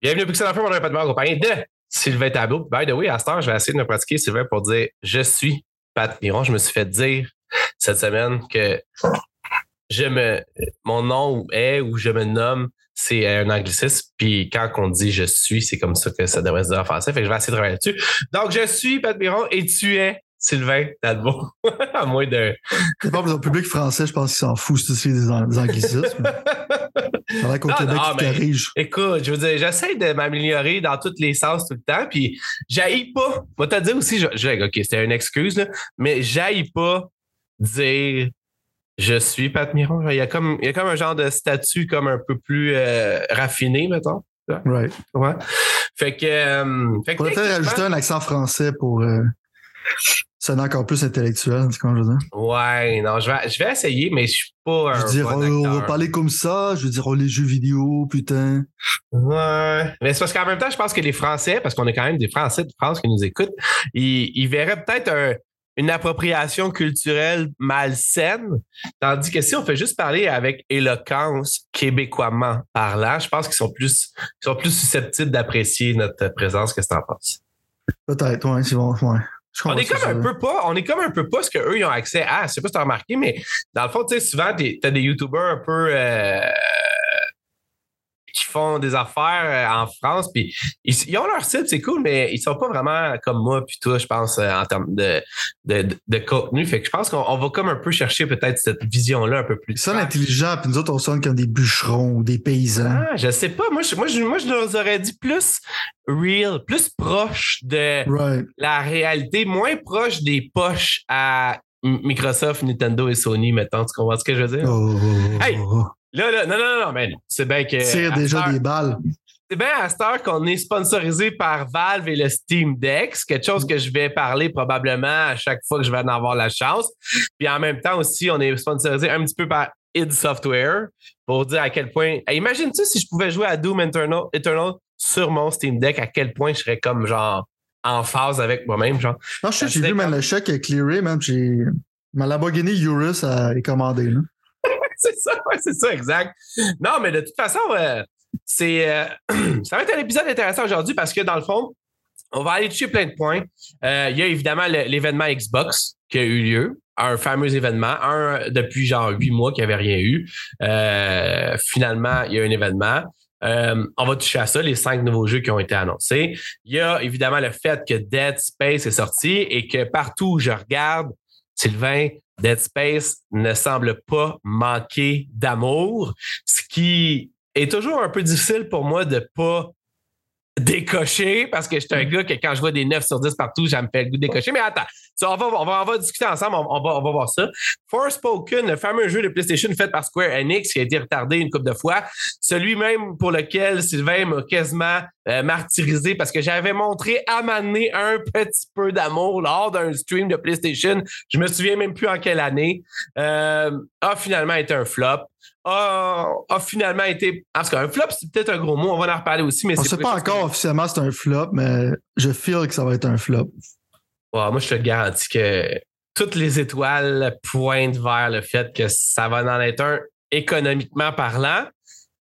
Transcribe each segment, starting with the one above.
Bienvenue au Pixel Enfant, mon nom est Pat Mort, compagnie de Sylvain Tableau. By the way, à cette heure, je vais essayer de me pratiquer, Sylvain, pour dire je suis Pat Miron. Je me suis fait dire cette semaine que je me, mon nom est ou je me nomme, c'est un anglicisme. Puis quand on dit je suis, c'est comme ça que ça devrait se dire en français. Fait que je vais essayer de travailler là-dessus. Donc, je suis Pat Miron et tu es Sylvain Talbot. à moins de. C'est pas pour le public français, je pense qu'ils s'en aussi des, an- des anglicismes. Ça va qu'au Québec, non, corrigent. Écoute, je veux dire, j'essaie de m'améliorer dans tous les sens tout le temps, puis j'haïs pas. Moi, te dire aussi, je, je- OK, c'était une excuse, là, mais j'haïs pas dire je suis Pat Miron. Il y a comme, il y a comme un genre de statut comme un peu plus euh, raffiné, mettons. Right. Ouais. Fait que. euh, fait que On va peut-être rajouter un accent français pour euh, sonner encore plus intellectuel, c'est comme je veux dire? Ouais, non, je vais, je vais essayer, mais je suis pas un. Je veux dire, bon on, on va parler comme ça, je veux dire, oh, les jeux vidéo, putain. Ouais. Mais c'est parce qu'en même temps, je pense que les Français, parce qu'on est quand même des Français de France qui nous écoutent, ils, ils verraient peut-être un- une appropriation culturelle malsaine. Tandis que si on fait juste parler avec éloquence québécoisement parlant, je pense qu'ils sont plus, ils sont plus susceptibles d'apprécier notre présence. Qu'est-ce que t'en penses? Peut-être, ouais, c'est bon, ouais. On est comme un peu pas, on est comme un peu pas ce qu'eux ils ont accès à. Je sais pas si tu as remarqué, mais dans le fond, tu sais, souvent, t'as des YouTubers un peu euh, qui font des affaires euh, en France, puis ils, ils ont leur site, c'est cool, mais ils sont pas vraiment comme moi, puis toi, je pense, euh, en termes de, de, contenu. Fait que je pense qu'on on va comme un peu chercher peut-être cette vision-là un peu plus. Ils sonnent intelligents, puis nous autres, on sonne comme des bûcherons ou des paysans. Ah, je sais pas. Moi, je, moi, je, moi, je leur aurais dit plus real, plus proche de Right. la réalité moins proche des poches à Microsoft, Nintendo et Sony, mettons. Tu comprends ce que je veux dire? Oh, oh, oh, Hey! Là, là, non, non, non, mais non. C'est bien que. Tire déjà des balles. C'est bien à cette heure qu'on est sponsorisé par Valve et le Steam Deck. C'est quelque chose que je vais parler probablement à chaque fois que je vais en avoir la chance. Puis en même temps aussi, on est sponsorisé un petit peu par id Software pour dire à quel point. Hey, Imagine-tu si je pouvais jouer à Doom Eternal, Eternal sur mon Steam Deck, à quel point je serais comme genre en phase avec moi-même, genre. Non, je sais, j'ai vu, man, comme- le chèque est clearé, man. J'ai. Ma Lamborghini Urus a- est commandée, là. c'est ça, ouais, c'est ça, exact. Non, mais de toute façon, euh, c'est, euh, ça va être un épisode intéressant aujourd'hui parce que dans le fond, on va aller toucher plein de points. Euh, il y a évidemment l'événement Xbox qui a eu lieu, un fameux événement, un depuis genre huit mois qu'il n'y avait rien eu. Finalement, il y a un événement. On va toucher à ça, les cinq nouveaux jeux qui ont été annoncés. Il y a évidemment le fait que Dead Space est sorti et que partout où je regarde, Sylvain, Dead Space ne semble pas manquer d'amour, ce qui est toujours un peu difficile pour moi de pas décocher parce que je suis un gars que quand je vois des 9 sur 10 partout, ça me fait le goût de décocher. Mais attends, ça, on, va, on, va, on va discuter ensemble, on, on va, on va voir ça. Forspoken, le fameux jeu de PlayStation fait par Square Enix qui a été retardé une couple de fois, celui même pour lequel Sylvain m'a quasiment euh, martyrisé parce que j'avais montré à m'amener un petit peu d'amour lors d'un stream de PlayStation. Je me souviens même plus en quelle année. Euh, a finalement été un flop. A, a finalement été. En tout cas, un flop, c'est peut-être un gros mot. On va en reparler aussi. Mais On c'est sait pas encore officiellement si c'est un flop, mais je feel que ça va être un flop. Moi, je te garantis que toutes les étoiles pointent vers le fait que ça va en être un économiquement parlant.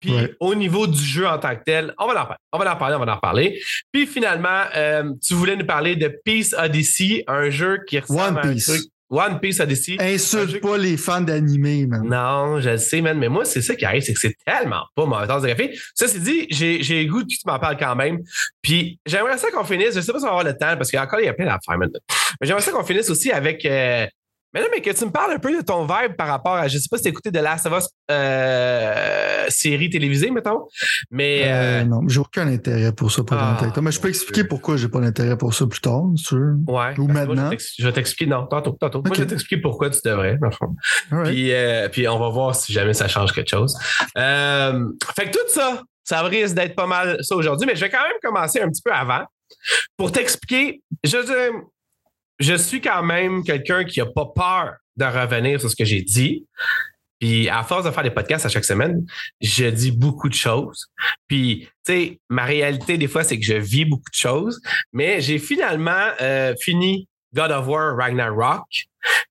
Puis Ouais. au niveau du jeu en tant que tel, on va en parler, on va en parler, on va en reparler. Puis finalement, euh, tu voulais nous parler de Peace Odyssey, un jeu qui ressemble One à un Piece. truc. One Piece Odyssey. Insulte pas les fans d'animé, man. non, je le sais, man, mais moi, c'est ça qui arrive, c'est que c'est tellement pas ma tasse de café. Ça, c'est dit, j'ai j'ai le goût que tu m'en parles quand même. Puis j'aimerais ça qu'on finisse, je sais pas si on va avoir le temps, parce qu'encore, il y a plein d'affaires maintenant. Mais j'aimerais ça qu'on finisse aussi avec. euh, mais non, mais que tu me parles un peu de ton vibe par rapport à, je sais pas si t'as écouté de Last of Us euh, série télévisée, mettons. Mais Euh, euh, non, j'ai aucun intérêt pour ça, pour Ah. Mais je peux expliquer Dieu. pourquoi j'ai pas d'intérêt pour ça plus tard, veux. ouais. ou moi, maintenant. je vais t'expliquer, non, tantôt, tantôt. Moi, je vais t'expliquer pourquoi tu devrais, dans le fond. All right. Puis, puis on va voir si jamais ça change quelque chose. Fait que tout ça, ça risque d'être pas mal ça aujourd'hui, mais je vais quand même commencer un petit peu avant pour t'expliquer. Je, je suis quand même quelqu'un qui n'a pas peur de revenir sur ce que j'ai dit. Puis à force de faire des podcasts à chaque semaine, je dis beaucoup de choses. Puis, tu sais, ma réalité des fois, c'est que je vis beaucoup de choses, mais j'ai finalement euh, fini God of War Ragnarok.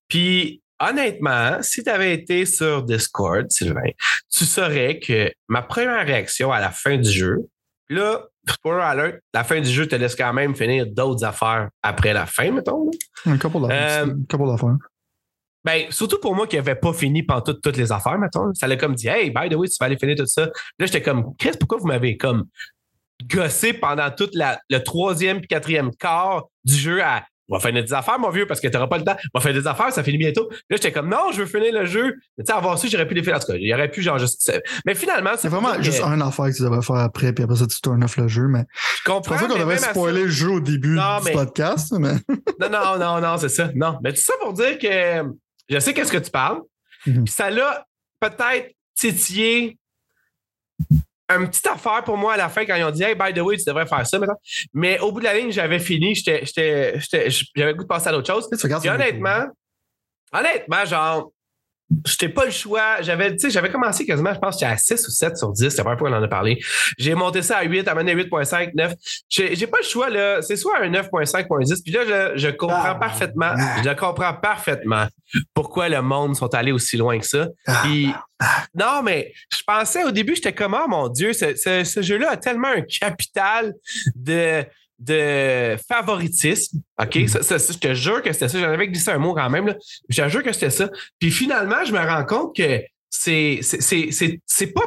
Puis honnêtement, si tu avais été sur Discord, Sylvain, tu saurais que ma première réaction à la fin du jeu, là, spoiler alert, la fin du jeu te laisse quand même finir d'autres affaires après la fin, mettons. Un couple d'affaires. Euh, Un couple d'affaires. Ben, surtout pour moi qui n'avais pas fini pendant toutes, toutes les affaires, mettons. Ça l'a comme dit, hey, by the way, tu vas aller finir tout ça. Là, j'étais comme, Chris, pourquoi vous m'avez comme gossé pendant tout la, le troisième puis quatrième quart du jeu à. On va finir des affaires, mon vieux, parce que tu n'auras pas le temps. On va faire des affaires, ça finit bientôt. Là, j'étais comme, non, je veux finir le jeu. Mais tu sais, avoir su, j'aurais pu les faire. En tout cas, il aurait pu, genre, juste. Mais finalement, C'est vraiment juste un affaire que tu devrais faire après, puis après ça, tu turn off le jeu. Mais Je je comprends. pensais qu'on devrait ça- spoiler le jeu au début Non, du mais- podcast, mais. Non, non, non, non, c'est ça. Non. Mais tout ça pour dire que je sais qu'est-ce que tu parles. Mhm. Puis ça l'a peut-être titillé une petite affaire pour moi à la fin quand ils ont dit Hey, by the way, tu devrais faire ça maintenant. Mais au bout de la ligne, j'avais fini. J'étais, j'étais, j'étais- j'avais le goût de passer à d'autres choses. Sur honnêtement, honnêtement, genre, j'étais pas le choix. J'avais, tu sais, j'avais commencé quasiment, je pense que j'étais à 6 ou 7 sur 10. C'est la première fois qu'on en a parlé. J'ai monté ça à 8, amené à 8.5, 9. J'ai, pas le choix, là. C'est soit un 9.5.10. Puis là, je, je comprends Ah, parfaitement, ah. je comprends parfaitement pourquoi le monde sont allés aussi loin que ça. Ah, Puis, non, mais je pensais au début, j'étais comme, oh mon Dieu, ce, ce- ce jeu-là a tellement un capital de, de favoritisme. OK? Mhm. Ça, ça, ça, je te jure que c'était ça. J'en avais glissé un mot quand même. Là. Je te jure que c'était ça. Puis finalement, je me rends compte que c'est, c'est, c'est, c'est pas.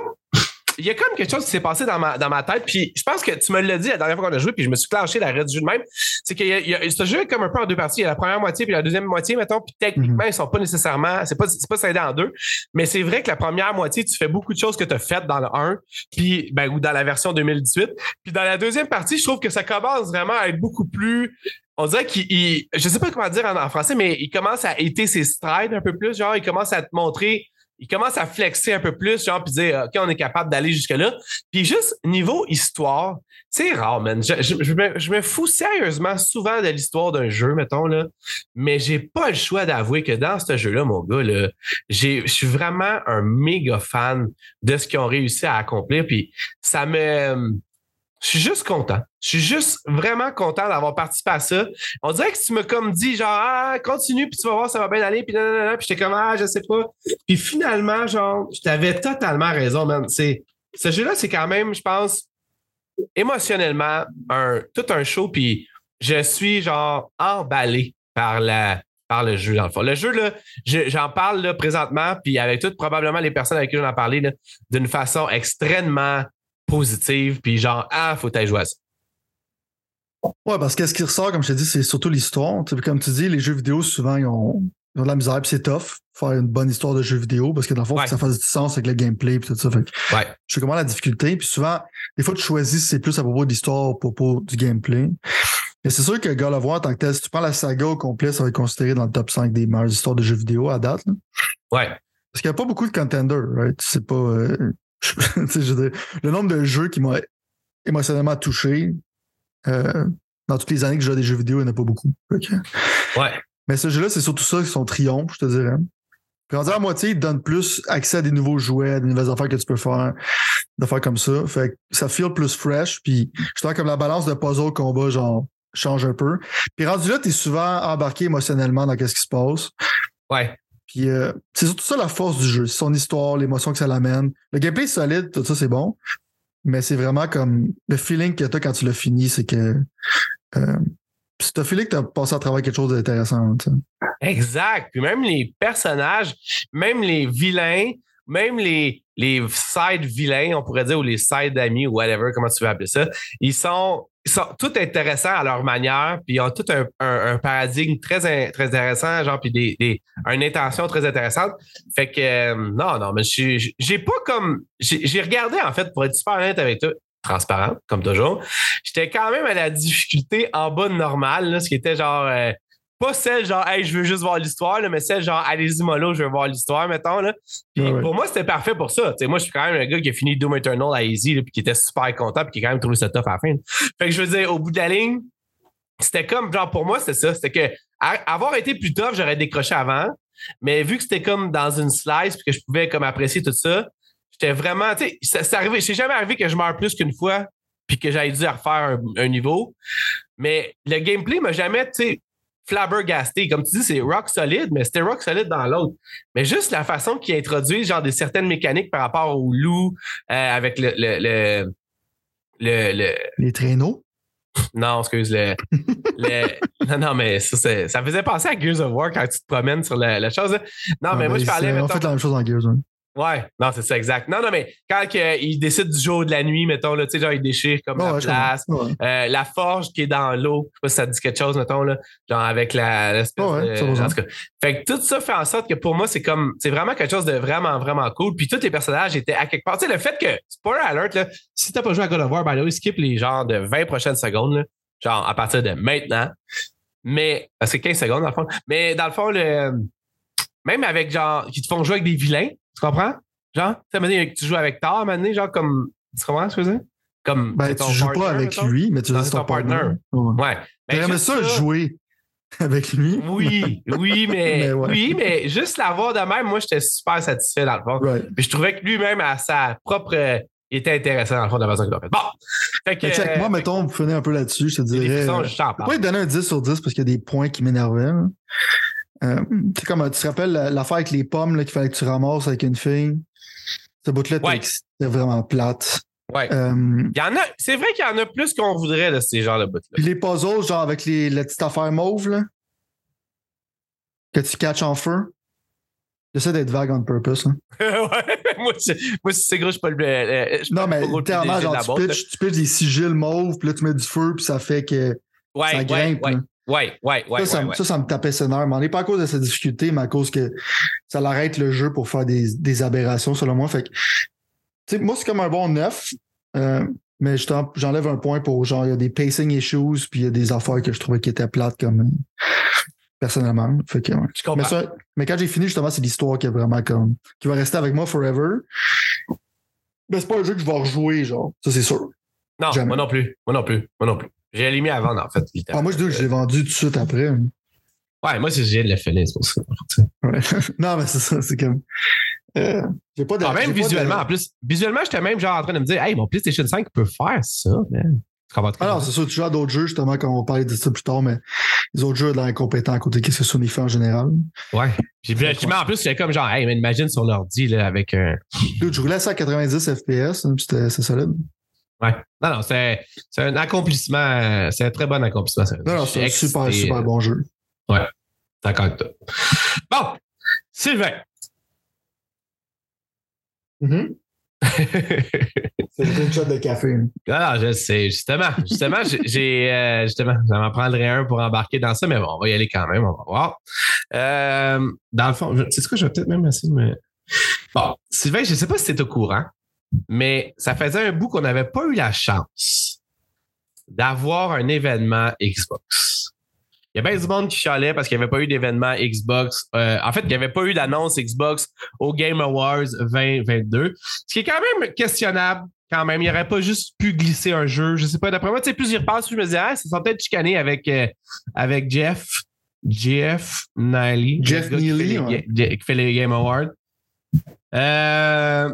Il y a comme quelque chose qui s'est passé dans ma, dans ma tête. Puis je pense que tu me l'as dit la dernière fois qu'on a joué, puis je me suis clenché l'arrêt du jeu de même. C'est que ce jeu est comme un peu en deux parties. Il y a la première moitié puis la deuxième moitié, mettons. Puis techniquement, ils sont pas nécessairement. C'est pas, pas scindé en deux. Mais c'est vrai que la première moitié, tu fais beaucoup de choses que tu as faites dans le 1, puis, ben, ou dans la version 2018. Puis dans la deuxième partie, je trouve que ça commence vraiment à être beaucoup plus. On dirait qu'il. il- Je sais pas comment dire en, en français, mais il commence à éter ses strides un peu plus. Genre, il commence à te montrer. Il commence à flexer un peu plus, genre, puis dire, OK, on est capable d'aller jusque-là. Puis juste niveau histoire, c'est rare, man. Je, me, fous sérieusement souvent de l'histoire d'un jeu, mettons, là. Mais j'ai pas le choix d'avouer que dans ce jeu-là, mon gars, là, je suis vraiment un méga fan de ce qu'ils ont réussi à accomplir. Puis ça me. Je suis juste content. Je suis juste vraiment content d'avoir participé à ça. On dirait que tu m'as comme dit, genre, ah, continue, puis tu vas voir, ça va bien aller, puis nanana, puis j'étais comme, ah, je sais pas. Puis finalement, genre, je t'avais totalement raison, man. Ce jeu-là, c'est quand même, je pense, émotionnellement, un, tout un show, puis je suis, genre, emballé par la, par le jeu, dans le fond. Le jeu, là, je- j'en parle là, présentement, puis avec toutes probablement les personnes avec qui j'en ai parlé, d'une façon extrêmement positive, puis genre, ah, faut aller jouer à ça. Ouais, parce que ce qui ressort, comme je t'ai dit, c'est surtout l'histoire. Comme tu dis, les jeux vidéo, souvent, ils ont, ils ont de la misère, puis c'est tough faire une bonne histoire de jeu vidéo, parce que dans le fond, Ouais. que ça fasse du sens avec le gameplay et tout ça. Fait que Ouais. je sais comment la difficulté. Puis souvent, des fois, tu choisis si c'est plus à propos de l'histoire ou à propos du gameplay. Mais c'est sûr que God of War, en tant que tel, si tu prends la saga au complet, ça va être considéré dans le top 5 des meilleures histoires de jeux vidéo à date. là. Ouais. Parce qu'il n'y a pas beaucoup de contenders, right? C'est pas. euh, je veux dire, le nombre de jeux qui m'ont émotionnellement touché euh, dans toutes les années que je joue à des jeux vidéo, il n'y en a pas beaucoup. Ouais. Mais ce jeu-là, c'est surtout ça, son triomphe, je te dirais. Puis rendu à la moitié, il te donne plus accès à des nouveaux jouets, à des nouvelles affaires que tu peux faire, de faire comme ça. Fait que ça feel plus fresh. Puis je trouve comme la balance de puzzle combat, genre, change un peu. Puis rendu là, t'es souvent embarqué émotionnellement dans ce qui se passe. Ouais. Puis euh, c'est surtout ça la force du jeu. Son histoire, l'émotion que ça l'amène. Le gameplay est solide, tout ça, c'est bon. Mais c'est vraiment comme le feeling que t'as quand tu l'as fini, c'est que euh, c'est un feeling que t'as passé à travers quelque chose d'intéressant. Exact. Puis même les personnages, même les vilains, même les, les side vilains, on pourrait dire, ou les side amis, ou whatever, comment tu veux appeler ça, ils sont, sont tous intéressants à leur manière, puis ils ont tout un, un- paradigme très, très intéressant, genre, puis des, des- une intention très intéressante. Fait que, euh, non, non, mais j'ai pas comme. J'ai j'ai regardé, en fait, pour être super honnête avec toi, transparent, comme toujours. J'étais quand même à la difficulté en bas de normal, là, ce qui était genre. euh, pas celle genre, hey, je veux juste voir l'histoire, mais celle genre, allez-y, mollo, je veux voir l'histoire, mettons. Là. Puis Ouais, ouais. pour moi, c'était parfait pour ça. Moi, je suis quand même un gars qui a fini Doom Eternal à Easy, là, puis qui était super content, puis qui a quand même trouvé ça tough à la fin. Fait que je veux dire, au bout de la ligne, c'était comme, genre, pour moi, c'était ça. C'était que, à- avoir été plus tough, j'aurais décroché avant. Mais vu que c'était comme dans une slice, puis que je pouvais comme apprécier tout ça, j'étais vraiment, tu sais, ça- c'est arrivé, c'est jamais arrivé que je meure plus qu'une fois, puis que j'aille dû refaire un, un niveau. Mais le gameplay m'a jamais, tu sais, flabbergasté. Comme tu dis, c'est rock solide, mais c'était rock solide dans l'autre. Mais juste la façon qu'ils introduisent, genre, des certaines mécaniques par rapport au loup, euh, avec le, le, le- le, le, Les traîneaux? Non, excuse, le. non, non, mais ça, ça faisait penser à Gears of War quand tu te promènes sur la, la chose. Non, Ah, mais moi, ben, je parlais. mettons- fait la même chose en Gears. hein. Ouais, non, c'est ça, exact. Non, non, mais quand que, il décide du jour ou de la nuit, mettons, là, tu sais, genre, il déchire comme la place. Ouais. Euh, la forge qui est dans l'eau, je sais pas si ça te dit quelque chose, mettons, là, genre avec la, l'espèce Ouais, de- en tout cas. Fait que tout ça fait en sorte que pour moi, c'est comme, c'est vraiment quelque chose de vraiment, vraiment cool. Puis tous les personnages étaient à quelque part. Tu sais, le fait que, spoiler alert, là, si t'as pas joué à God of War, the way, skip les genres de 20 prochaines secondes, là, genre à partir de maintenant. Mais, que 15 secondes, dans le fond. Mais dans le fond, le, même avec genre, qui te font jouer avec des vilains, tu comprends? Genre, tu sais, tu joues avec Thor, donné, genre comme, tu comprends ce que je veux dire? Comme, Ben, tu joues partner, pas avec mettons. lui, mais tu c'est ton partner. Ouais. Ouais. Ben, J'aimerais juste ça jouer avec lui? Oui, oui, mais, Mais ouais. oui, mais juste l'avoir de même, moi, j'étais super satisfait dans le fond. Right. Puis je trouvais que lui-même, à sa propre. euh, il était intéressant dans le fond de la façon qu'il a fait. Bon! Fait que. Mais check, moi, euh, mettons, vous prenez un peu là-dessus, je te dirais. euh, je Je peux pas donner un 10 sur 10 parce qu'il y a des points qui m'énervaient. là. Euh, tu sais, comme tu te rappelles la- l'affaire avec les pommes là, qu'il fallait que tu ramasses avec une fille? Ce bout-là, Ouais. c'était vraiment plate. Ouais. Euh, Il y en a, c'est vrai qu'il y en a plus qu'on voudrait de ces genres de bouts-là. puis les puzzles, genre avec les, la petite affaire mauve, là, que tu catches en feu. J'essaie d'être vague on purpose. hein. ouais, moi, c'est, moi, c'est gros, je suis pas le. euh, Non, mais littéralement, genre, tu pitches, tu pitches des sigils mauves, puis là, tu mets du feu, puis ça fait que Ouais, ça grimpe. ouais. Ouais, ouais, ouais, ça, ça, ouais, me- ouais. ça, ça me tapait nerfs. Mais on n'est pas à cause de cette difficulté, mais à cause que ça l'arrête le jeu pour faire des, des aberrations, selon moi. Fait que, moi, c'est comme un bon 9, euh, mais j'enlève un point pour genre, il y a des pacing issues, puis il y a des affaires que je trouvais qui étaient plates comme euh, personnellement. Fait que, ouais. Je comprends. mais, ça- mais quand j'ai fini, justement, c'est l'histoire qui est vraiment comme qui va rester avec moi forever. Mais c'est pas un jeu que je vais rejouer, genre. Ça, c'est sûr. non, jamais. moi non plus. Moi non plus. Moi non plus. J'ai allumé avant, en fait. Ah, moi, je dis que je l'ai vendu tout de suite après. Ouais, moi, c'est j'ai de le finir, c'est pour ça. Ouais. non, mais c'est ça, c'est comme. Euh, j'ai pas de. Ah, même de- visuellement, en plus. Visuellement, j'étais même genre en train de me dire, hey, mon PlayStation 5 peut faire ça, man. Comprends Ah non, c'est sûr, tu joues à d'autres jeux, justement, quand on va parler de ça plus tard, mais les autres jeux ont de l'incompétent à côté de ce que Sony fait en général. Ouais. Puis, en plus, c'est comme genre, hey, mais imagine sur l'ordi, là, avec un. Dude, je roulais ça à 90 FPS, hein, puis c'était c'est solide. Ouais. Non, non, c'est c'est un accomplissement. euh, C'est un très bon accomplissement. Non, non, c'est un super, super bon jeu. D'accord avec toi. Bon, Sylvain. C'est une shot de café. Ah, je sais, justement. Justement, j'ai- euh, justement, j'en prendrais un pour embarquer dans ça, mais bon, on va y aller quand même, on va voir. Euh, dans le fond, tu sais quoi, je vais peut-être même essayer de me. Bon, Sylvain, je ne sais pas si c'est au courant, mais ça faisait un bout qu'on n'avait pas eu la chance d'avoir un événement Xbox. Il y a bien du monde qui chialait parce qu'il n'y avait pas eu d'événement Xbox. Euh, en fait, il n'y avait pas eu d'annonce Xbox au Game Awards 2022. Ce qui est quand même questionnable quand même. Il n'aurait pas juste pu glisser un jeu. Je sais pas, d'après moi, tu sais, plus j'y repasse, plus je me dis, ah, ça sont peut-être chicané avec, euh, avec Jeff. Jeff Niley. Jeff le gars qui ouais. qui fait les Game Awards. Euh,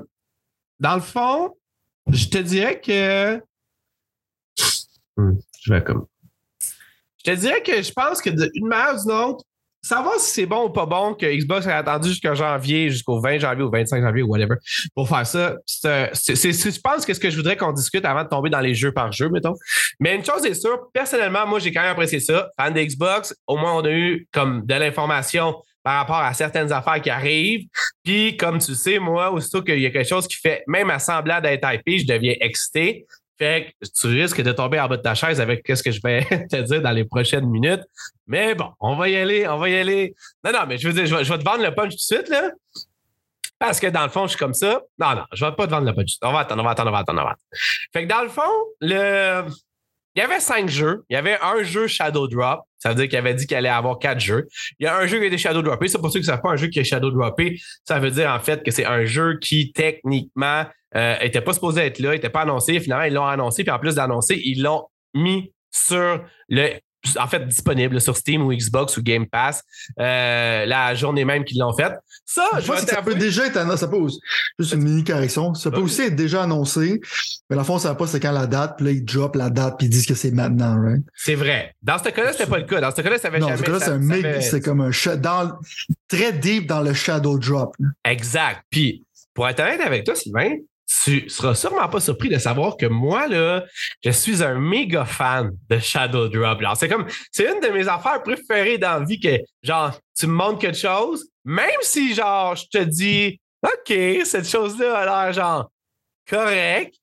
dans le fond, je te dirais que. Hmm, je vais comme. Je te dirais que je pense que d'une manière ou d'une autre, savoir si c'est bon ou pas bon que Xbox a attendu jusqu'à janvier, jusqu'au 20 janvier ou 25 janvier ou whatever, pour faire ça, c'est- je pense que ce que je voudrais qu'on discute avant de tomber dans les jeux par jeu, mettons. Mais une chose est sûre, personnellement, moi, j'ai quand même apprécié ça. Fan de Xbox, au moins, on a eu comme de l'information par rapport à certaines affaires qui arrivent. Puis, comme tu sais, moi, aussitôt qu'il y a quelque chose qui fait même à semblant d'être hypé, je deviens excité. Fait que tu risques de tomber en bas de ta chaise avec ce que je vais te dire dans les prochaines minutes. Mais bon, on va y aller, on va y aller. Non, non, mais je veux dire, je vais, je vais te vendre le punch tout de suite, là. Parce que dans le fond, je suis comme ça. Non, non, je vais pas te vendre le punch. On va attendre, on va attendre, on va attendre, on va attendre. Fait que dans le fond, le... il y avait cinq jeux. Il y avait un jeu Shadow Drop. Ça veut dire qu'il avait dit qu'il allait avoir quatre jeux. Il y a un jeu qui a été Shadow Droppé. C'est pour ceux qui ne savent pas un jeu qui est Shadow Droppé. Ça veut dire en fait que c'est un jeu qui techniquement euh, était pas supposé être là, était pas annoncé. Finalement, ils l'ont annoncé. Puis en plus d'annoncer, ils l'ont mis sur le. En fait, disponible sur Steam ou Xbox ou Game Pass euh, la journée même qu'ils l'ont fait. Ça, Je je pense que ça peut déjà être annoncé. Ça peut aussi- juste une mini correction. Ça peut aussi être déjà annoncé, mais la fond, ça pas c'est quand la date, puis là, ils drop la date, puis ils disent que c'est maintenant, right? C'est vrai. Dans ce cas-là, c'était pas le cas. Dans ce cas-là, ça avait Non, jamais. ce cas-là, c'est un avait- c'est comme un dans, très deep dans le shadow drop. là. Exact. Puis, pour être honnête avec toi, Sylvain, tu seras sûrement pas surpris de savoir que moi, là, je suis un méga fan de Shadow Drop. C'est comme, c'est une de mes affaires préférées dans la vie que, genre, tu me montres quelque chose, même si, genre, je te dis, OK, cette chose-là a l'air, genre, correct.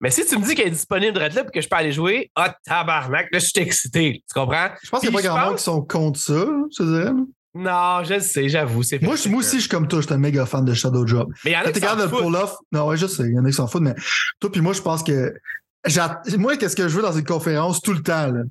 Mais si tu me dis qu'elle est disponible de là et que je peux aller jouer, ah, oh, tabarnak, là, je suis excité. Tu comprends? Je pense qu'il n'y a pas grand monde qui sont contre ça, je dirais. Non, je le sais, j'avoue. Moi, moi aussi, je suis comme toi, je suis un méga fan de Shadow Drop. Mais il y en a qui s'en foutent. Non, ouais, je sais, il y en a qui s'en foutent, mais toi puis moi, je pense que moi, qu'est-ce que je veux dans une conférence tout le temps, là?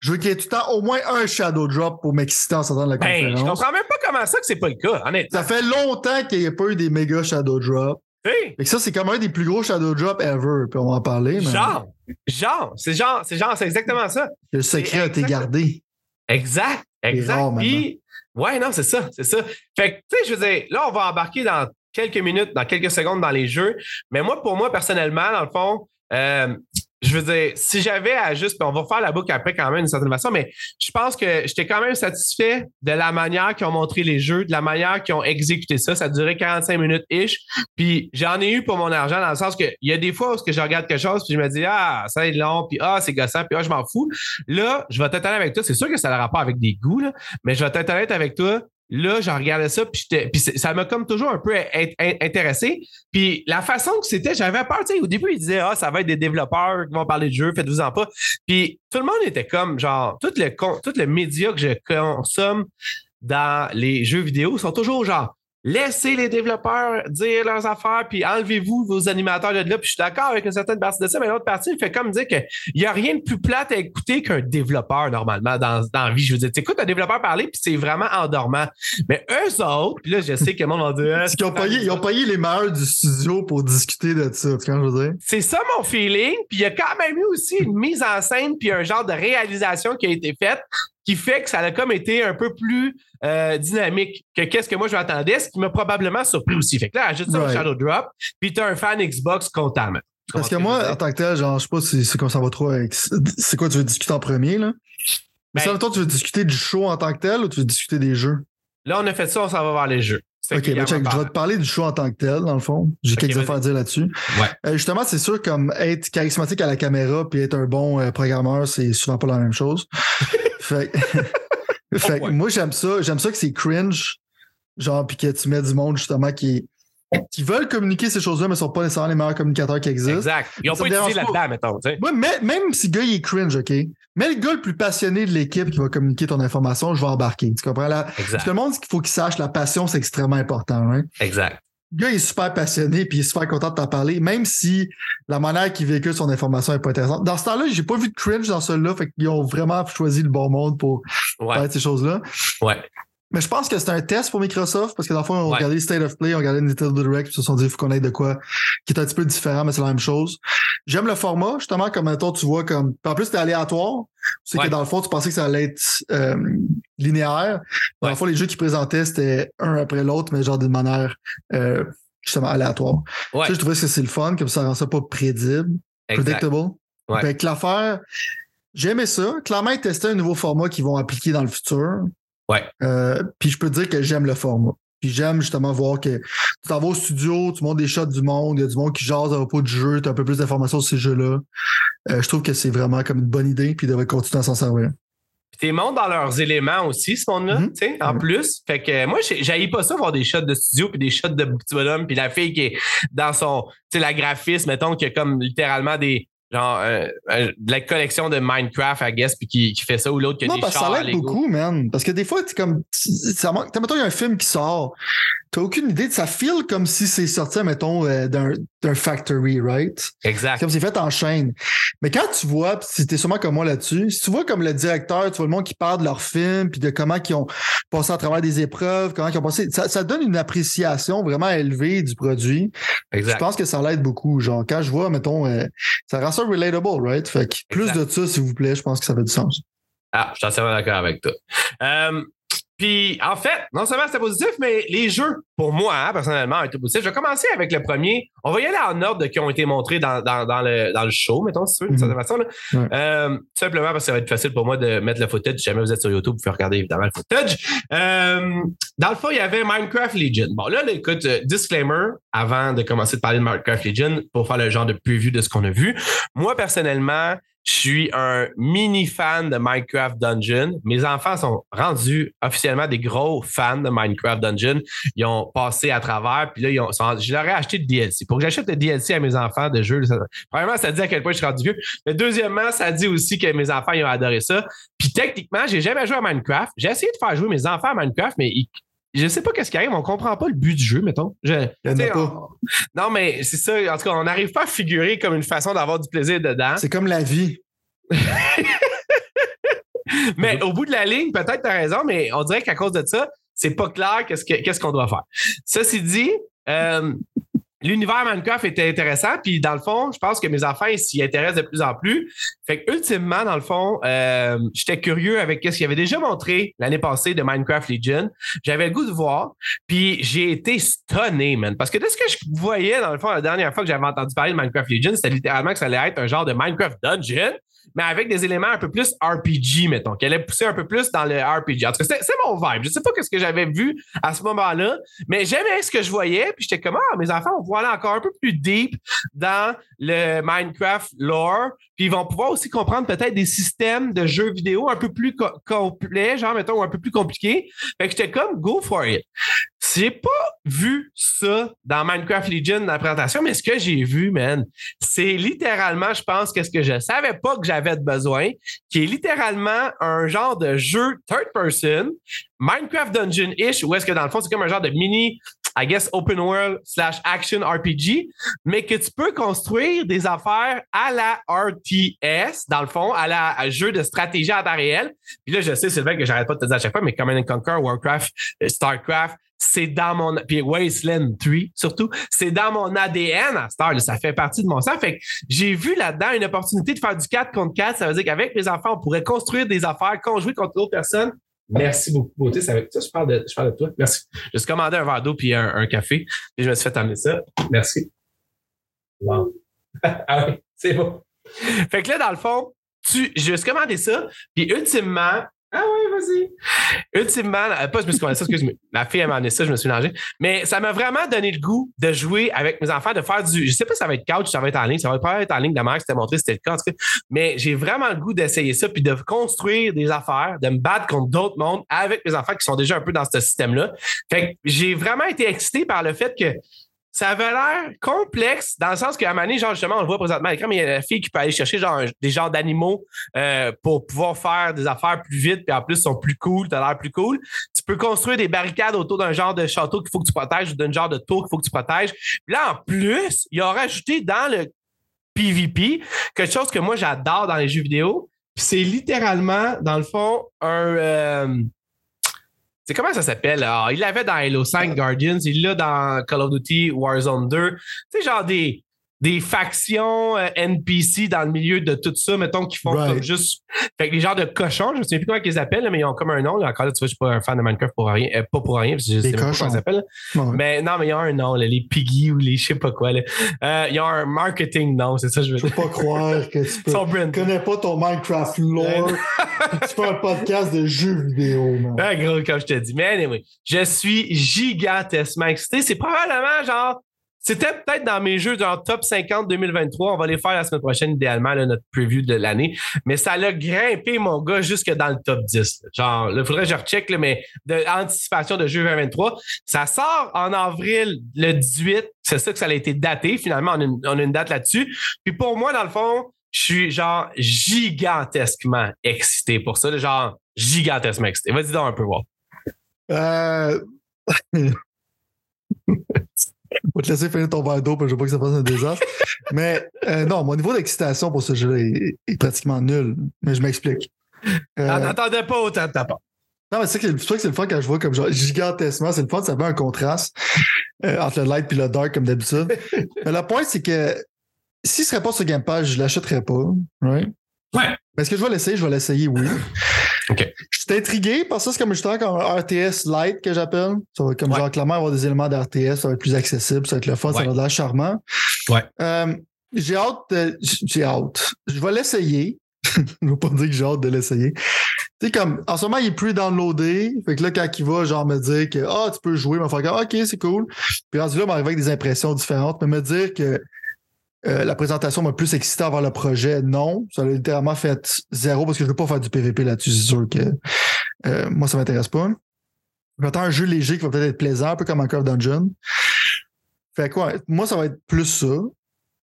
Je veux qu'il y ait tout le temps au moins un shadow drop pour m'exciter en sortant de la ben, conférence. Je comprends même pas comment ça que c'est pas le cas, honnêtement. Ça fait longtemps qu'il n'y a pas eu des méga shadow drops. Hey. ça, c'est comme un des plus gros shadow drops ever, puis on va en parler. Mais... Genre, genre, c'est genre, c'est genre, c'est exactement ça. Le secret a été gardé. Exact, exact. Puis, ouais, non, c'est ça, c'est ça. Fait que, tu sais, je veux dire, là, on va embarquer dans quelques minutes, dans quelques secondes dans les jeux. Mais moi, pour moi, personnellement, dans le fond, euh, je veux dire, si j'avais à juste, on va faire la boucle après quand même d'une certaine façon, mais je pense que j'étais quand même satisfait de la manière qu'ils ont montré les jeux, de la manière qu'ils ont exécuté ça. Ça a duré 45 minutes-ish. Puis j'en ai eu pour mon argent dans le sens que il y a des fois où je regarde quelque chose, puis je me dis, ah, ça est long, puis ah, c'est gossant, puis ah, je m'en fous. Là, je vais t'être avec toi. C'est sûr que ça n'a rapport avec des goûts, là, mais je vais t'être avec toi. Là, j'en regardais ça, puis, ça m'a comme toujours un peu intéressé. Puis la façon que c'était, j'avais peur. Tu sais, au début, ils disaient, ah, ça va être des développeurs qui vont parler de jeux, faites-vous-en pas. Puis tout le monde était comme, genre, tout le, tout le média que je consomme dans les jeux vidéo sont toujours genre, Laissez les développeurs dire leurs affaires, puis enlevez-vous vos animateurs de là. Puis je suis d'accord avec une certaine partie de ça, mais l'autre partie, il fait comme dire qu'il n'y a rien de plus plate à écouter qu'un développeur, normalement, dans, dans la vie. Je veux dire, tu écoutes un développeur parler, puis c'est vraiment endormant. Mais eux autres, puis là, je sais que le monde va dire... Ah, ils, ont payé, ils ont payé les meilleurs du studio pour discuter de ça, tu vois je veux dire? C'est ça mon feeling, puis il y a quand même eu aussi une mise en scène, puis un genre de réalisation qui a été faite qui fait que ça a comme été un peu plus euh, dynamique que qu'est-ce que moi je m'attendais, ce qui m'a probablement surpris aussi. Fait que là, ajoute ça au Shadow Drop, puis t'as un fan Xbox content. Parce que moi, en tant que tel, genre, je sais pas si c'est comme ça va trop avec. C'est quoi tu veux discuter en premier, là? Mais ben, toi, tu veux discuter du show en tant que tel ou tu veux discuter des jeux? Là, on a fait ça, on s'en va voir les jeux. Ok, ben check, je vais te parler du show en tant que tel, dans le fond. J'ai quelques affaires à dire là-dessus. Ouais. Euh, justement, c'est sûr, comme être charismatique à la caméra puis être un bon euh, programmeur, c'est souvent pas la même chose. fait fait que moi, j'aime ça. J'aime ça que c'est cringe. Genre, puis que tu mets du monde, justement, qui, qui veulent communiquer ces choses-là, mais ne sont pas nécessairement les meilleurs communicateurs qui existent. Exact. Ils n'ont pas utilisé là-dedans, mettons. Tu sais. Ouais, mais, même si le gars il est cringe, OK? Mais le gars le plus passionné de l'équipe qui va communiquer ton information, je vais embarquer. Tu comprends? Là? Exact. Parce que le monde, qu'il faut qu'il sache, la passion, c'est extrêmement important. Hein? Exact. Le gars est super passionné puis il est super content de t'en parler, même si la manière qu'il véhicule son information est pas intéressante. Dans ce temps-là, j'ai pas vu de cringe dans celui-là, fait qu'ils ont vraiment choisi le bon monde pour faire ces choses-là. Ouais. Mais je pense que c'est un test pour Microsoft parce que dans le fond, on regardait State of Play, on regardait Nintendo Direct, puis ils se sont dit, il faut qu'on ait de quoi qui est un petit peu différent, mais c'est la même chose. J'aime le format, justement, comme maintenant tu vois comme. En plus, c'était aléatoire. C'est que dans le fond, tu pensais que ça allait être euh, linéaire. Dans le fond, les jeux qu'ils présentaient, c'était un après l'autre, mais genre d'une manière euh, justement aléatoire. Ouais. je trouvais que c'est le fun, comme ça rend ça pas prédictible. Predictable. Ouais. Fait que l'affaire, j'aimais ça. Clairement, ils testaient un nouveau format qu'ils vont appliquer dans le futur. Ouais. Euh, puis je peux te dire que j'aime le format. Puis j'aime justement voir que tu t'en vas au studio, tu montes des shots du monde, il y a du monde qui jase à propos du jeu, tu as un peu plus d'informations sur ces jeux-là. Euh, je trouve que c'est vraiment comme une bonne idée, puis ils devraient continuer à s'en servir. Puis t'es montes dans leurs éléments aussi, ce monde-là, Mhm. tu sais, en plus. Fait que moi, j'ai pas ça voir des shots de studio puis des shots de petit bonhomme puis la fille qui est dans son, tu sais, la graphiste, mettons, qui a comme littéralement des, genre, euh, euh, de la collection de Minecraft, I guess, puis qui, qui fait ça ou l'autre qui a Non, des parce que chars ça l'aide beaucoup, man. Parce que des fois, tu comme. Ça manque. Mettons, il y a un film qui sort. T'as aucune idée. Ça feel comme si c'est sorti, mettons, euh, d'un d'un factory, right? Exact. Comme c'est fait en chaîne. Mais quand tu vois, pis si t'es sûrement comme moi là-dessus, si tu vois comme le directeur, tu vois le monde qui parle de leur film, puis de comment ils ont passé à travers des épreuves, comment ils ont passé, ça, ça donne une appréciation vraiment élevée du produit. Je Exact. pense que ça l'aide beaucoup. Genre, quand je vois, mettons, euh, ça rend ça relatable, right? Fait que plus Exact. de ça, s'il vous plaît, je pense que ça fait du sens. Ah, je suis entièrement d'accord avec toi. Euh, Puis, en fait, non seulement c'était positif, mais les jeux, pour moi, hein, personnellement, ont été positifs. Je vais commencer avec le premier. On va y aller en ordre de qui ont été montrés dans, dans, dans, le, dans le show, mettons, si tu veux, d'une certaine façon. Là. Ouais. Euh, tout simplement parce que ça va être facile pour moi de mettre le footage. Si jamais vous êtes sur YouTube, vous pouvez regarder évidemment le footage. Euh, dans le fond, il y avait Minecraft Legion. Bon, là, là, écoute, euh, disclaimer, avant de commencer de parler de Minecraft Legion, pour faire le genre de preview de ce qu'on a vu. Moi, personnellement, je suis un mini fan de Minecraft Dungeon. Mes enfants sont rendus officiellement des gros fans de Minecraft Dungeon. Ils ont passé à travers, puis là, ils ont, je leur ai acheté le DLC. Pour que j'achète le DLC à mes enfants de jeu, premièrement, ça dit à quel point je suis rendu vieux. Mais deuxièmement, ça dit aussi que mes enfants, ont adoré ça. Puis techniquement, j'ai jamais joué à Minecraft. J'ai essayé de faire jouer mes enfants à Minecraft, mais ils- je sais pas qu'est-ce qui arrive, on comprend pas le but du jeu, mettons. Je, on- non, mais c'est ça. En tout cas, on n'arrive pas à figurer comme une façon d'avoir du plaisir dedans. C'est comme la vie. Mais au bout de la ligne, peut-être tu as raison, mais on dirait qu'à cause de ça, c'est pas clair qu'est-ce que- qu'est-ce qu'on doit faire. Ceci dit, euh, l'univers Minecraft était intéressant, puis dans le fond, je pense que mes enfants s'y intéressent de plus en plus. Fait que ultimement, dans le fond, euh, j'étais curieux avec ce qu'il avait déjà montré l'année passée de Minecraft Legion. J'avais le goût de voir, puis j'ai été stonné, man. Parce que de ce que je voyais, dans le fond, la dernière fois que j'avais entendu parler de Minecraft Legion, c'était littéralement que ça allait être un genre de Minecraft Dungeon mais avec des éléments un peu plus RPG, mettons, qui allait pousser un peu plus dans le RPG. En tout cas, c'est mon vibe. Je sais pas ce que j'avais vu à ce moment-là, mais j'aimais ce que je voyais, puis j'étais comme, ah, mes enfants vont pouvoir aller encore un peu plus deep dans le Minecraft lore, puis ils vont pouvoir aussi comprendre peut-être des systèmes de jeux vidéo un peu plus co- complets, genre, mettons, un peu plus compliqués. Fait que j'étais comme, go for it. J'ai pas vu ça dans Minecraft Legion dans la présentation, mais ce que j'ai vu, man, c'est littéralement, je pense, que ce que je savais pas que j'avais de besoin, qui est littéralement un genre de jeu third person, Minecraft Dungeon-ish, où est-ce que dans le fond, c'est comme un genre de mini, I guess, open world slash action RPG, mais que tu peux construire des affaires à la RTS, dans le fond, à la jeu de stratégie à temps réel. Puis là, je sais, Sylvain, que j'arrête pas de te dire à chaque fois, mais Command and Conquer, Warcraft, euh, Starcraft, c'est dans mon puis Wasteland 3 surtout, c'est dans mon ADN à Star, ça fait partie de mon sang. Fait que j'ai vu là-dedans une opportunité de faire du 4 contre 4. Ça veut dire qu'avec mes enfants, on pourrait construire des affaires, conjouer contre d'autres personnes. Merci beaucoup, beauté. Ça, je, parle de, je parle de toi. Merci. Je suis commandé un verre d'eau puis un, café. Et je me suis fait amener ça. Merci. Wow. ah oui, c'est bon. Fait que là, dans le fond, tu, je me commandé ça. Puis ultimement, vas-y. Ultimement, euh, pas je me suis ça, excuse-moi. Ma fille, m'a amené ça, je me suis mélangé. Mais ça m'a vraiment donné le goût de jouer avec mes enfants, de faire du. Je sais pas si ça va être couch, ça va être en ligne, ça va pas être en ligne de la marque, c'était montré, c'était le cas, en tout cas. Mais j'ai vraiment le goût d'essayer ça, puis de construire des affaires, de me battre contre d'autres mondes avec mes enfants qui sont déjà un peu dans ce système-là. Fait que j'ai vraiment été excité par le fait que ça avait l'air complexe dans le sens qu'à un moment donné, genre justement, on le voit présentement à l'écran, mais il y a la fille qui peut aller chercher genre des genres d'animaux euh, pour pouvoir faire des affaires plus vite, puis en plus, ils sont plus cool, t'as l'air plus cool. Tu peux construire des barricades autour d'un genre de château qu'il faut que tu protèges ou d'un genre de tour qu'il faut que tu protèges. Puis là, en plus, il a rajouté dans le PvP quelque chose que moi j'adore dans les jeux vidéo. C'est littéralement, dans le fond, un. euh, c'est comment ça s'appelle? Ah, il l'avait dans Halo 5 Guardians, il l'a dans Call of Duty Warzone 2. Tu sais, genre des, des factions euh, NPC dans le milieu de tout ça, mettons, qui font Right. comme juste. Fait que les genres de cochons, je ne sais plus comment ils les appellent, mais ils ont comme un nom. Là. Encore là, tu vois, je suis pas un fan de Minecraft pour rien. euh, pas pour rien, parce que je sais pas comment ils s'appellent. Ouais. Mais non, mais ils ont un nom, là, les Piggy ou les je sais pas quoi. Là. Euh, ils ont un marketing nom, c'est ça que je veux Je dire. peux pas croire que tu peux. Tu connais pas ton Minecraft lore. tu fais un podcast de jeux vidéo, man. Gros, comme je te dis. Mais anyway, je suis gigantesquement excité. C'est probablement genre. C'était peut-être dans mes jeux genre top 50 2023. On va les faire la semaine prochaine, idéalement, notre preview de l'année. Mais ça l'a grimpé, mon gars, jusque dans le top 10. là. Genre, il faudrait que je recheck, là, mais de anticipation de jeu 2023. Ça sort en avril le 18. C'est ça que ça a été daté. Finalement, on a une, on a une date là-dessus. Puis pour moi, dans le fond, je suis genre gigantesquement excité pour ça. Genre, gigantesquement excité. Vas-y donc un peu voir. Euh... Je vais te laisser finir ton verre d'eau, parce que je veux pas que ça fasse un désastre. Mais euh, non, mon niveau d'excitation pour ce jeu-là est, est pratiquement nul. Mais je m'explique. Euh, On n'attendait pas autant de ta part. non, mais c'est que c'est vrai que c'est le fun quand je vois comme genre gigantesquement. C'est le fun, ça fait un contraste euh, entre le light et le dark comme d'habitude. mais le point, c'est que s'il serait pas sur Game Pass, je l'achèterais pas. Right? Ouais. Est-ce que je vais l'essayer? Je vais l'essayer, oui. OK. Je suis intrigué par ça. C'est comme justement comme un RTS light que j'appelle. Ça va comme Ouais. genre clairement avoir des éléments d'RTS, ça va être plus accessible, ça va être le fun, ça va être l'air charmant. Ouais. Euh, j'ai hâte de- J'ai hâte. Je vais l'essayer. je veux pas dire que j'ai hâte de l'essayer. Tu sais, comme, en ce moment, il est plus downloadé. Fait que là, quand il va, genre, me dire que, ah, tu peux jouer, il va faire comme, OK, c'est cool. Puis rendu là, il m'arrive avec des impressions différentes. Mais me dire que euh, la présentation m'a plus excité voir le projet, non. Ça a littéralement fait zéro parce que je veux pas faire du PVP là-dessus. C'est sûr que euh, moi, ça m'intéresse pas. J'attends un jeu léger qui va peut-être être plaisant, un peu comme of Dungeon. Fait quoi, moi, ça va être plus ça.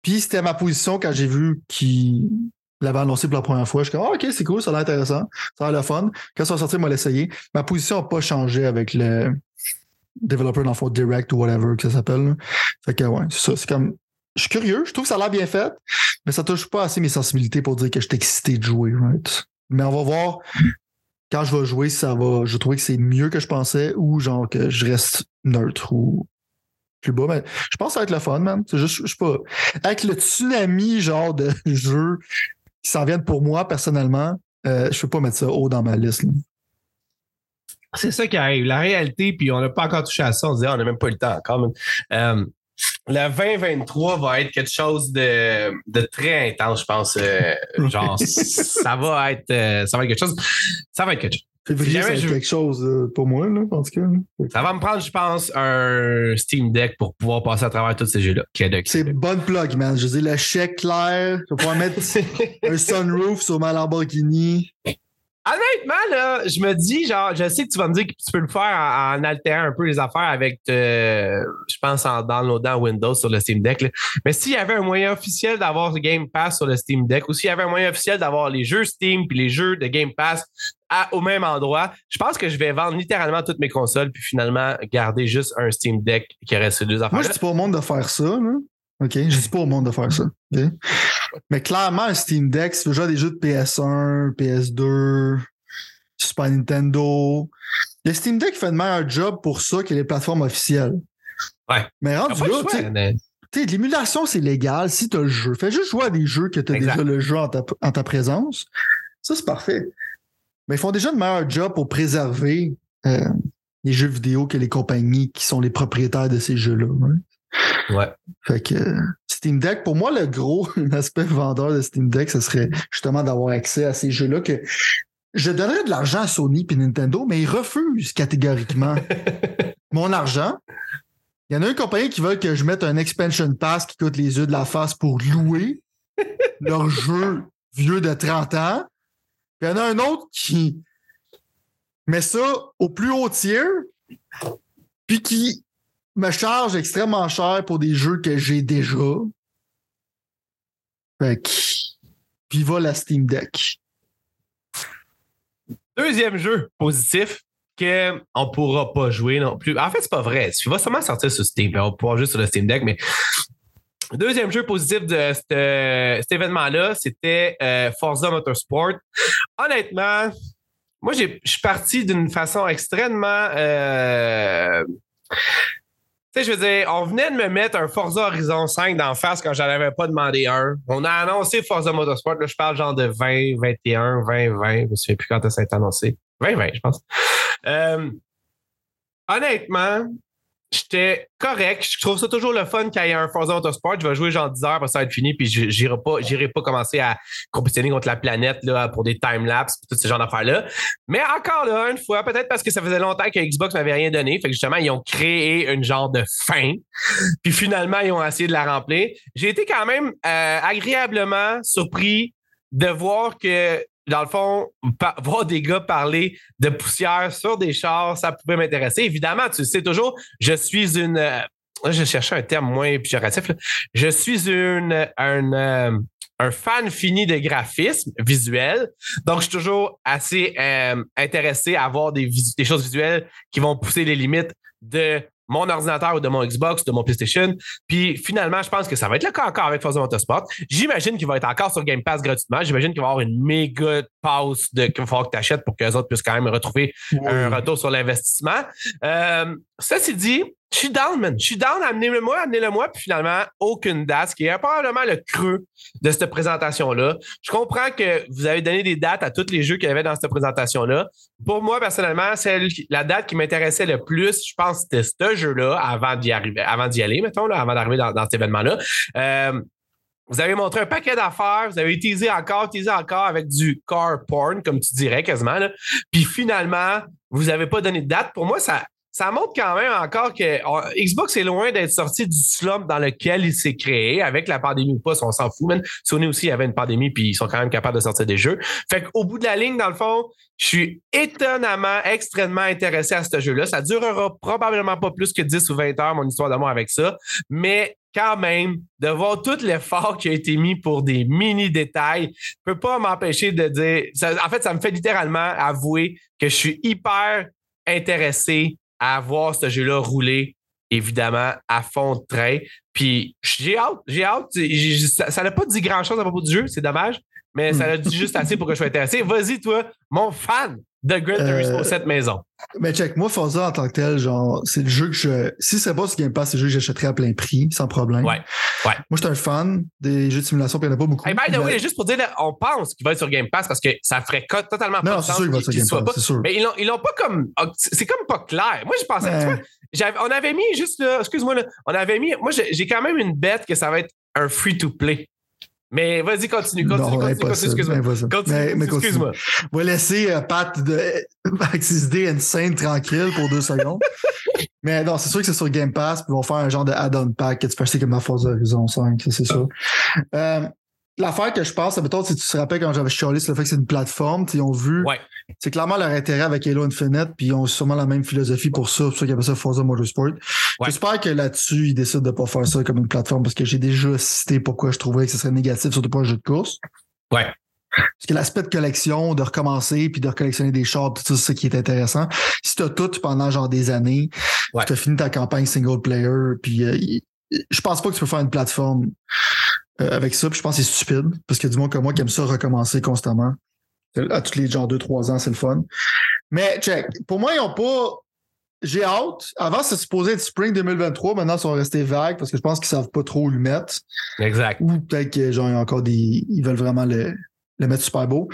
Puis c'était ma position quand j'ai vu qu'il l'avait annoncé pour la première fois. Je suis comme, ah, OK, c'est cool, ça a l'air intéressant. Ça a l'air le fun. Quand ça va sortir, moi, l'essayer. Ma position n'a pas changé avec le développeur dans le fond direct ou whatever que ça s'appelle. Fait que, ouais, c'est ça. C'est comme, je suis curieux. Je trouve que ça a l'air bien fait, mais ça touche pas assez mes sensibilités pour dire que je suis excité de jouer, right? Mais on va voir quand je vais jouer si ça va. Je trouve que c'est mieux que je pensais ou genre que je reste neutre ou plus bas. Mais je pense que ça va être le fun, man. C'est juste, je sais pas. Avec le tsunami, genre, de jeux qui s'en viennent pour moi, personnellement, euh, je peux pas mettre ça haut dans ma liste. C'est ça qui arrive. La réalité, puis on n'a pas encore touché à ça. On se dit, ah, on n'a même pas eu le temps encore. Le 2023 va être quelque chose de, de très intense, je pense. euh, genre, ça va être euh, ça va être quelque chose. Ça va être quelque chose. Février, ça va être quelque chose euh, pour moi, là, en tout cas. là. Ça va me prendre, je pense, un Steam Deck pour pouvoir passer à travers tous ces jeux-là. C'est bonne plug, man. Je dis le chèque clair. Je vais pouvoir mettre un sunroof sur ma Lamborghini. Honnêtement, là, je me dis, genre, je sais que tu vas me dire que tu peux le faire en, altérant un peu les affaires avec, euh, je pense, en downloadant Windows sur le Steam Deck. là. Mais s'il y avait un moyen officiel d'avoir Game Pass sur le Steam Deck ou s'il y avait un moyen officiel d'avoir les jeux Steam puis les jeux de Game Pass au même endroit, je pense que je vais vendre littéralement toutes mes consoles puis finalement garder juste un Steam Deck qui ces deux Moi, affaires. je dis pas au monde de faire ça, là. OK? Je dis pas au monde de faire ça. Mais clairement, un Steam Deck, si tu veux jouer à des jeux de PS1, PS2, Super Nintendo, le Steam Deck fait de meilleur job pour ça que les plateformes officielles. Ouais. Mais rendu là, l'émulation, c'est légal si tu as le jeu. Fais juste jouer à des jeux que tu as Exact. déjà le jeu en ta, en ta présence. Ça, c'est parfait. Mais ils font déjà de meilleur job pour préserver euh, les jeux vidéo que les compagnies qui sont les propriétaires de ces jeux-là. hein. Ouais. Fait que euh, Steam Deck, pour moi, le gros aspect vendeur de Steam Deck, ce serait justement d'avoir accès à ces jeux-là que je donnerais de l'argent à Sony et Nintendo, mais ils refusent catégoriquement mon argent. Il y en a une compagnie qui veut que je mette un expansion pass qui coûte les yeux de la face pour louer leur jeu vieux de 30 ans. Puis il y en a un autre qui met ça au plus haut tier, puis qui me charge extrêmement cher pour des jeux que j'ai déjà. Fait que. Puis va la Steam Deck. Deuxième jeu positif qu'on pourra pas jouer non plus. En fait, c'est pas vrai. Il va sûrement sortir sur Steam. On va pouvoir jouer sur le Steam Deck, mais deuxième jeu positif de cet, événement-là, c'était euh, Forza Motorsport. Honnêtement, moi, je suis parti d'une façon extrêmement. euh, tu sais, je veux dire, on venait de me mettre un Forza Horizon 5 d'en face quand j'en avais pas demandé un. On a annoncé Forza Motorsport. Là, je parle genre de 20, 21, 20, 20. Je me souviens plus quand ça a été annoncé. 20, 20, je pense. Euh, honnêtement, j'étais correct. Je trouve ça toujours le fun quand il y a un Forza Motorsport. Je vais jouer genre 10 heures, que ça va être fini, puis j'irai pas, pas commencer à compétitionner contre la planète là, pour des time-lapse et tout ce genre d'affaires-là. Mais encore là, une fois, peut-être parce que ça faisait longtemps que Xbox m'avait rien donné. Fait que justement, ils ont créé une genre de fin. Puis finalement, ils ont essayé de la remplir. J'ai été quand même euh, agréablement surpris de voir que, dans le fond, voir des gars parler de poussière sur des chars, ça pouvait m'intéresser. Évidemment, tu sais toujours, je suis une. euh, je cherchais un terme moins péjoratif. Je suis une, un, euh, un fan fini de graphisme visuel. Donc, je suis toujours assez euh, intéressé à voir des choses visuelles qui vont pousser les limites de mon ordinateur ou de mon Xbox, de mon PlayStation. Puis finalement, je pense que ça va être le cas encore avec Forza Motorsport. J'imagine qu'il va être encore sur Game Pass gratuitement. J'imagine qu'il va y avoir une méga pause de, qu'il va falloir que tu achètes pour que les autres puissent quand même retrouver un retour sur l'investissement. Euh, ceci dit, je suis down, man. Je suis down, amenez-le-moi, amenez-le-moi, puis finalement, aucune date, ce qui est probablement le creux de cette présentation-là. Je comprends que vous avez donné des dates à tous les jeux qu'il y avait dans cette présentation-là. Pour moi, personnellement, c'est la date qui m'intéressait le plus, je pense, c'était ce jeu-là avant d'y arriver, avant d'y aller, mettons, là, avant d'arriver dans, cet événement-là. Euh, vous avez montré un paquet d'affaires, vous avez teasé encore, teasé encore avec du car porn, comme tu dirais quasiment. Là. Puis finalement, vous n'avez pas donné de date. Pour moi, ça, ça montre quand même encore que Xbox est loin d'être sorti du slump dans lequel il s'est créé avec la pandémie ou pas, on s'en fout. Même Sony aussi avait une pandémie puis ils sont quand même capables de sortir des jeux. Fait qu'au bout de la ligne, dans le fond, je suis étonnamment, extrêmement intéressé à ce jeu-là. Ça durera probablement pas plus que 10 ou 20 heures, mon histoire d'amour avec ça. Mais quand même, de voir tout l'effort qui a été mis pour des mini détails, ne peut pas m'empêcher de dire. en fait, ça me fait littéralement avouer que je suis hyper intéressé à voir ce jeu-là rouler, évidemment, à fond de train. Puis j'ai hâte, j'ai hâte. Ça n'a pas dit grand-chose à propos du jeu, c'est dommage, mais ça a dit juste assez pour que je sois intéressé. Vas-y, toi, mon fan de Gran Turismo cette maison. Mais check, moi, Forza en tant que tel, genre, c'est le jeu que je. Si c'est pas ce Game Pass, c'est le jeu que j'achèterais à plein prix, sans problème. Ouais. ouais. Moi, je suis un fan des jeux de simulation, puis il n'y en a pas beaucoup. Hey, by the way, juste pour dire, on pense qu'il va être sur Game Pass parce que ça ferait totalement non, pas de sens. Non, c'est sûr qu'il va être sur Game Pass, c'est sûr. Mais ils l'ont, ils l'ont pas comme. C'est comme pas clair. Moi, je pensais. Tu vois, on avait mis juste là, excuse-moi, là, on avait mis. Moi, j'ai quand même une bête que ça va être un free-to-play. Mais vas-y, continue, continue, non, continue, continue, excuse-moi. Continue, excuse-moi. On va laisser euh, Pat de, ses idées insane tranquille pour deux secondes. Mais non, c'est sûr que c'est sur Game Pass, puis ils vont faire un genre de add-on pack que tu peux acheter comme la Forza Horizon 5, c'est sûr. Euh, L'affaire que je pense, mettons, si tu te rappelles quand j'avais chialé sur le fait que c'est une plateforme, ils ont vu. Ouais. C'est clairement leur intérêt avec Halo Infinite, puis ils ont sûrement la même philosophie pour ça, pour ça qu'ils appellent ça Forza Motorsport. J'espère que là-dessus, ils décident de pas faire ça comme une plateforme parce que j'ai déjà cité pourquoi je trouvais que ce serait négatif, surtout pour un jeu de course. Ouais. Parce que l'aspect de collection, de recommencer, puis de recollectionner des chars, tout ça, c'est ce qui est intéressant. Si tu as tout pendant genre des années, tu as fini ta campagne single player, puis euh, je pense pas que tu peux faire une plateforme avec ça. Puis je pense que c'est stupide parce qu'il y a du monde comme moi qui aime ça recommencer constamment. À tous les genre 2-3 ans, c'est le fun. Mais check, pour moi, ils n'ont pas. J'ai hâte. Avant, c'est supposé être spring 2023. Maintenant, ils sont restés vagues parce que je pense qu'ils savent pas trop où le mettre. Exact. Ou peut-être qu'ils ont encore des. Ils veulent vraiment le, le mettre super beau.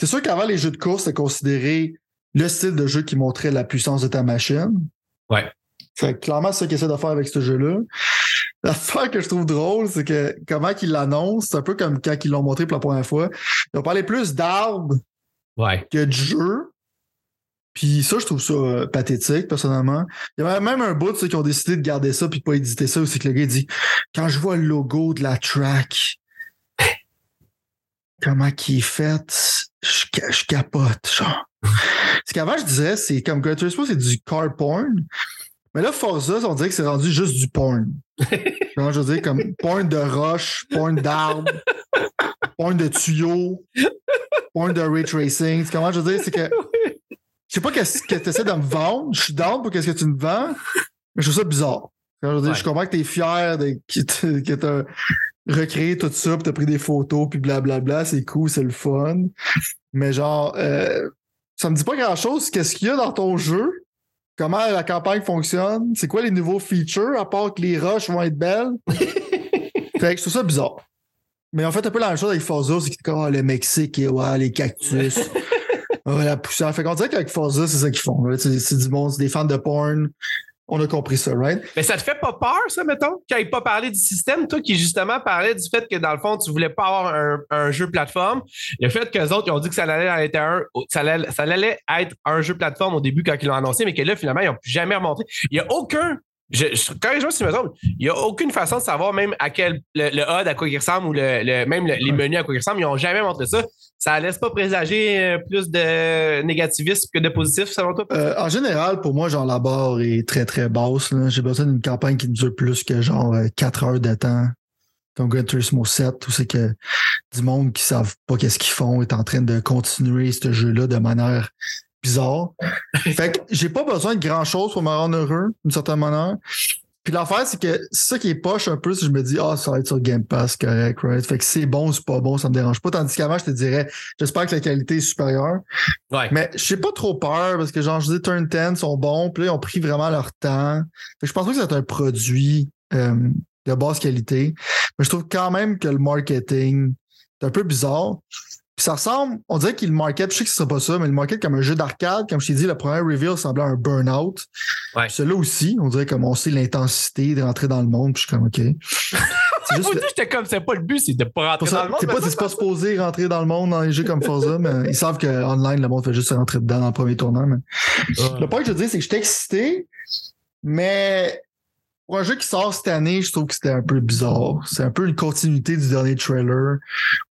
C'est sûr qu'avant, les jeux de course, c'était considéré le style de jeu qui montrait la puissance de ta machine. Ouais. C'est clairement ce qu'ils essaient de faire avec ce jeu-là. L'affaire que je trouve drôle, c'est que comment qu'ils l'annoncent, c'est un peu comme quand ils l'ont montré pour la première fois. Ils ont parlé plus d'arbres que de jeu. Puis ça, je trouve ça euh, pathétique, personnellement. Il y avait même un bout de ceux qui ont décidé de garder ça puis de pas éditer ça, c'est que le gars dit Quand je vois le logo de la track, comment qui est fait, je, je capote, genre. Ce qu'avant, je disais, c'est comme Gran Turismo, c'est du car porn. Mais là, Forza, on dirait que c'est rendu juste du porn. Comment je veux dire, comme porn de roche, porn d'arbre, porn de tuyaux, porn de ray tracing. Comment je veux dire, c'est que je sais pas qu'est-ce que tu essaies de me vendre. Je suis down pour qu'est-ce que tu me vends, mais je trouve ça bizarre. Je, veux dire, je comprends que tu es fier de, que tu as recréé tout ça, puis tu as pris des photos, puis blablabla. C'est cool, c'est le fun. Mais genre, euh, ça me dit pas grand-chose. Qu'est-ce qu'il y a dans ton jeu? Comment la campagne fonctionne, c'est quoi les nouveaux features, à part que les roches vont être belles? fait que je trouve ça bizarre. Mais en fait, un peu la même chose avec Forza, c'est comme oh, le Mexique, et, ouais, les cactus, la poussière. Fait qu'on dirait qu'avec Forza, c'est ça qu'ils font. C'est du bon, c'est des fans de porn. On a compris ça, right? Mais ça te fait pas peur, ça, mettons, qu'il n'ait pas parlé du système, toi, qui justement parlait du fait que dans le fond, tu voulais pas avoir un, jeu plateforme. Le fait qu'eux autres, ils ont dit que ça allait, être un, ça, allait, être un jeu plateforme au début quand ils l'ont annoncé, mais que là, finalement, ils n'ont jamais remonté. Il n'y a aucun je, je, corrige-moi si me trompe, il n'y a aucune façon de savoir même à quel le, le HUD à quoi il ressemble ou le, même les menus à quoi il ressemble. Ils n'ont jamais montré ça. Ça laisse pas présager euh, plus de négativisme que de positif, selon toi? Euh, en général, pour moi, genre la barre est très très basse. J'ai besoin d'une campagne qui dure plus que genre 4 euh, heures de temps. Comme Gran Turismo 7, tout c'est que du monde qui ne savent pas qu'est-ce qu'ils font est en train de continuer ce jeu-là de manière bizarre. fait que j'ai pas besoin de grand chose pour me rendre heureux, d'une certaine manière. Puis l'affaire, c'est que c'est ça qui est poche un peu si je me dis, ah, ça va être sur Game Pass, correct, right? Fait que c'est bon, c'est pas bon, ça me dérange pas. Tandis qu'avant, je te dirais, j'espère que la qualité est supérieure. Ouais. Mais j'ai pas trop peur parce que, genre, je dis, Turn 10 sont bons, puis là, ils ont pris vraiment leur temps. Fait que je pense pas que c'est un produit euh, de basse qualité. Mais je trouve quand même que le marketing est un peu bizarre. Puis ça ressemble, on dirait qu'il market, je sais que ce sera pas ça, mais le market comme un jeu d'arcade, comme je t'ai dit, le premier reveal semblait un burn-out. Ouais. Celui-là aussi, on dirait comme on sait l'intensité de rentrer dans le monde, puis je suis comme OK. C'est juste j'étais comme, c'est pas le but, c'est de pas rentrer ça, dans le monde. C'est pas, c'est pas supposé rentrer dans le monde dans les jeux comme Forza, mais ils savent que online le monde fait juste rentrer dedans dans le premier tournant. Mais... Ouais. Le point que je veux dire, c'est que j'étais excité, mais pour un jeu qui sort cette année, je trouve que c'était un peu bizarre. C'est un peu une continuité du dernier trailer.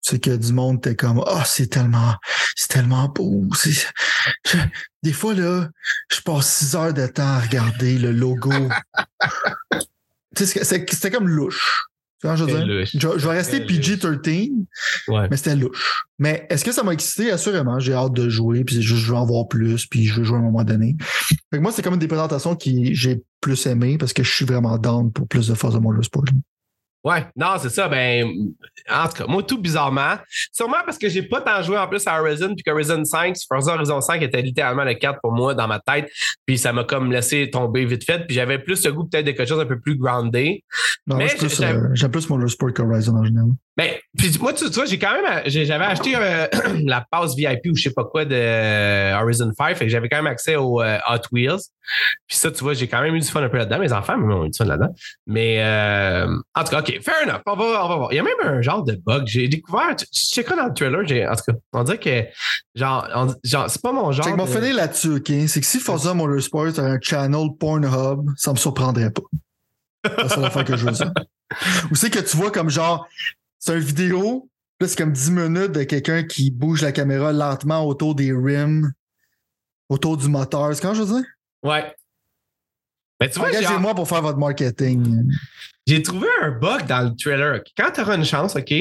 C'est que du monde était comme Oh, c'est tellement, c'est tellement beau. Je- Des fois, là, je passe six heures de temps à regarder le logo. C'était comme louche. Que je veux Très dire? louche. Je, je vais rester Très PG-13, Ouais. mais c'était louche. Mais est-ce que ça m'a excité? Assurément. J'ai hâte de jouer, puis je, je veux en voir plus, puis je veux jouer à un moment donné. Fait que moi, c'est comme une des présentations qui j'ai plus aimé parce que je suis vraiment down pour plus de Forza Motorsport. Ouais, non, c'est ça. Ben, en tout cas, moi, tout bizarrement. Sûrement parce que j'ai pas tant joué en plus à Horizon, puis que Horizon 5, Forza Horizon 5 était littéralement le 4 pour moi dans ma tête. Puis ça m'a comme laissé tomber vite fait. Puis j'avais plus le goût peut-être de quelque chose un peu plus groundé. Non, Mais je suis plus, j'aime- euh, J'aime plus Motorsport qu'Horizon en général. Ben, puis moi, tu, tu vois, j'ai quand même, j'ai- j'avais acheté euh, la passe VIP ou je sais pas quoi de euh, Horizon 5, fait que j'avais quand même accès au euh, Hot Wheels. Puis ça, tu vois, j'ai quand même eu du fun un peu là-dedans. Mes enfants même ont eu du fun là-dedans. Mais euh, en tout cas, OK, fair enough. On va, on va voir. Il y a même un genre de bug. J'ai découvert, tu tu sais quoi dans le trailer, en tout cas, on dirait que genre, on- genre c'est pas mon genre. Check, mon de- finir là-dessus, OK? C'est que si Forza Motorsport a un channel Pornhub, ça me surprendrait pas. C'est la seule affaire que je veux dire. Ou c'est que tu vois comme genre, c'est une vidéo, là, c'est comme 10 minutes de quelqu'un qui bouge la caméra lentement autour des rims, autour du moteur. C'est quand je veux dire? Ouais. Mais tu vois, Engagez-moi pour faire votre marketing. J'ai trouvé un bug dans le trailer. Quand tu auras une chance, OK,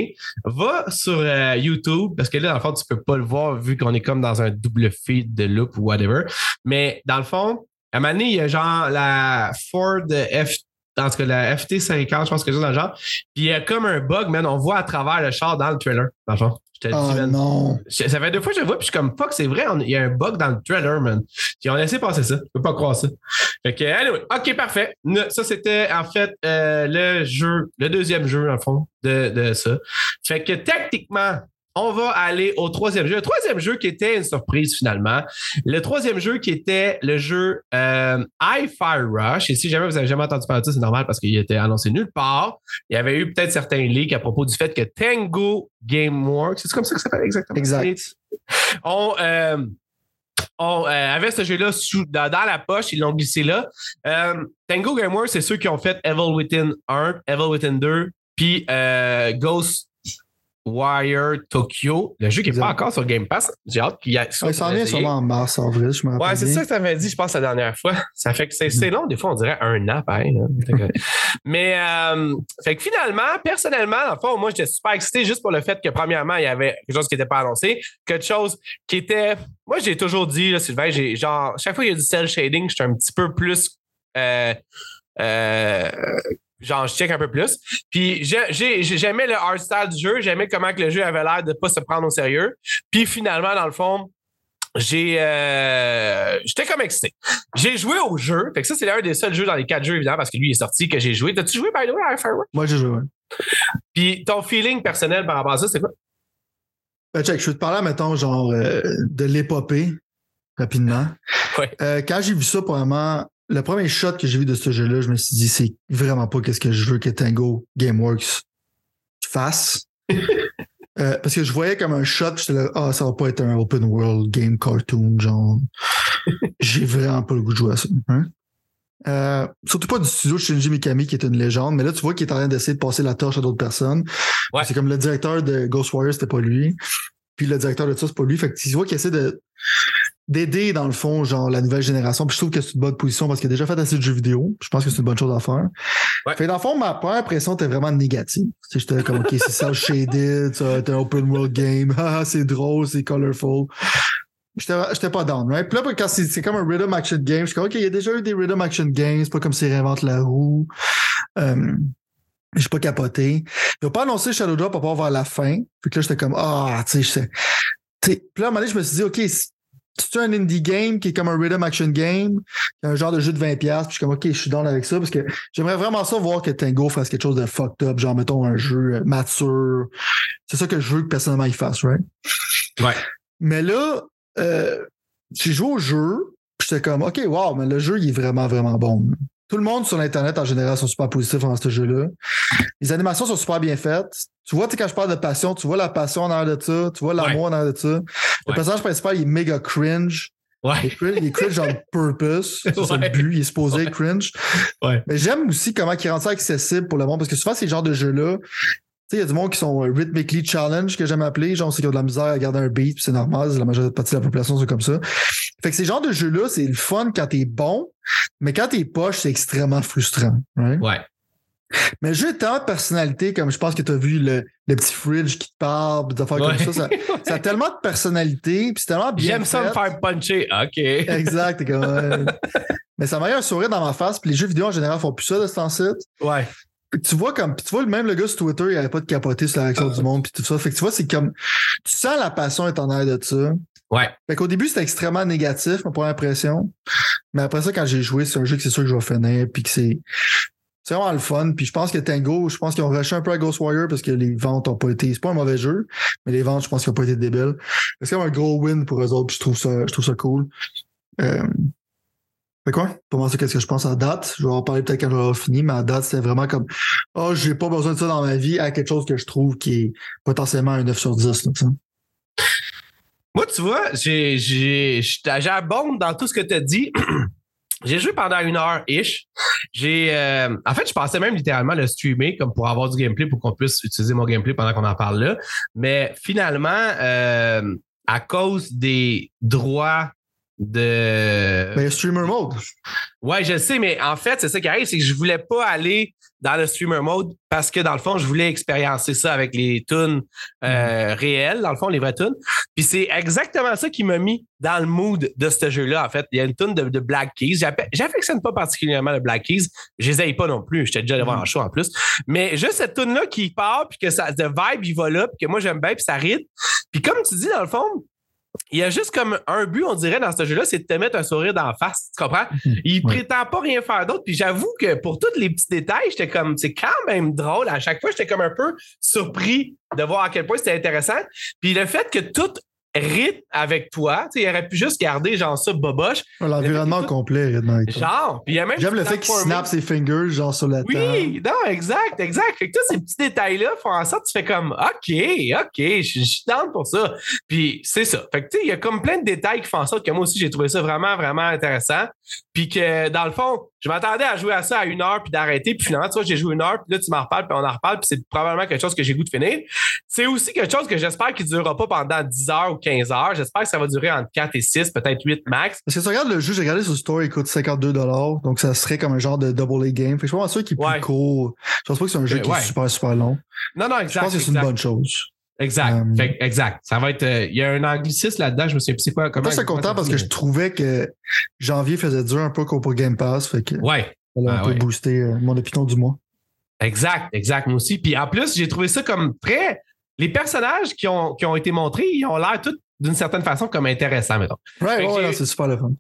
va sur euh, YouTube, parce que là, dans le fond, tu peux pas le voir vu qu'on est comme dans un double feed de loop ou whatever. Mais dans le fond, à un moment donné, il y a genre la Ford F, en tout cas la FT50, je pense que c'est dans le genre. Puis il y a comme un bug, man. On voit à travers le char dans le trailer, dans le fond. Je te dis, Oh man. non. Je- Ça fait deux fois que je le vois, puis je suis comme fuck, c'est vrai, on- il y a un bug dans le trailer, man. Ils ont laissé passer ça. Je peux pas croire ça. Fait que, anyway, ok, parfait. Ça, c'était en fait euh, le jeu, le deuxième jeu, en fond, de, de ça. Fait que techniquement, on va aller au troisième jeu. Le troisième jeu qui était une surprise finalement. Le troisième jeu qui était le jeu euh, Hi-Fi Rush. Et si jamais vous avez jamais entendu parler de ça, c'est normal parce qu'il était annoncé nulle part. Il y avait eu peut-être certains leaks à propos du fait que Tango Gameworks, c'est comme ça que ça s'appelle exactement? Exact. On, euh, on euh, avait ce jeu-là dans, dans la poche, ils l'ont glissé là. Euh, Tango Gameworks, c'est ceux qui ont fait Evil Within 1, Evil Within 2, puis euh, Ghost Wire Tokyo. Le jeu qui n'est pas encore sur Game Pass. J'ai hâte qu'il y ait Ouais, ça en vient sûrement en mars, avril, je me rappelle. Ouais, c'est ça que tu avais dit, je pense, la dernière fois. Ça fait que c'est c'est long. Des fois, on dirait un an, pareil. hein. Mais, euh, fait que finalement, personnellement, dans le fond, moi, j'étais super excité juste pour le fait que, premièrement, il y avait quelque chose qui n'était pas annoncé, quelque chose qui était. Moi, j'ai toujours dit, là, Sylvain, j'ai genre, chaque fois qu'il y a du cel shading, je suis un petit peu plus. euh, euh, genre, je check un peu plus. Puis j'ai- j'ai- j'aimais le art style du jeu, j'aimais comment que le jeu avait l'air de pas se prendre au sérieux. Puis finalement, dans le fond, j'ai euh, j'étais comme excité. J'ai joué au jeu. Fait que ça, c'est l'un des seuls jeux dans les quatre jeux, évidemment, parce que lui il est sorti que j'ai joué. T'as-tu joué, by the way, à Firewatch? Moi, j'ai joué. ouais. Puis ton feeling personnel par rapport à ça, c'est quoi? Ben, check, je vais te parler, mettons, genre, euh, de l'épopée, rapidement. Ouais. Euh, quand j'ai vu ça, probablement, le premier shot que j'ai vu de ce jeu-là, je me suis dit, c'est vraiment pas qu'est-ce que je veux que Tango Gameworks fasse. Euh, parce que je voyais comme un shot, j'étais là, ah, ça va pas être un open world game cartoon, genre. j'ai vraiment pas le goût de jouer à ça. hein. Euh, surtout pas du studio Shinji Mikami, qui est une légende, mais là, tu vois qu'il est en train d'essayer de passer la torche à d'autres personnes. Ouais. C'est comme le directeur de Ghostwire, c'était pas lui. Puis le directeur de ça, c'est pas lui. Fait que tu vois qu'il essaie de d'aider, dans le fond, genre, la nouvelle génération. Puis je trouve que c'est une bonne position parce qu'il a déjà fait assez de jeux vidéo. Je pense que c'est une bonne chose à faire. Ouais. Fait dans le fond, ma première impression était vraiment négative. Tu sais, J'étais comme, OK, c'est ça shaded, être un open world game. Ah, c'est drôle, c'est colorful. j'étais pas down, right? Puis là, quand c'est comme un rhythm action game, je suis comme, OK, il y a déjà eu des rhythm action games, c'est pas comme s'ils réinventent la roue. Euh, j'ai pas capoté. Ils ont pas annoncé Shadow Drop à part vers la fin. Puis que là, j'étais comme, ah, tu sais, Puis là, à un moment donné, je me suis dit, OK, c'est un indie game qui est comme un rhythm action game, un genre de jeu de 20$, puis je suis comme, OK, je suis down avec ça, parce que j'aimerais vraiment ça voir que Tango fasse quelque chose de fucked up, genre, mettons, un jeu mature. C'est ça que je veux que personnellement il fasse, right? Ouais. Mais là, euh, j'ai joué au jeu, puis j'étais comme, OK, wow, mais le jeu, il est vraiment, vraiment bon. Tout le monde sur l'Internet, en général, sont super positifs dans ce jeu-là. Les animations sont super bien faites. Tu vois, quand je parle de passion, tu vois la passion en arrière de ça, tu vois l'amour en arrière de ça. Le personnage principal, il est méga cringe. Ouais. Il est cringe en purpose. C'est le but. Il est supposé cringe. Ouais. Mais j'aime aussi comment il rend ça accessible pour le monde parce que souvent, ces genres de jeux-là, sais, il y a du monde qui sont rhythmically challenge, que j'aime appeler. Genre, c'est qu'ils ont de la misère à garder un beat, c'est normal. La majorité de la population, c'est comme ça. Fait que ces genres de jeux-là, c'est le fun quand t'es bon, mais quand t'es poche, c'est extrêmement frustrant. Ouais. Mais le jeu est tellement de personnalité, comme je pense que tu as vu le, le, petit fridge qui te parle, des affaires comme ça. Ça, ça, a tellement de personnalité, puis c'est tellement bien. J'aime ça me faire puncher. OK. Exact. Comme, mais ça m'a eu un sourire dans ma face, puis les jeux vidéo en général font plus ça de ce temps-ci. Ouais. Tu vois comme tu vois même le gars sur Twitter, il avait pas de capoter sur la réaction du monde puis tout ça. Fait que tu vois, c'est comme tu sens la passion est en air de ça. Ouais. Fait qu'au début, c'était extrêmement négatif, ma première impression. Mais après ça, quand j'ai joué, c'est un jeu que c'est sûr que je vais finir, puis que c'est. C'est vraiment le fun. Puis je pense que Tango, je pense qu'ils ont rushé un peu à Ghostwire parce que les ventes ont pas été. C'est pas un mauvais jeu, mais les ventes, je pense qu'ils ont pas été débiles. C'est comme un gros win pour eux autres, puis je trouve ça, je trouve ça cool. Euh... Fait quoi? Pour moi, c'est qu'est-ce que je pense à date. Je vais en parler peut-être quand j'aurai fini, mais à date, c'était vraiment comme Oh, j'ai pas besoin de ça dans ma vie à quelque chose que je trouve qui est potentiellement un 9 sur 10. Là, moi, tu vois, j'abonde dans tout ce que tu as dit. j'ai joué pendant une heure-ish. J'ai, euh, en fait, je pensais même littéralement le streamer comme pour avoir du gameplay pour qu'on puisse utiliser mon gameplay pendant qu'on en parle là. Mais finalement, euh, à cause des droits de. Mais streamer mode. Ouais, je sais, mais en fait, c'est ça qui arrive, c'est que je voulais pas aller dans le streamer mode parce que dans le fond, je voulais expériencer ça avec les tunes euh, mm. réelles, dans le fond, les vraies tunes. Puis c'est exactement ça qui m'a mis dans le mood de ce jeu-là, en fait. Il y a une tune de, Black Keys. J'affectionne pas particulièrement le Black Keys. Je les pas non plus. J'étais déjà devant mm. un show en plus. Mais juste cette tune-là qui part, puis que ça, le vibe, il va là, puis que moi, j'aime bien, puis ça rythme. Puis comme tu dis, dans le fond, il y a juste comme un but, on dirait, dans ce jeu-là, c'est de te mettre un sourire d'en face. Tu comprends? Il prétend pas rien faire d'autre. Puis j'avoue que pour tous les petits détails, j'étais comme, c'est quand même drôle. À chaque fois, j'étais comme un peu surpris de voir à quel point c'était intéressant. Puis le fait que tout rythme avec toi. Tu sais, il aurait pu juste garder genre ça boboche. L'environnement complet rythme avec toi. Genre, puis il y a même J'aime le fait qu'il snap ses fingers genre sur la oui, table. Oui, non, exact, exact. Fait que tous ces petits détails-là font en sorte que tu fais comme OK, OK, je suis down pour ça. Puis c'est ça. Fait que tu sais, il y a comme plein de détails qui font en sorte que moi aussi j'ai trouvé ça vraiment, vraiment intéressant. Puis que dans le fond, je m'attendais à jouer à ça à une heure puis d'arrêter. Puis finalement, tu vois, j'ai joué une heure, puis là, tu m'en reparles, puis on en reparle, puis c'est probablement quelque chose que j'ai goût de finir. C'est aussi quelque chose que j'espère qu'il ne durera pas pendant 10 heures ou 15 heures. J'espère que ça va durer entre 4 et 6, peut-être 8 max. Parce que tu regardes le jeu, j'ai regardé sur le store, il coûte 52 donc ça serait comme un genre de double A game. Fait que je suis pas sûr qu'il est plus court. Je pense pas que c'est un jeu qui est super, super long. Non, non, exact. Je pense que c'est une bonne chose. Exact. Euh, exact. Ça va être. Euh, il y a un anglicisme là-dedans, je me souviens plus c'est quoi. Comment. Je suis content parce que je trouvais que janvier faisait dur un peu pour Game Pass. Fait que ouais. Ça a un ah peu boosté euh, mon opinion du mois. Exact, exact, moi aussi. Puis en plus, j'ai trouvé ça comme très. Les personnages qui ont, qui ont été montrés, ils ont l'air tous d'une certaine façon comme intéressants, mettons. Ouais, ouais, c'est super le fun.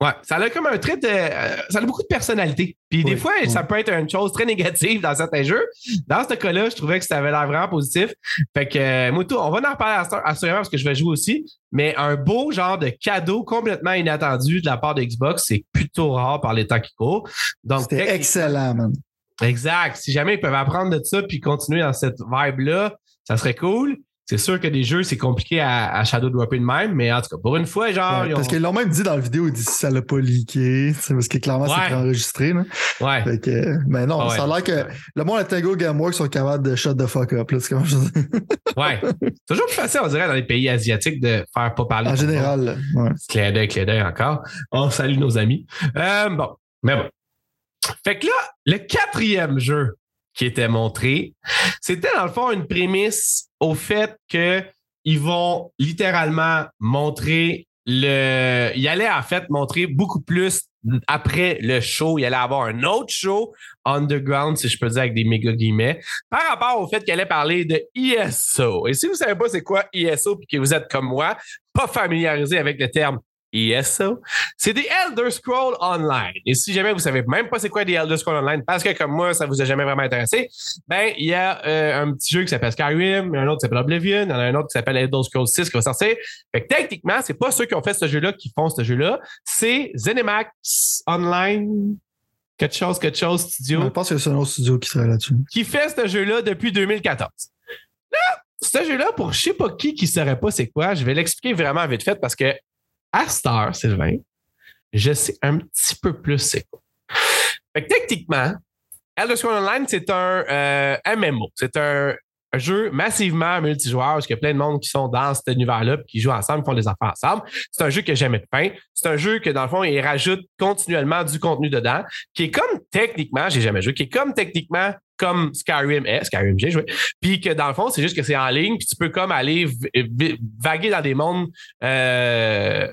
Ouais, ça a comme un trait de. Euh, ça a beaucoup de personnalité. Puis des fois, ça peut être une chose très négative dans certains jeux. Dans ce cas-là, je trouvais que ça avait l'air vraiment positif. Fait que, euh, Moutou, on va en reparler assurément parce que je vais jouer aussi. Mais un beau genre de cadeau complètement inattendu de la part de Xbox, c'est plutôt rare par les temps qui courent. Donc, C'était excellent, man. Exact. Si jamais ils peuvent apprendre de ça puis continuer dans cette vibe-là, ça serait cool. C'est sûr que des jeux, c'est compliqué à, shadow dropper de même, mais en tout cas, pour une fois, genre. parce qu'ils l'ont même dit dans la vidéo, ils disent ça l'a pas leaké, parce que clairement, c'est enregistré. Là. Ouais. Fait que, mais non, ça a l'air que le monde à Tango Gameworks sont capables de shut the fuck up. Là, comme je Ouais. C'est toujours plus facile, on dirait, dans les pays asiatiques de faire pas parler. En général, ouais. Clin d'œil, clin d'œil encore. On salue nos amis. Euh, bon, mais bon. Fait que là, le quatrième jeu qui était montré. C'était dans le fond une prémisse au fait qu'ils vont littéralement montrer le, il allait en fait montrer beaucoup plus après le show. Il allait avoir un autre show underground, si je peux dire avec des méga guillemets, par rapport au fait qu'elle allait parler de ESO. Et si vous ne savez pas c'est quoi ESO et que vous êtes comme moi, pas familiarisé avec le terme ESO, c'est des Elder Scrolls Online. Et si jamais vous savez même pas c'est quoi des Elder Scrolls Online, parce que comme moi, ça vous a jamais vraiment intéressé, ben, il y a euh, un petit jeu qui s'appelle Skyrim, un autre qui s'appelle Oblivion, il y en a un autre qui s'appelle Elder Scrolls 6 qui va sortir. Fait que techniquement, c'est pas ceux qui ont fait ce jeu-là qui font ce jeu-là, c'est Zenimax Online, quelque chose, quelque chose studio. Je pense que c'est un autre studio qui serait là-dessus. Qui fait ce jeu-là depuis 2014. Là, ce jeu-là, pour je sais pas qui qui saurait pas c'est quoi, je vais l'expliquer vraiment vite fait parce que à Star, Sylvain, je sais un petit peu plus c'est quoi. Fait que techniquement, Elder Scrolls Online, c'est un euh, MMO. C'est un, un, jeu massivement multijoueur parce qu'il y a plein de monde qui sont dans cet univers-là qui jouent ensemble, qui font des affaires ensemble. C'est un jeu qui n'a jamais de fin. C'est un jeu que, dans le fond, il rajoute continuellement du contenu dedans, qui est comme techniquement, j'ai jamais joué, qui est comme techniquement comme Skyrim est, Skyrim j'ai joué, puis que dans le fond, c'est juste que c'est en ligne, puis tu peux comme aller vaguer dans des mondes euh,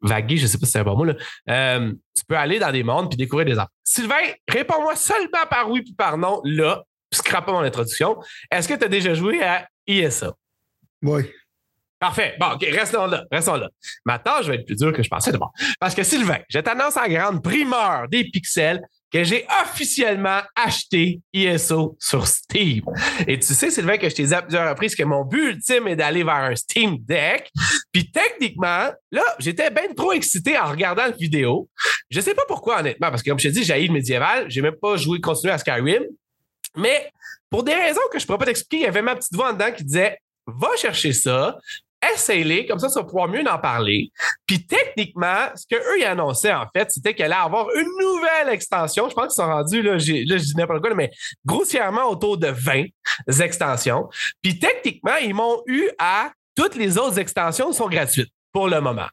vaguer, je sais pas si c'est un bon mot, là. Euh, tu peux aller dans des mondes puis découvrir des arbres. Sylvain, réponds-moi seulement par oui puis par non, là, pas mon introduction. Est-ce que tu as déjà joué à ESA? Oui. Parfait. Bon, OK, restons là. Restons là. Maintenant, je vais être plus dur que je pensais de bon. Parce que Sylvain, je t'annonce en grande primeur des pixels que j'ai officiellement acheté ISO sur Steam. Et tu sais, Sylvain, que je t'ai dit à plusieurs reprises que mon but ultime est d'aller vers un Steam Deck. Puis techniquement, là, j'étais bien trop excité en regardant la vidéo. Je sais pas pourquoi, honnêtement, parce que comme je t'ai dit, j'ai le médiéval, j'ai même pas joué, continué à Skyrim. Mais pour des raisons que je pourrais pas t'expliquer, il y avait ma petite voix en dedans qui disait Va chercher ça, essaye-les, comme ça, ça va pouvoir mieux en parler. Puis techniquement, ce qu'eux, ils annonçaient, en fait, c'était qu'elle allait avoir une nouvelle extension. Je pense qu'ils sont rendus, là, là je dis n'importe quoi, mais grossièrement autour de 20 extensions. Puis techniquement, ils m'ont eu à toutes les autres extensions sont gratuites pour le moment.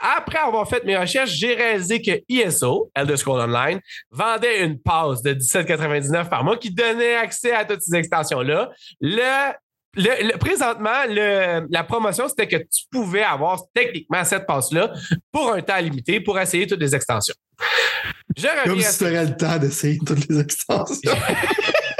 Après avoir fait mes recherches, j'ai réalisé que ISO, Elder Scrolls Online, vendait une passe de 17,99 par mois qui donnait accès à toutes ces extensions-là. Le le, présentement, le, la promotion, c'était que tu pouvais avoir techniquement cette passe-là pour un temps limité pour essayer toutes les extensions. Je Comme si tu aurais le temps d'essayer toutes les extensions.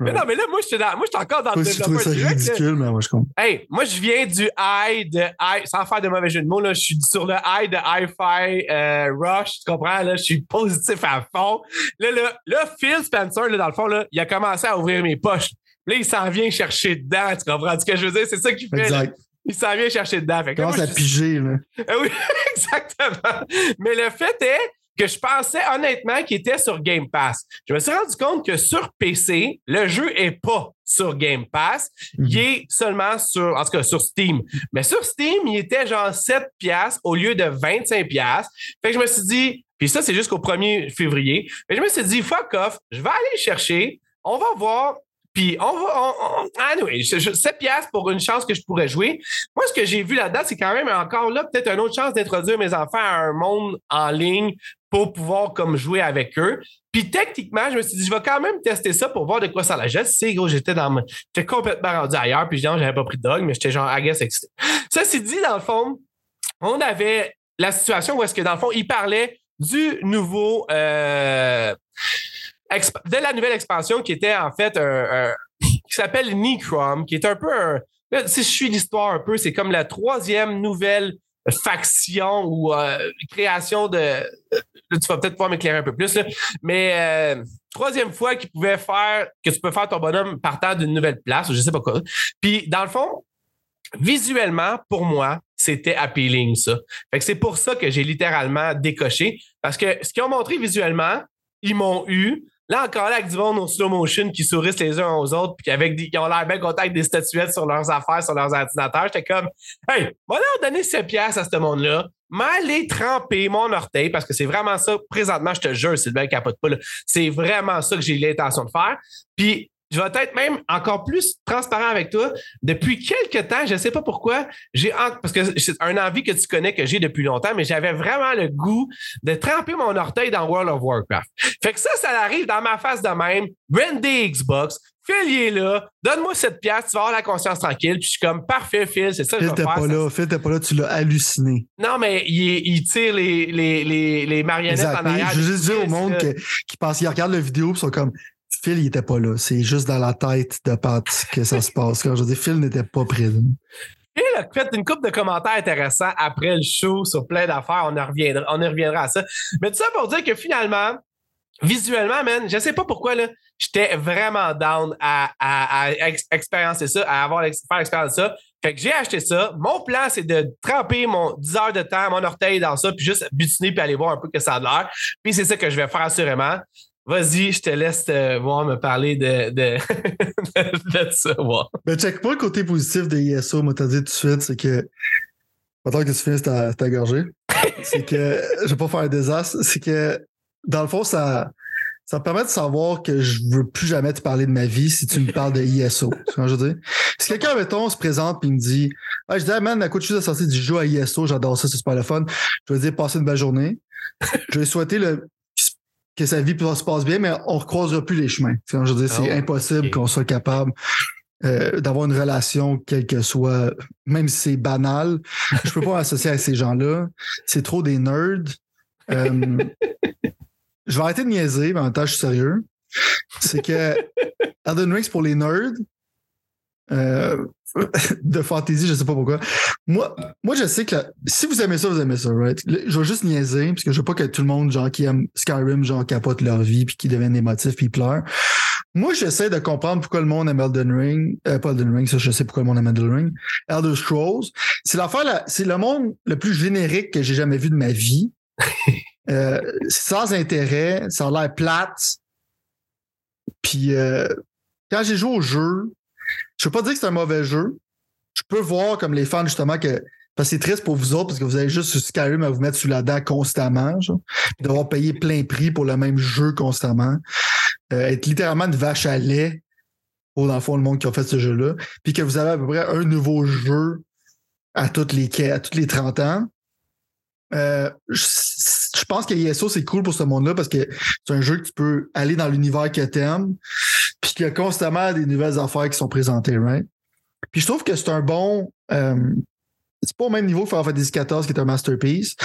mais non, mais là, moi, je suis, dans, moi, je suis encore dans le développement. ça ridicule, mais moi, je comprends. Hey, moi, je viens du high de high, sans faire de mauvais jeu de mots, là, je suis sur le high de Hi-Fi euh, Rush, tu comprends? Là, je suis positif à fond. Là, là, là Phil Spencer, là, dans le fond, là, il a commencé à ouvrir mes poches. Là, il s'en vient chercher dedans. Tu comprends ce que je veux dire? C'est ça qu'il fait. Exact. Il s'en vient chercher dedans. il commence à piger, là. Ah oui, exactement. Mais le fait est que je pensais honnêtement qu'il était sur Game Pass. Je me suis rendu compte que sur PC, le jeu est pas sur Game Pass. Il mhm. est seulement sur, en tout cas, sur Steam. Mais sur Steam, il était genre 7 piastres au lieu de 25 piastres. Fait que je me suis dit, puis ça, c'est jusqu'au 1er février. Mais je me suis dit, fuck off, je vais aller chercher. On va voir puis on va. On, anyway, 7 piastres pour une chance que je pourrais jouer. Moi, ce que j'ai vu là-dedans, c'est quand même encore là, peut-être une autre chance d'introduire mes enfants à un monde en ligne pour pouvoir comme jouer avec eux. Puis techniquement, je me suis dit, je vais quand même tester ça pour voir de quoi ça la jette. C'est gros, j'étais dans J'étais complètement rendu ailleurs, puis j'avais pas pris de dog, mais j'étais genre agace excité. Ça, c'est dit, dans le fond, on avait la situation où est-ce que, dans le fond, il parlait du nouveau. Euh, de la nouvelle expansion qui était en fait un, qui s'appelle Necrom, qui est un peu un. si je suis l'histoire un peu, c'est comme la troisième nouvelle faction ou euh, création de. Là, tu vas peut-être pouvoir m'éclairer un peu plus, là, mais euh, troisième fois qu'il pouvait faire que tu peux faire ton bonhomme partant d'une nouvelle place, ou je sais pas quoi. Puis dans le fond, visuellement, pour moi, c'était appealing ça. Fait que c'est pour ça que j'ai littéralement décoché. Parce que ce qu'ils ont montré visuellement, ils m'ont eu. Là, encore là, avec du monde au slow motion qui sourissent les uns aux autres, puis avec qui ont l'air bien contents avec des statuettes sur leurs affaires, sur leurs ordinateurs, j'étais comme, hey, moi, leur donner 7 piastres à ce monde-là, m'aller tremper mon orteil, parce que c'est vraiment ça, présentement, je te jure, c'est le capote pas, c'est vraiment ça que j'ai l'intention de faire. Puis, je vais être même encore plus transparent avec toi. Depuis quelques temps, je ne sais pas pourquoi, j'ai parce que c'est un envie que tu connais que j'ai depuis longtemps, mais j'avais vraiment le goût de tremper mon orteil dans World of Warcraft. Fait que ça, ça arrive dans ma face de même. Brandé Xbox, Phil, il est là. Donne-moi cette pièce, tu vas avoir la conscience tranquille. Puis je suis comme, parfait, Phil, c'est ça que Phil je t'es faire. pas ça- là, Phil t'es pas là, tu l'as halluciné. Non, mais il, il tire les, les, les, les marionnettes Exact. en arrière. je veux juste dire au monde qui pense, regardent la vidéo et sont comme Phil, il pas là. C'est juste dans la tête de Pat que ça se passe. Quand je dis Phil n'était pas présent. Phil a fait une couple de commentaires intéressants après le show sur plein d'affaires. On, en reviendra, on y reviendra à ça. Mais tout ça pour dire que finalement, visuellement, man, je sais pas pourquoi, là, j'étais vraiment down à, à, à ex- expériencer ça, à avoir faire l'expérience de ça. Fait que j'ai acheté ça. Mon plan, c'est de tremper mon 10 heures de temps, mon orteil dans ça, puis juste butiner puis aller voir un peu que ça a l'air. Puis c'est ça que je vais faire assurément. Vas-y, je te laisse te voir me parler de, de, de, ça. voir. Mais check pas le côté positif de ISO, moi t'as dit tout de suite, c'est que. Attends que tu finisses ta, ta gorgée. c'est que. Je vais pas faire un désastre. C'est que dans le fond, ça. Ça me permet de savoir que je veux plus jamais te parler de ma vie si tu me parles de ISO. Tu vois ce que je veux dire? Si quelqu'un, mettons, se présente et me dit ah, Je dis, ah, man, à coup de sortir du jeu à ISO, j'adore ça, c'est super le fun. Je vais dire, passez une belle journée. Je vais souhaiter le, que sa vie se passe bien, mais on ne recroisera plus les chemins. Je veux dire, c'est Oh, impossible qu'on soit capable euh, d'avoir une relation, quelle que soit, même si c'est banal. Je peux pas m'associer à ces gens-là. C'est trop des nerds. Euh, je vais arrêter de niaiser, mais en même temps, je suis sérieux. C'est que Elden Ring, c'est pour les nerds. Euh, de fantasy, je sais pas pourquoi. Moi, moi, je sais que la- si vous aimez ça, vous aimez ça, right? Le- Je vais juste niaiser, parce que je veux pas que tout le monde, genre, qui aime Skyrim, genre, capote leur vie, puis qui deviennent émotifs, puis ils pleurent. Moi, j'essaie de comprendre pourquoi le monde aime Elden Ring. Euh, pas Elden Ring, ça, je sais pourquoi le monde aime Elden Ring. Elder Scrolls. C'est l'affaire, c'est le monde le plus générique que j'ai jamais vu de ma vie. Euh, sans intérêt, ça a l'air plate. Puis euh, quand j'ai joué au jeu, je veux pas dire que c'est un mauvais jeu. Je peux voir comme les fans justement que parce que c'est triste pour vous autres parce que vous avez juste sur Skyrim à vous mettre sous la dent constamment, genre, puis devoir payer plein prix pour le même jeu constamment, Euh, être littéralement une vache à lait pour dans le fond le monde qui a fait ce jeu-là, puis que vous avez à peu près un nouveau jeu à toutes les à toutes les 30 ans. Euh, je, je pense que ISO, c'est cool pour ce monde-là parce que c'est un jeu que tu peux aller dans l'univers que t'aimes, puis qu'il y a constamment des nouvelles affaires qui sont présentées, right? Puis je trouve que c'est un bon. euh, c'est pas au même niveau que Final Fantasy XIV qui est un masterpiece,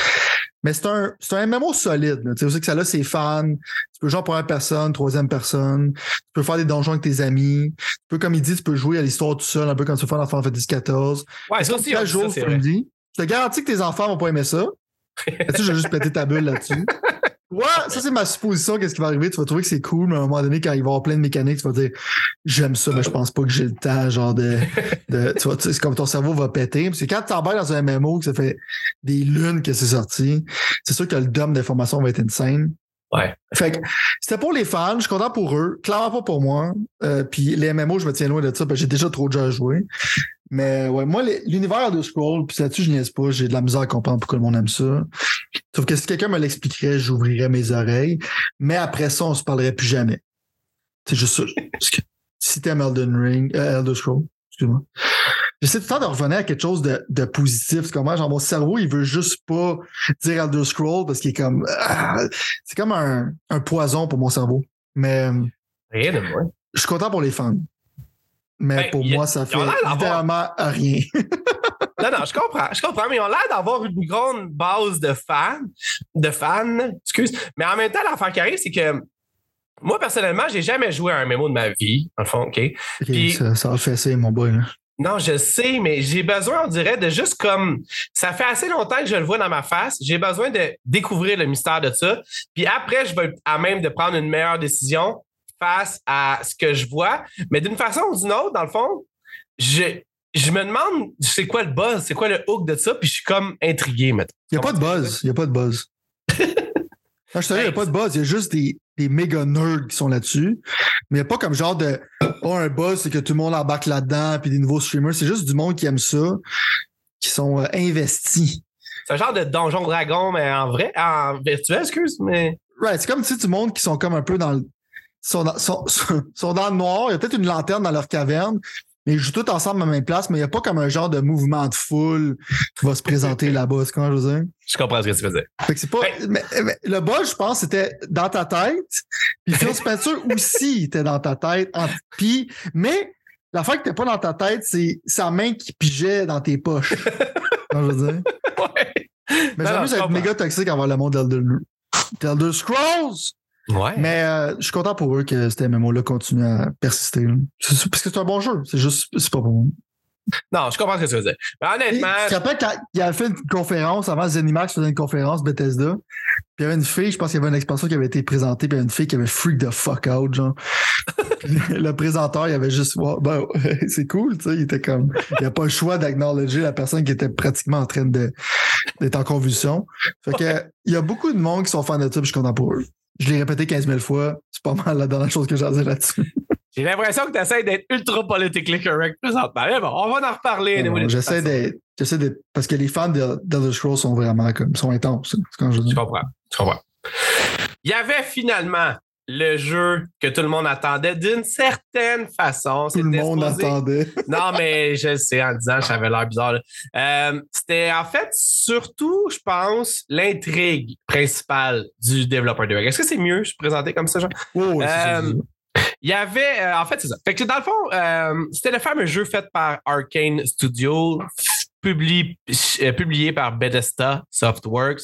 mais c'est un, c'est un MMO solide. Tu sais aussi que ça a ses fans. Tu peux jouer en première personne, troisième personne. Tu peux faire des donjons avec tes amis. Tu peux, comme il dit, tu peux jouer à l'histoire tout seul, un peu comme tu fais dans Final Fantasy XIV. Ouais, ça aussi, dit jour, ça, c'est vrai. dis. Je te garantis que tes enfants vont pas aimer ça. Là-dessus, je vais juste péter ta bulle là-dessus? Ouais, ça c'est ma supposition. Qu'est-ce qui va arriver? Tu vas trouver que c'est cool, mais à un moment donné, quand il va y avoir plein de mécaniques, tu vas dire j'aime ça, mais je pense pas que j'ai le temps, genre de. de tu vois, c'est comme ton cerveau va péter. Parce que quand tu t'emballes dans un MMO, que ça fait des lunes que c'est sorti, c'est sûr que le dôme d'information va être insane. Ouais. Fait que c'était pour les fans, je suis content pour eux, clairement pas pour moi. Euh, puis les MMO, je me tiens loin de ça, parce que j'ai déjà trop déjà joué. Mais ouais, moi, l'univers de Scroll, puis là-dessus, je niaise pas, j'ai de la misère à comprendre pourquoi le monde aime ça. Sauf que si quelqu'un me l'expliquerait, j'ouvrirais mes oreilles. Mais après ça, on se parlerait plus jamais. C'est juste ça. Parce que si t'aimes Elden Ring, euh, Elder Scroll, excuse-moi. J'essaie tout le temps de revenir à quelque chose de, de positif. C'est comme moi, genre, mon cerveau, il veut juste pas dire Elder Scroll parce qu'il est comme, ah, c'est comme un, un poison pour mon cerveau. Mais Rien de moins. je suis content pour les fans. Mais Ben, pour a- moi, ça fait a littéralement rien. Non, non, je comprends. Je comprends, mais ils ont l'air d'avoir une grande base de fans, de fans, excuse. Mais en même temps, l'affaire qui arrive, c'est que moi, personnellement, j'ai jamais joué à un mémo de ma vie, en fond, OK? Puis- ça, ça va le fesser, mon boy. là. Non, je sais, mais j'ai besoin, on dirait, de juste comme. Ça fait assez longtemps que je le vois dans ma face. J'ai besoin de découvrir le mystère de ça. Puis après, je vais à même de prendre une meilleure décision face à ce que je vois. Mais d'une façon ou d'une autre, dans le fond, je, je me demande c'est quoi le buzz, c'est quoi le hook de ça, puis je suis comme intrigué maintenant. Il n'y a pas de buzz. Il n'y a pas de buzz. Non, je te dis, il n'y a pas de buzz. Il y a juste des, des méga nerds qui sont là-dessus. Mais il n'y a pas comme genre de oh, un buzz, c'est que tout le monde embarque là-dedans, puis des nouveaux streamers. C'est juste du monde qui aime ça, qui sont euh, investis. C'est un genre de donjon dragon, mais en vrai, en virtuel, excuse, mais. Right, c'est comme tu sais, du monde qui sont comme un peu dans le. Sont dans, sont, dans le noir. Il y a peut-être une lanterne dans leur caverne. Mais ils jouent tous ensemble à la même place, mais il n'y a pas comme un genre de mouvement de foule qui va se présenter là-bas. C'est comment je veux dire? Je comprends ce que tu veux dire. Fait que c'est pas. Mais, mais le bol, je pense, c'était dans ta tête. Puis Phil Spencer aussi était dans ta tête. En, puis, mais l'affaire que t'es pas dans ta tête, c'est sa main qui pigeait dans tes poches. je veux dire? Ouais. Mais j'avoue, comprends. méga toxique envers le monde d'Elder Scrolls. Ouais. Mais euh, je suis content pour eux que cet MMO-là continue à persister. là. Parce que c'est un bon jeu. C'est juste, c'est pas bon. Non, je comprends ce que tu veux dire. Mais Et, honnêtement, Tu te rappelles quand il avait fait une conférence, avant Zenimax faisait une conférence Bethesda, puis il y avait une fille, je pense qu'il y avait une expansion qui avait été présentée, puis il y avait une fille qui avait freak the fuck out, genre. Le présenteur, il avait juste, ben, c'est cool, tu sais, il était comme, il a pas le choix d'acknowledger la personne qui était pratiquement en train de, d'être en convulsion. Fait que, il y a beaucoup de monde qui sont fans de ça, puis je suis content pour eux. Je l'ai répété 15 000 fois, c'est pas mal la dernière chose que j'ai à dire là-dessus. j'ai l'impression que tu essaies d'être ultra politically correct présentement. Mais bon, on va en reparler. toute J'essaie d'être, j'essaie d'être, parce que les fans de d'Elder Scrolls sont vraiment comme, sont intenses, quand je dis. Je comprends. Je comprends. Il y avait finalement le jeu que tout le monde attendait d'une certaine façon. Tout le monde attendait. Non, mais je le sais en disant, j'avais l'air bizarre. Euh, C'était en fait surtout, je pense, l'intrigue principale du développeur de Est-ce que c'est mieux je présenter comme ça, genre? Oh, Euh. Il y avait, euh, en fait, c'est ça. Fait que dans le fond, euh, c'était le fameux jeu fait par Arkane Studio, publié, euh, publié par Bethesda Softworks.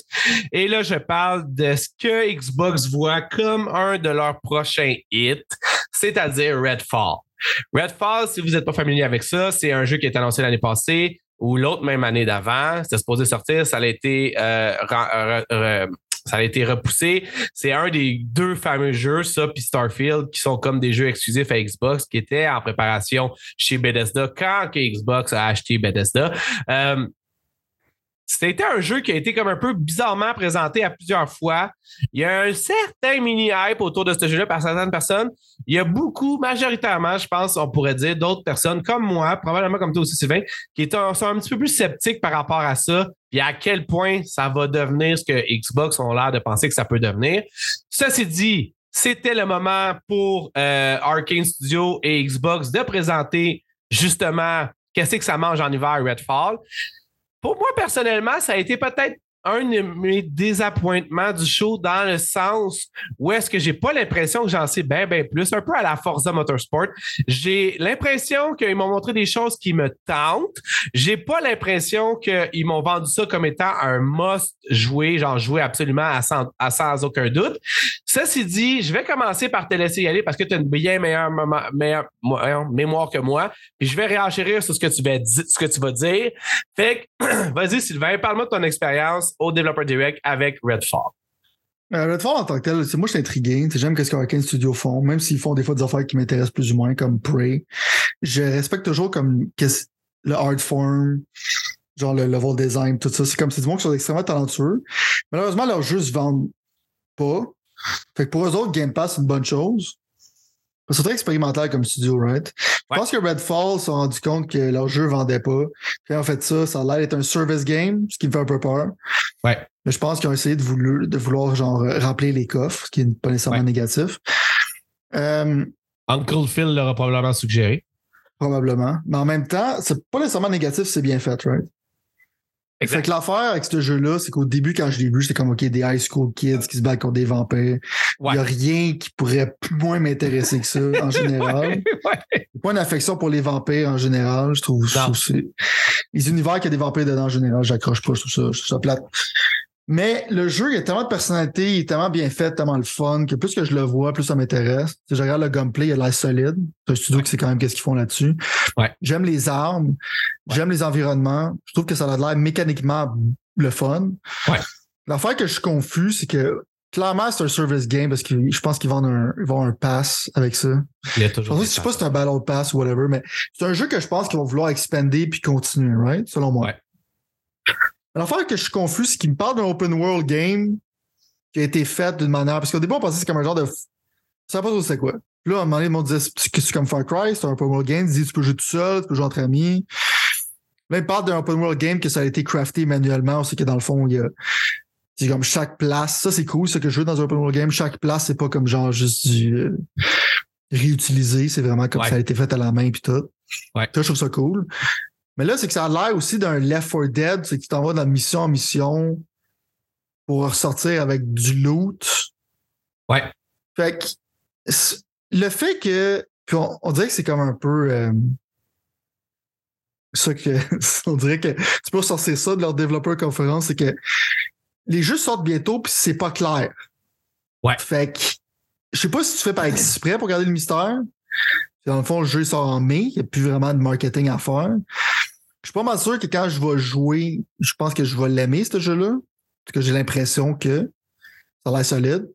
Et là, je parle de ce que Xbox voit comme un de leurs prochains hits, c'est-à-dire Redfall. Redfall, si vous n'êtes pas familier avec ça, c'est un jeu qui été annoncé l'année passée ou l'autre même année d'avant. C'était supposé sortir, ça a été euh, ça a été repoussé. C'est un des deux fameux jeux, ça, puis Starfield, qui sont comme des jeux exclusifs à Xbox, qui étaient en préparation chez Bethesda quand Xbox a acheté Bethesda. Euh, c'était un jeu qui a été comme un peu bizarrement présenté à plusieurs fois. Il y a un certain mini-hype autour de ce jeu-là par certaines personnes. Il y a beaucoup, majoritairement, je pense, on pourrait dire, d'autres personnes comme moi, probablement comme toi aussi, Sylvain, qui sont un petit peu plus sceptiques par rapport à ça, puis à quel point ça va devenir ce que Xbox ont l'air de penser que ça peut devenir. Ceci dit, c'était le moment pour euh, Arkane Studio et Xbox de présenter justement qu'est-ce que ça mange en hiver Redfall. Pour moi, personnellement, ça a été peut-être un de mes désappointements du show dans le sens où est-ce que j'ai pas l'impression que j'en sais bien, bien plus, un peu à la Forza Motorsport. J'ai l'impression qu'ils m'ont montré des choses qui me tentent. J'ai pas l'impression qu'ils m'ont vendu ça comme étant un must jouer, genre jouer absolument à sans, à sans aucun doute. Ceci dit, je vais commencer par te laisser y aller parce que tu as une bien meilleure, meilleure mo- mémoire que moi. Puis je vais réenchérir sur ce que tu vas, ce que tu vas dire. Fait que, vas-y, Sylvain, parle-moi de ton expérience au Developer Direct avec Redfall. Euh, Redfall en tant que tel, moi je suis intrigué. J'aime ce qu'Arkane Studio font, même s'ils font des fois des affaires qui m'intéressent plus ou moins, comme Prey. Je respecte toujours comme le art form, genre le level design, tout ça. C'est comme c'est du monde qui sont extrêmement talentueux. Malheureusement, leurs jeux se vendent pas. Fait que pour eux autres, Game Pass, c'est une bonne chose. C'est très expérimental comme studio, right? Ouais. Je pense que Redfall se sont rendu compte que leur jeu vendait pas. Puis en fait, ça, ça a l'air d'être un service game, ce qui me fait un peu peur. Ouais. Mais je pense qu'ils ont essayé de vouloir, de vouloir genre remplir les coffres, ce qui n'est pas nécessairement Ouais. négatif. Euh, Uncle Phil l'aura probablement suggéré. probablement. Mais en même temps, c'est pas nécessairement négatif, c'est bien fait, right? Fait que l'affaire avec ce jeu-là, c'est qu'au début, quand je l'ai vu, j'étais comme, OK, des high school kids qui se battent contre des vampires. Il n'y a rien qui pourrait moins m'intéresser que ça, en général. Ouais. Pas une affection pour les vampires en général. Je trouve, je trouve les univers qui a des vampires dedans en général, j'accroche pas sur ça. Je trouve ça plate. Mais le jeu, il a tellement de personnalité, il est tellement bien fait, tellement le fun, que plus que je le vois, plus ça m'intéresse. Sais, Je regarde le gunplay, il a l'air solide. C'est un studio qui sait quand même qu'est-ce qu'ils font là-dessus. Ouais. J'aime les armes, j'aime les environnements. Je trouve que ça a l'air mécaniquement le fun. Ouais. L'affaire que je suis confus, c'est que clairement, c'est un service game parce que je pense qu'ils vendent un, ils vendent un pass avec ça. Il y a Je toujours je sais pas si c'est un Battle Pass ou whatever, mais c'est un jeu que je pense qu'ils vont vouloir expander puis continuer, right? Selon moi. Ouais. L'affaire que je suis confus, c'est qu'ils me parlent d'un open world game qui a été fait d'une manière. Parce qu'au début, on pensait que c'est comme un genre de. Savais pas trop c'est quoi. Puis Là, à un moment donné, ils m'ont dit que c'est comme Far Cry, c'est un open world game? Ils disent tu peux jouer tout seul, tu peux jouer entre amis. Là, ils parlent d'un open world game que ça a été crafté manuellement. Sait que dans le fond, il y a. C'est comme chaque place. Ça, c'est cool, ce que je veux dans un open world game. Chaque place, c'est pas comme genre juste du. euh, réutilisé. C'est vraiment comme Ouais. ça a été fait à la main puis tout. Ouais. Ça, je trouve ça cool. Mais là, c'est que ça a l'air aussi d'un Left 4 Dead, c'est que tu t'en vas dans mission en mission. pour ressortir avec du loot. Ouais. Fait que le fait que. Puis on, dirait que c'est comme un peu. Euh, ça que. on dirait que tu peux sortir ça de leur développeur conférence, c'est que les jeux sortent bientôt, puis c'est pas clair. Ouais. Fait que. Je sais pas si tu fais par exprès pour garder le mystère. Dans le fond, le jeu sort en mai. Il n'y a plus vraiment de marketing à faire. Je suis pas mal sûr que quand je vais jouer, je pense que je vais l'aimer, ce jeu-là. Parce que j'ai l'impression que ça a l'air solide.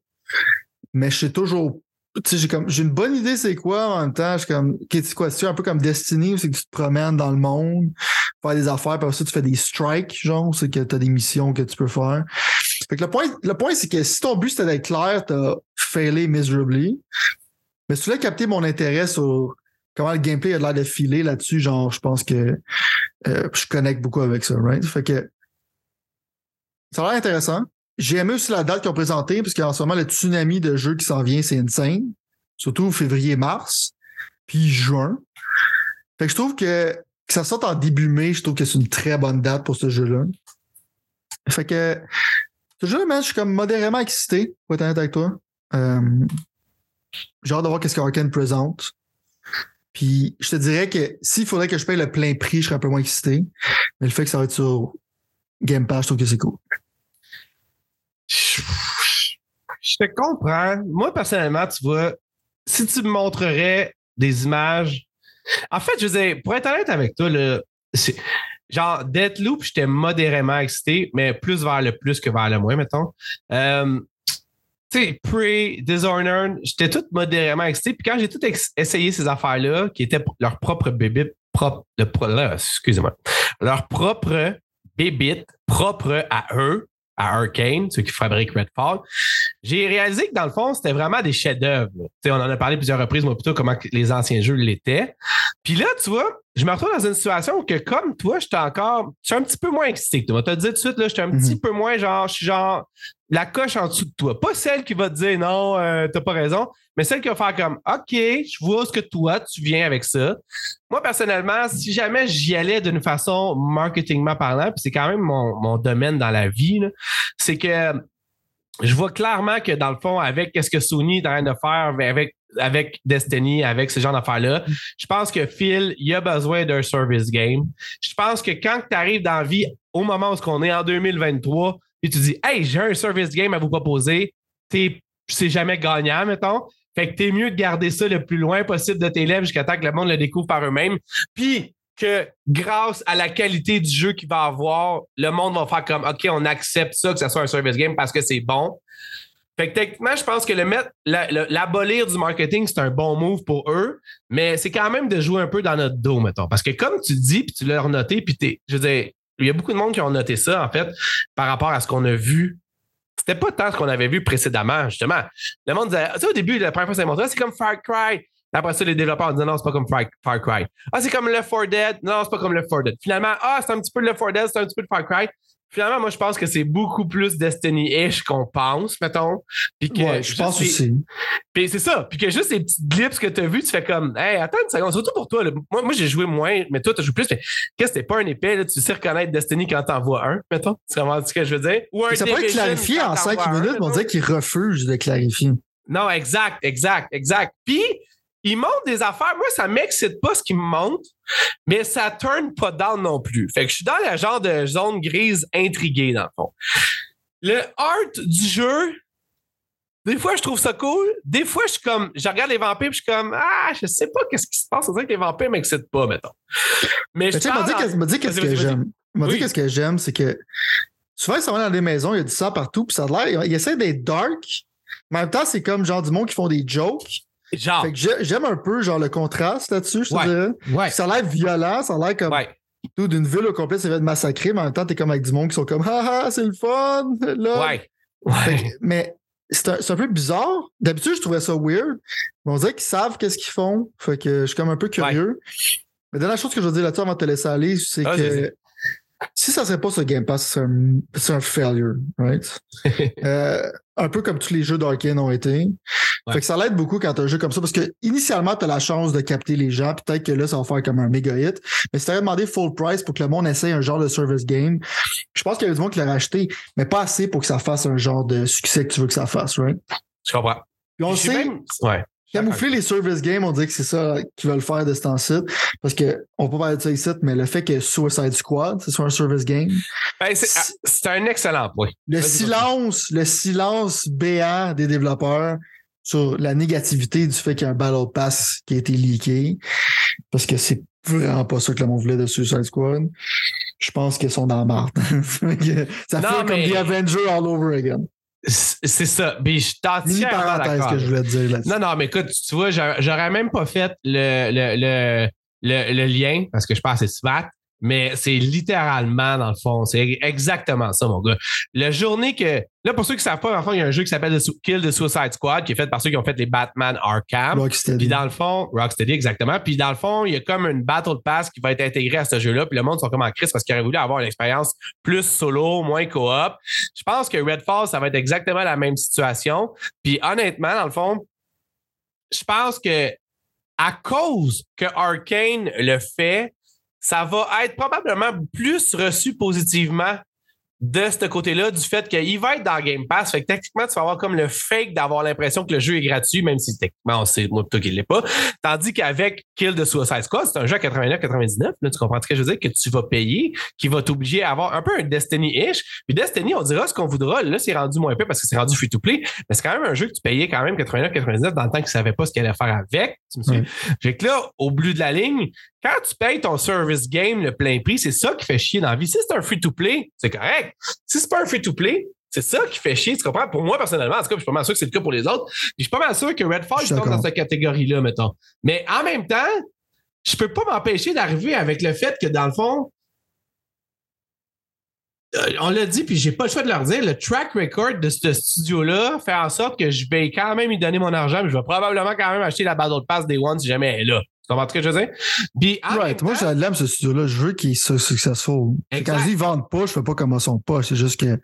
Mais je sais toujours. J'ai comme j'ai une bonne idée c'est quoi en même temps. Je suis comme. C'est quoi? C'est un peu comme Destiny, c'est que tu te promènes dans le monde, faire des affaires, puis après tu fais des strikes, genre, c'est que tu as des missions que tu peux faire. Fait que le point, le point, c'est que si ton but c'était d'être clair, t'as failé miserably. Mais si tu voulais capter mon intérêt sur comment le gameplay a l'air de filer là-dessus, genre, je pense que euh, je connecte beaucoup avec ça, right? Fait que ça a l'air intéressant. J'ai aimé aussi la date qu'ils ont présentée, parce qu'en ce moment, le tsunami de jeux qui s'en vient, c'est insane. Surtout février-mars, puis juin. Fait que je trouve que, que ça sorte en début mai, je trouve que c'est une très bonne date pour ce jeu-là. Fait que ce jeu-là, je suis comme modérément excité, pour être honnête avec toi. Euh, j'ai hâte de voir qu'est-ce qu'Arkane présente. Puis je te dirais que s'il faudrait que je paye le plein prix, je serais un peu moins excité. Mais le fait que ça va être sur Game Pass, je trouve que c'est cool. Je te comprends. Moi, personnellement, tu vois, si tu me montrerais des images. En fait, je veux dire, pour être honnête avec toi, là, genre Deathloop, j'étais modérément excité, mais plus vers le plus que vers le moins, mettons. Euh, tu sais, pre-Dishonored, j'étais tout modérément excité. Puis quand j'ai tout essayé ces affaires-là, qui étaient leur propre bébé, propre, excusez-moi, leur propre bébite propre à eux, à Arkane, ceux qui fabriquent Redfall, j'ai réalisé que dans le fond, c'était vraiment des chefs-d'œuvre. On en a parlé plusieurs reprises, moi, plutôt comment les anciens jeux l'étaient. Puis là, tu vois, je me retrouve dans une situation que, comme toi, j'étais encore. Je suis un petit peu moins excité. Tu vas te dire tout de suite, là, je suis un mhm. petit peu moins genre, je suis genre la coche en dessous de toi. Pas celle qui va te dire non, euh, t'as pas raison, mais celle qui va faire comme OK, je vois ce que toi, tu viens avec ça. Moi, personnellement, si jamais j'y allais d'une façon marketingment parlant, puis c'est quand même mon, domaine dans la vie, c'est que je vois clairement que dans le fond, avec ce que Sony est en train de faire, avec, avec Destiny, avec ce genre d'affaires-là, je pense que Phil, il a besoin d'un service game. Je pense que quand tu arrives dans la vie, au moment où on est en 2023, et tu dis Hey, j'ai un service game à vous proposer, c'est jamais gagnant, mettons. Fait que t'es mieux de garder ça le plus loin possible de tes lèvres jusqu'à temps que le monde le découvre par eux-mêmes. Puis grâce à la qualité du jeu qu'il va avoir, le monde va faire comme OK, on accepte ça, que ça soit un service game parce que c'est bon. Fait que techniquement, je pense que le mettre, l'abolir du marketing, c'est un bon move pour eux, mais c'est quand même de jouer un peu dans notre dos, mettons. Parce que comme tu dis, puis tu l'as noté, puis t'es, je veux dire, il y a beaucoup de monde qui ont noté ça, en fait, par rapport à ce qu'on a vu. C'était pas tant ce qu'on avait vu précédemment, justement. Le monde disait, tu au début, la première fois que ça montré, c'est comme Far Cry. Après ça, les développeurs disaient non, c'est pas comme Far, Cry. Ah, c'est comme Left 4 Dead. Non, c'est pas comme Left 4 Dead. Finalement, ah, c'est un petit peu Left 4 Dead, c'est un petit peu de Far Cry. Finalement, moi, je pense que c'est beaucoup plus Destiny-ish qu'on pense, mettons. Puis que ouais, je pense aussi. Puis c'est ça. Puis que juste les petites glips que tu as vues, tu fais comme, hey, attends une seconde, surtout pour toi. Moi, moi j'ai joué moins, mais toi, tu joué plus. Qu'est-ce que c'était pas un épée? Là, tu sais reconnaître Destiny quand t'en vois un, mettons. Tu comprends ce que je veux dire? Ou un ça pourrait être clarifié en cinq minutes, mais on dirait qu'il refuse de clarifier. Non, exact, exact, exact. Puis, il montre des affaires. Moi, ça m'excite pas ce qu'il me montre, mais ça turn pas down non plus. Fait que je suis dans le genre de zone grise intriguée, dans le fond. Le art du jeu, des fois, je trouve ça cool. Des fois, je suis comme, je regarde les vampires et je suis comme, ah, je sais pas qu'est-ce qui se passe. On dirait que les vampires m'excitent pas, mettons. Mais je me dis qu'est-ce que j'aime. Me dit qu'est-ce que j'aime, c'est que souvent, ils sont dans des maisons, il y a du sang partout, puis ça a l'air, ils essaient d'être dark. Mais en même temps, c'est comme genre du monde qui font des jokes. Genre. j'aime un peu genre le contraste là-dessus, je te dirais. Ça a l'air violent, ça a l'air comme tout d'une ville au complet, ça va être massacré, mais en même temps, t'es comme avec du monde qui sont comme Ah ah, c'est le fun! Là. Ouais. mais c'est un, peu bizarre. D'habitude, je trouvais ça weird. Mais on dirait qu'ils savent qu'est-ce qu'ils font. Fait que je suis comme un peu curieux. Mais la dernière chose que je veux dire là-dessus avant de te laisser aller, c'est ah, que si ça serait pas ce Game Pass, c'est un, failure, right? Euh, un peu comme tous les jeux d'Arkane ont été. Fait que ça l'aide beaucoup quand tu as un jeu comme ça, parce que initialement, tu as la chance de capter les gens, peut-être que là, ça va faire comme un méga hit. Mais si tu demandé full price pour que le monde essaye un genre de service game, Je pense qu'il y avait du monde qui l'a racheté, mais pas assez pour que ça fasse un genre de succès que tu veux que ça fasse, right? Je comprends. Puis on J'ai sait, même- Ouais. Camoufler les service games, on dirait que c'est ça qu'ils veulent faire de ce temps-ci. Parce que, on peut pas parler de ça ici, mais le fait que Suicide Squad, ce soit un service game, Ben, c'est ah, c'est un excellent point. le silence, le silence béant des développeurs sur la négativité du fait qu'il y a un Battle Pass qui a été leaké, parce que c'est vraiment pas ça que le monde voulait de Suicide Squad. Je pense qu'ils sont dans la marde. ça Non, fait mais- comme The Avenger all over again. C'est ça. Puis je entièrement parenthèse que je voulais te dire là-dessus. Non, non, mais écoute, tu vois, j'aurais même pas fait le, le, le, le, le lien parce que je pense que c'est SWAT, mais c'est littéralement, dans le fond, c'est exactement ça, mon gars. La journée que. Là, pour ceux qui ne savent pas, dans le fond, il y a un jeu qui s'appelle Kill the Suicide Squad qui est fait par ceux qui ont fait les Batman Arkham. Rocksteady. Puis dans le fond, Rocksteady, exactement. Puis dans le fond, il y a comme une Battle Pass qui va être intégrée à ce jeu-là. Puis le monde sont comme en crise parce qu'ils auraient voulu avoir une expérience plus solo, moins coop. Je pense que Redfall, ça va être exactement la même situation. Puis honnêtement, dans le fond, je pense que à cause que Arkane le fait, ça va être probablement plus reçu positivement de ce côté-là, du fait qu'il va être dans Game Pass. Fait que techniquement, tu vas avoir comme le fake d'avoir l'impression que le jeu est gratuit, même si techniquement, on sait, moi, plutôt qu'il l'est pas. Tandis qu'avec Kill the Suicide Squad, c'est un jeu à 89-99. Là, tu comprends ce que je veux dire? Que tu vas payer, qui va t'obliger à avoir un peu un Destiny-ish. Puis Destiny, on dira ce qu'on voudra. Là, c'est rendu moins peu parce que c'est rendu free-to-play. Mais c'est quand même un jeu que tu payais quand même 89-99 dans le temps qu'ils ne savaient pas ce qu'ils allaient faire avec. Tu me suis? Ouais. Fait que là, au bout de la ligne, quand tu payes ton service game le plein prix, c'est ça qui fait chier dans la vie. Si c'est un free-to-play, c'est correct. Si c'est pas un free-to-play, c'est ça qui fait chier, tu comprends? Pour moi, personnellement, en tout cas, je suis pas mal sûr que c'est le cas pour les autres. Puis je suis pas mal sûr que Redfall tombe dans cette catégorie-là, mettons. Mais en même temps, je peux pas m'empêcher d'arriver avec le fait que, dans le fond, euh, on l'a dit, puis j'ai pas le choix de leur dire, le track record de ce studio-là fait en sorte que je vais quand même lui donner mon argent, mais je vais probablement quand même acheter la Battle Pass Day One si jamais elle est là. Tu comprends ce que je veux dire? Puis, Right. Moi, temps- je l'aime, ce studio-là. Je veux qu'il soit successful. Exact. Quand je dis ils vendent pas, je fais pas comme ils sont pas. C'est juste que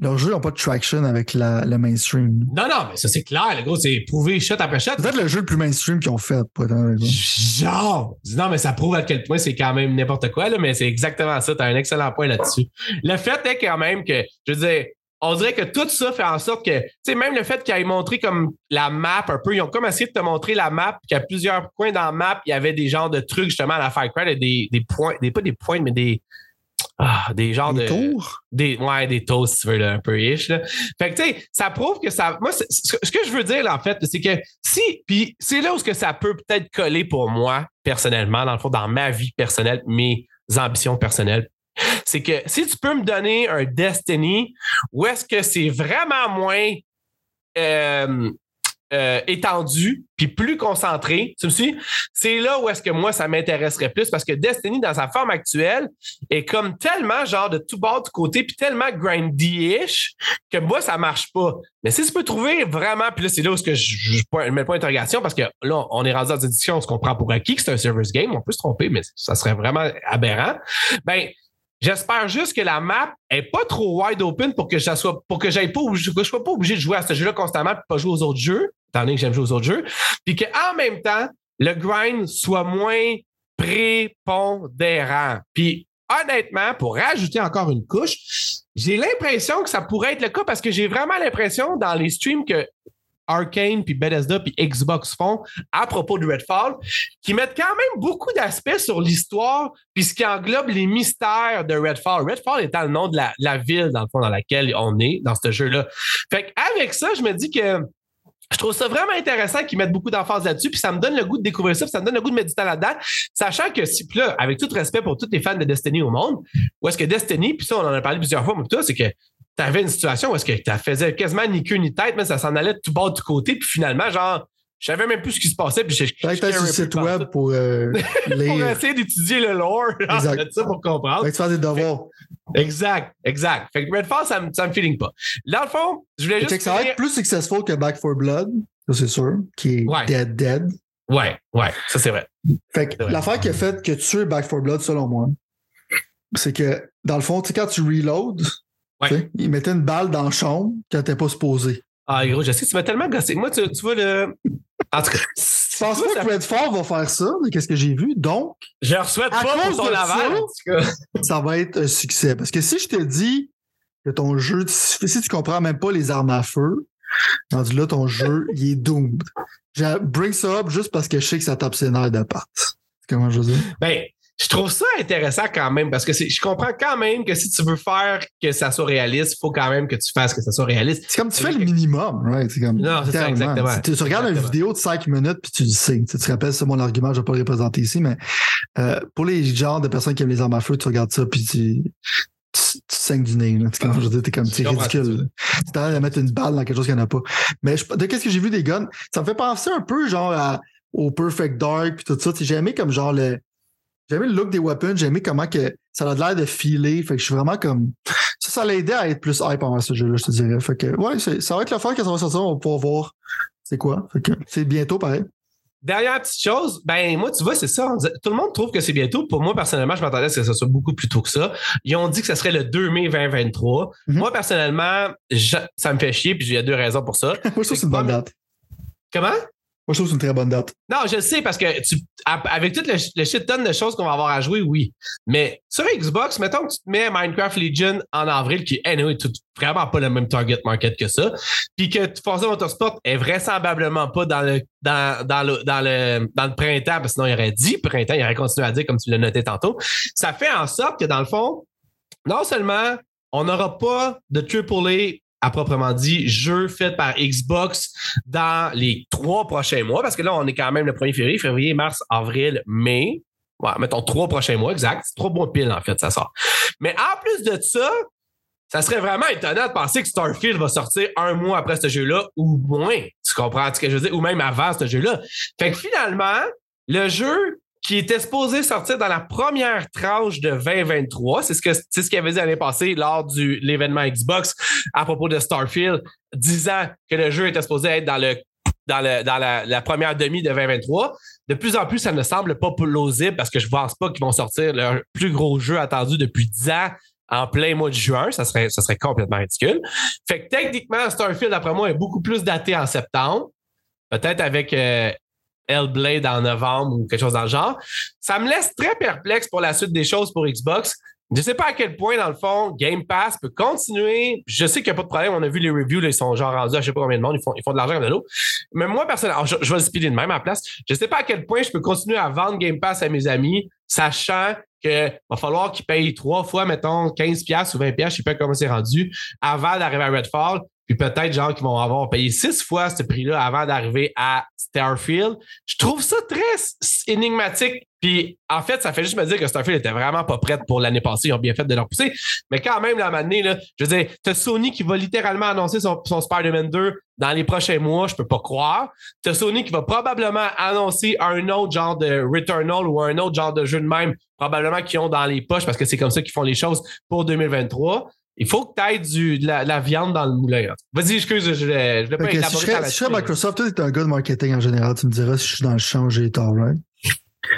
leurs jeux n'ont pas de traction avec la, le mainstream. Non, non, mais ça, c'est clair. Le gros, c'est prouvé shot après shot. Peut-être le jeu le plus mainstream qu'ils ont fait, vous. Genre, non, mais ça prouve à quel point c'est quand même n'importe quoi, là, mais c'est exactement ça. Tu as un excellent point là-dessus. Le fait est quand même que, je veux dire, on dirait que tout ça fait en sorte que, tu sais, même le fait qu'ils aient montré comme la map un peu, ils ont comme essayé de te montrer la map, puis qu'à plusieurs points dans la map, il y avait des genres de trucs justement à la Far Cry, des, des points, des, pas des points, mais des. Ah, des genres Les de. tours? Des, ouais, des toasts, si tu veux, là, un peu ish. Là. Fait que, tu sais, ça prouve que ça. Moi, ce que- je veux dire, là, en fait, c'est que si. Puis c'est là où que ça peut peut-être coller pour moi, personnellement, dans le fond, dans ma vie personnelle, mes ambitions personnelles. C'est que si tu peux me donner un Destiny où est-ce que c'est vraiment moins. euh, euh, étendu puis plus concentré, tu me suis? C'est là où est-ce que moi, ça m'intéresserait plus parce que Destiny, dans sa forme actuelle, est comme tellement genre de tout bord du côté puis tellement grindy-ish que moi, ça marche pas. Mais si tu peux trouver vraiment, puis là, c'est là où est-ce que je mets le point d'interrogation parce que là, on est rendu dans une discussion, on se comprend pour acquis que c'est un service game, on peut se tromper, mais ça serait vraiment aberrant. Ben, J'espère juste que la map est pas trop wide open pour que je sois, pour que pas je sois pas obligé de jouer à ce jeu-là constamment et pas jouer aux autres jeux, étant donné que j'aime jouer aux autres jeux. Puis qu'en même temps, le grind soit moins prépondérant. Puis honnêtement, pour rajouter encore une couche, j'ai l'impression que ça pourrait être le cas parce que j'ai vraiment l'impression dans les streams que Arcane, puis Bethesda, puis Xbox font à propos de Redfall, qui mettent quand même beaucoup d'aspects sur l'histoire, puis ce qui englobe les mystères de Redfall. Redfall étant le nom de la, ville, dans le fond, dans laquelle on est, dans ce jeu-là. Fait qu'avec ça, je me dis que je trouve ça vraiment intéressant qu'ils mettent beaucoup d'emphase là-dessus, puis ça me donne le goût de découvrir ça, puis ça me donne le goût de mettre du temps là-dedans, sachant que si, là, avec tout respect pour tous les fans de Destiny au monde, où est-ce que Destiny, puis ça, on en a parlé plusieurs fois, mais tout c'est que tu avais une situation où est-ce que tu faisais quasiment ni queue ni tête, mais ça s'en allait de tout bas de tout côté, puis finalement, genre, je savais même plus ce qui se passait, puis que sur le site web pour euh, pour essayer d'étudier le lore, genre, de ça pour comprendre. Fait que tu fais des devoirs. Exact, exact. Fait que Redfall, ça me, ça me feeling pas. Dans le fond, je voulais Fait que juste. ça va finir- être plus successful que Back for Blood, ça c'est sûr, qui est Ouais. dead dead. Ouais, ouais, ça c'est vrai. Fait que l'affaire qui a fait que tuer Back for Blood, selon moi, c'est que dans le fond, tu sais, quand tu reload, Ouais. il mettait une balle dans le champ quand t'es pas supposé. Ah, gros, je sais, tu m'as tellement gossé. Moi, tu, tu vois, le. En tout cas, Je pense pas que Redfall va faire ça, qu'est-ce que j'ai vu? Donc, je ne souhaite À pas cause pour ton de aval. ça, ça va être un succès. Parce que si je te dis que ton jeu, si tu comprends même pas les armes à feu, rendu là, ton jeu, il est doomed. Je bring ça up juste parce que je sais que ça tape ses nerfs de patte. Comment je veux dire? Ben, je trouve ça intéressant quand même parce que je comprends quand même que si tu veux faire que ça soit réaliste, il faut quand même que tu fasses que ça soit réaliste. C'est comme tu fais le minimum, right? C'est comme. Non, c'est ça, exactement. Tu, tu regardes une vidéo de 5 minutes puis tu le sais. Tu, te rappelles, c'est mon argument, je vais pas le représenter ici, mais euh, pour les genres de personnes qui aiment les armes à feu, tu regardes ça puis tu. Tu, tu saignes du nez, là. Tu? Je t'es comme, c'est ridicule. Tu t'arrêtes de mettre une balle dans quelque chose qu'il n'y en a pas. Mais je- de qu'est-ce que j'ai vu des guns, ça me fait penser un peu, genre, à- au Perfect Dark puis tout ça. J'ai aimé comme genre le. J'ai aimé le look des weapons, j'ai aimé comment que ça a l'air de filer. Fait que je suis vraiment comme. Ça, ça l'a aidé à être plus hype pendant ce jeu-là, je te dirais. Fait que, ouais, ça va être le fun quand ça va sortir, on va pouvoir voir c'est quoi. Fait que c'est bientôt pareil. Dernière petite chose, ben moi, tu vois, c'est ça. tout le monde trouve que c'est bientôt. Pour moi, personnellement, je m'attendais à ce que ça soit beaucoup plus tôt que ça. Ils ont dit que ça serait le 2 mai 2023. Mhm. Moi, personnellement, je- ça me fait chier, puis il y a deux raisons pour ça. Moi, je trouve que c'est une bonne date. Comment? Moi, je trouve que c'est une très bonne date. Non, je sais parce que tu, avec tout le, le shit ton de choses qu'on va avoir à jouer, oui. Mais sur Xbox, mettons que tu te mets Minecraft Legion en avril, qui est anyway, tout- vraiment pas le même target market que ça, puis que Forza Motorsport est vraisemblablement pas dans le dans, dans le dans le dans le printemps, parce que sinon il aurait dit printemps, il aurait continué à dire comme tu l'as noté tantôt. Ça fait en sorte que dans le fond, non seulement on n'aura pas de AAA à proprement dit, jeu fait par Xbox dans les trois prochains mois, parce que là, on est quand même le 1er février, février, mars, avril, mai. Ouais, mettons trois prochains mois, exact. C'est trois mois pile, en fait, ça sort. Mais en plus de ça, ça serait vraiment étonnant de penser que Starfield va sortir un mois après ce jeu-là ou moins. Tu comprends ce que je veux dire? Ou même avant ce jeu-là. Fait que finalement, le jeu qui était supposé sortir dans la première tranche de 2023, c'est ce que c'est ce qu'il avait dit l'année passée lors de l'événement Xbox à propos de Starfield, disant que le jeu était supposé être dans le dans, le, dans la, première demi de 2023. De plus en plus, ça ne semble pas plausible parce que je ne pense pas qu'ils vont sortir leur plus gros jeu attendu depuis 10 ans en plein mois de juin. Ça serait, ça serait complètement ridicule. Fait que techniquement, Starfield, après moi, est beaucoup plus daté en septembre. Peut-être avec euh, Hellblade en novembre ou quelque chose dans le genre. Ça me laisse très perplexe pour la suite des choses pour Xbox. Je ne sais pas à quel point, dans le fond, Game Pass peut continuer. Je sais qu'il n'y a pas de problème. On a vu les reviews, ils sont genre rendus à je ne sais pas combien de monde. Ils font, ils font de l'argent comme de l'eau. Mais moi, personnellement, je, vais le speeder de même à la place. Je ne sais pas à quel point je peux continuer à vendre Game Pass à mes amis, sachant qu'il va falloir qu'ils payent trois fois, mettons, 15$ ou 20$, je ne sais pas comment c'est rendu, avant d'arriver à Redfall. Puis peut-être, genre, qu'ils vont avoir payé six fois ce prix-là avant d'arriver à Starfield. Je trouve ça très énigmatique. Puis, en fait, ça fait juste me dire que Starfield était vraiment pas prête pour l'année passée. Ils ont bien fait de leur pousser. Mais quand même, la année, là, je veux dire, t'as Sony qui va littéralement annoncer son, son Spider-Man 2 dans les prochains mois. Je peux pas croire. T'as Sony qui va probablement annoncer un autre genre de Returnal ou un autre genre de jeu de même, probablement qu'ils ont dans les poches parce que c'est comme ça qu'ils font les choses pour 2023. Il faut que tu aies du, de, la, de la viande dans le moulin. Vas-y, excuse, je je voulais pas que si je serais, si je serais là-dessus. Microsoft, toi, t'es un gars de marketing en général, tu me diras si je suis dans le champ, j'ai tort, right?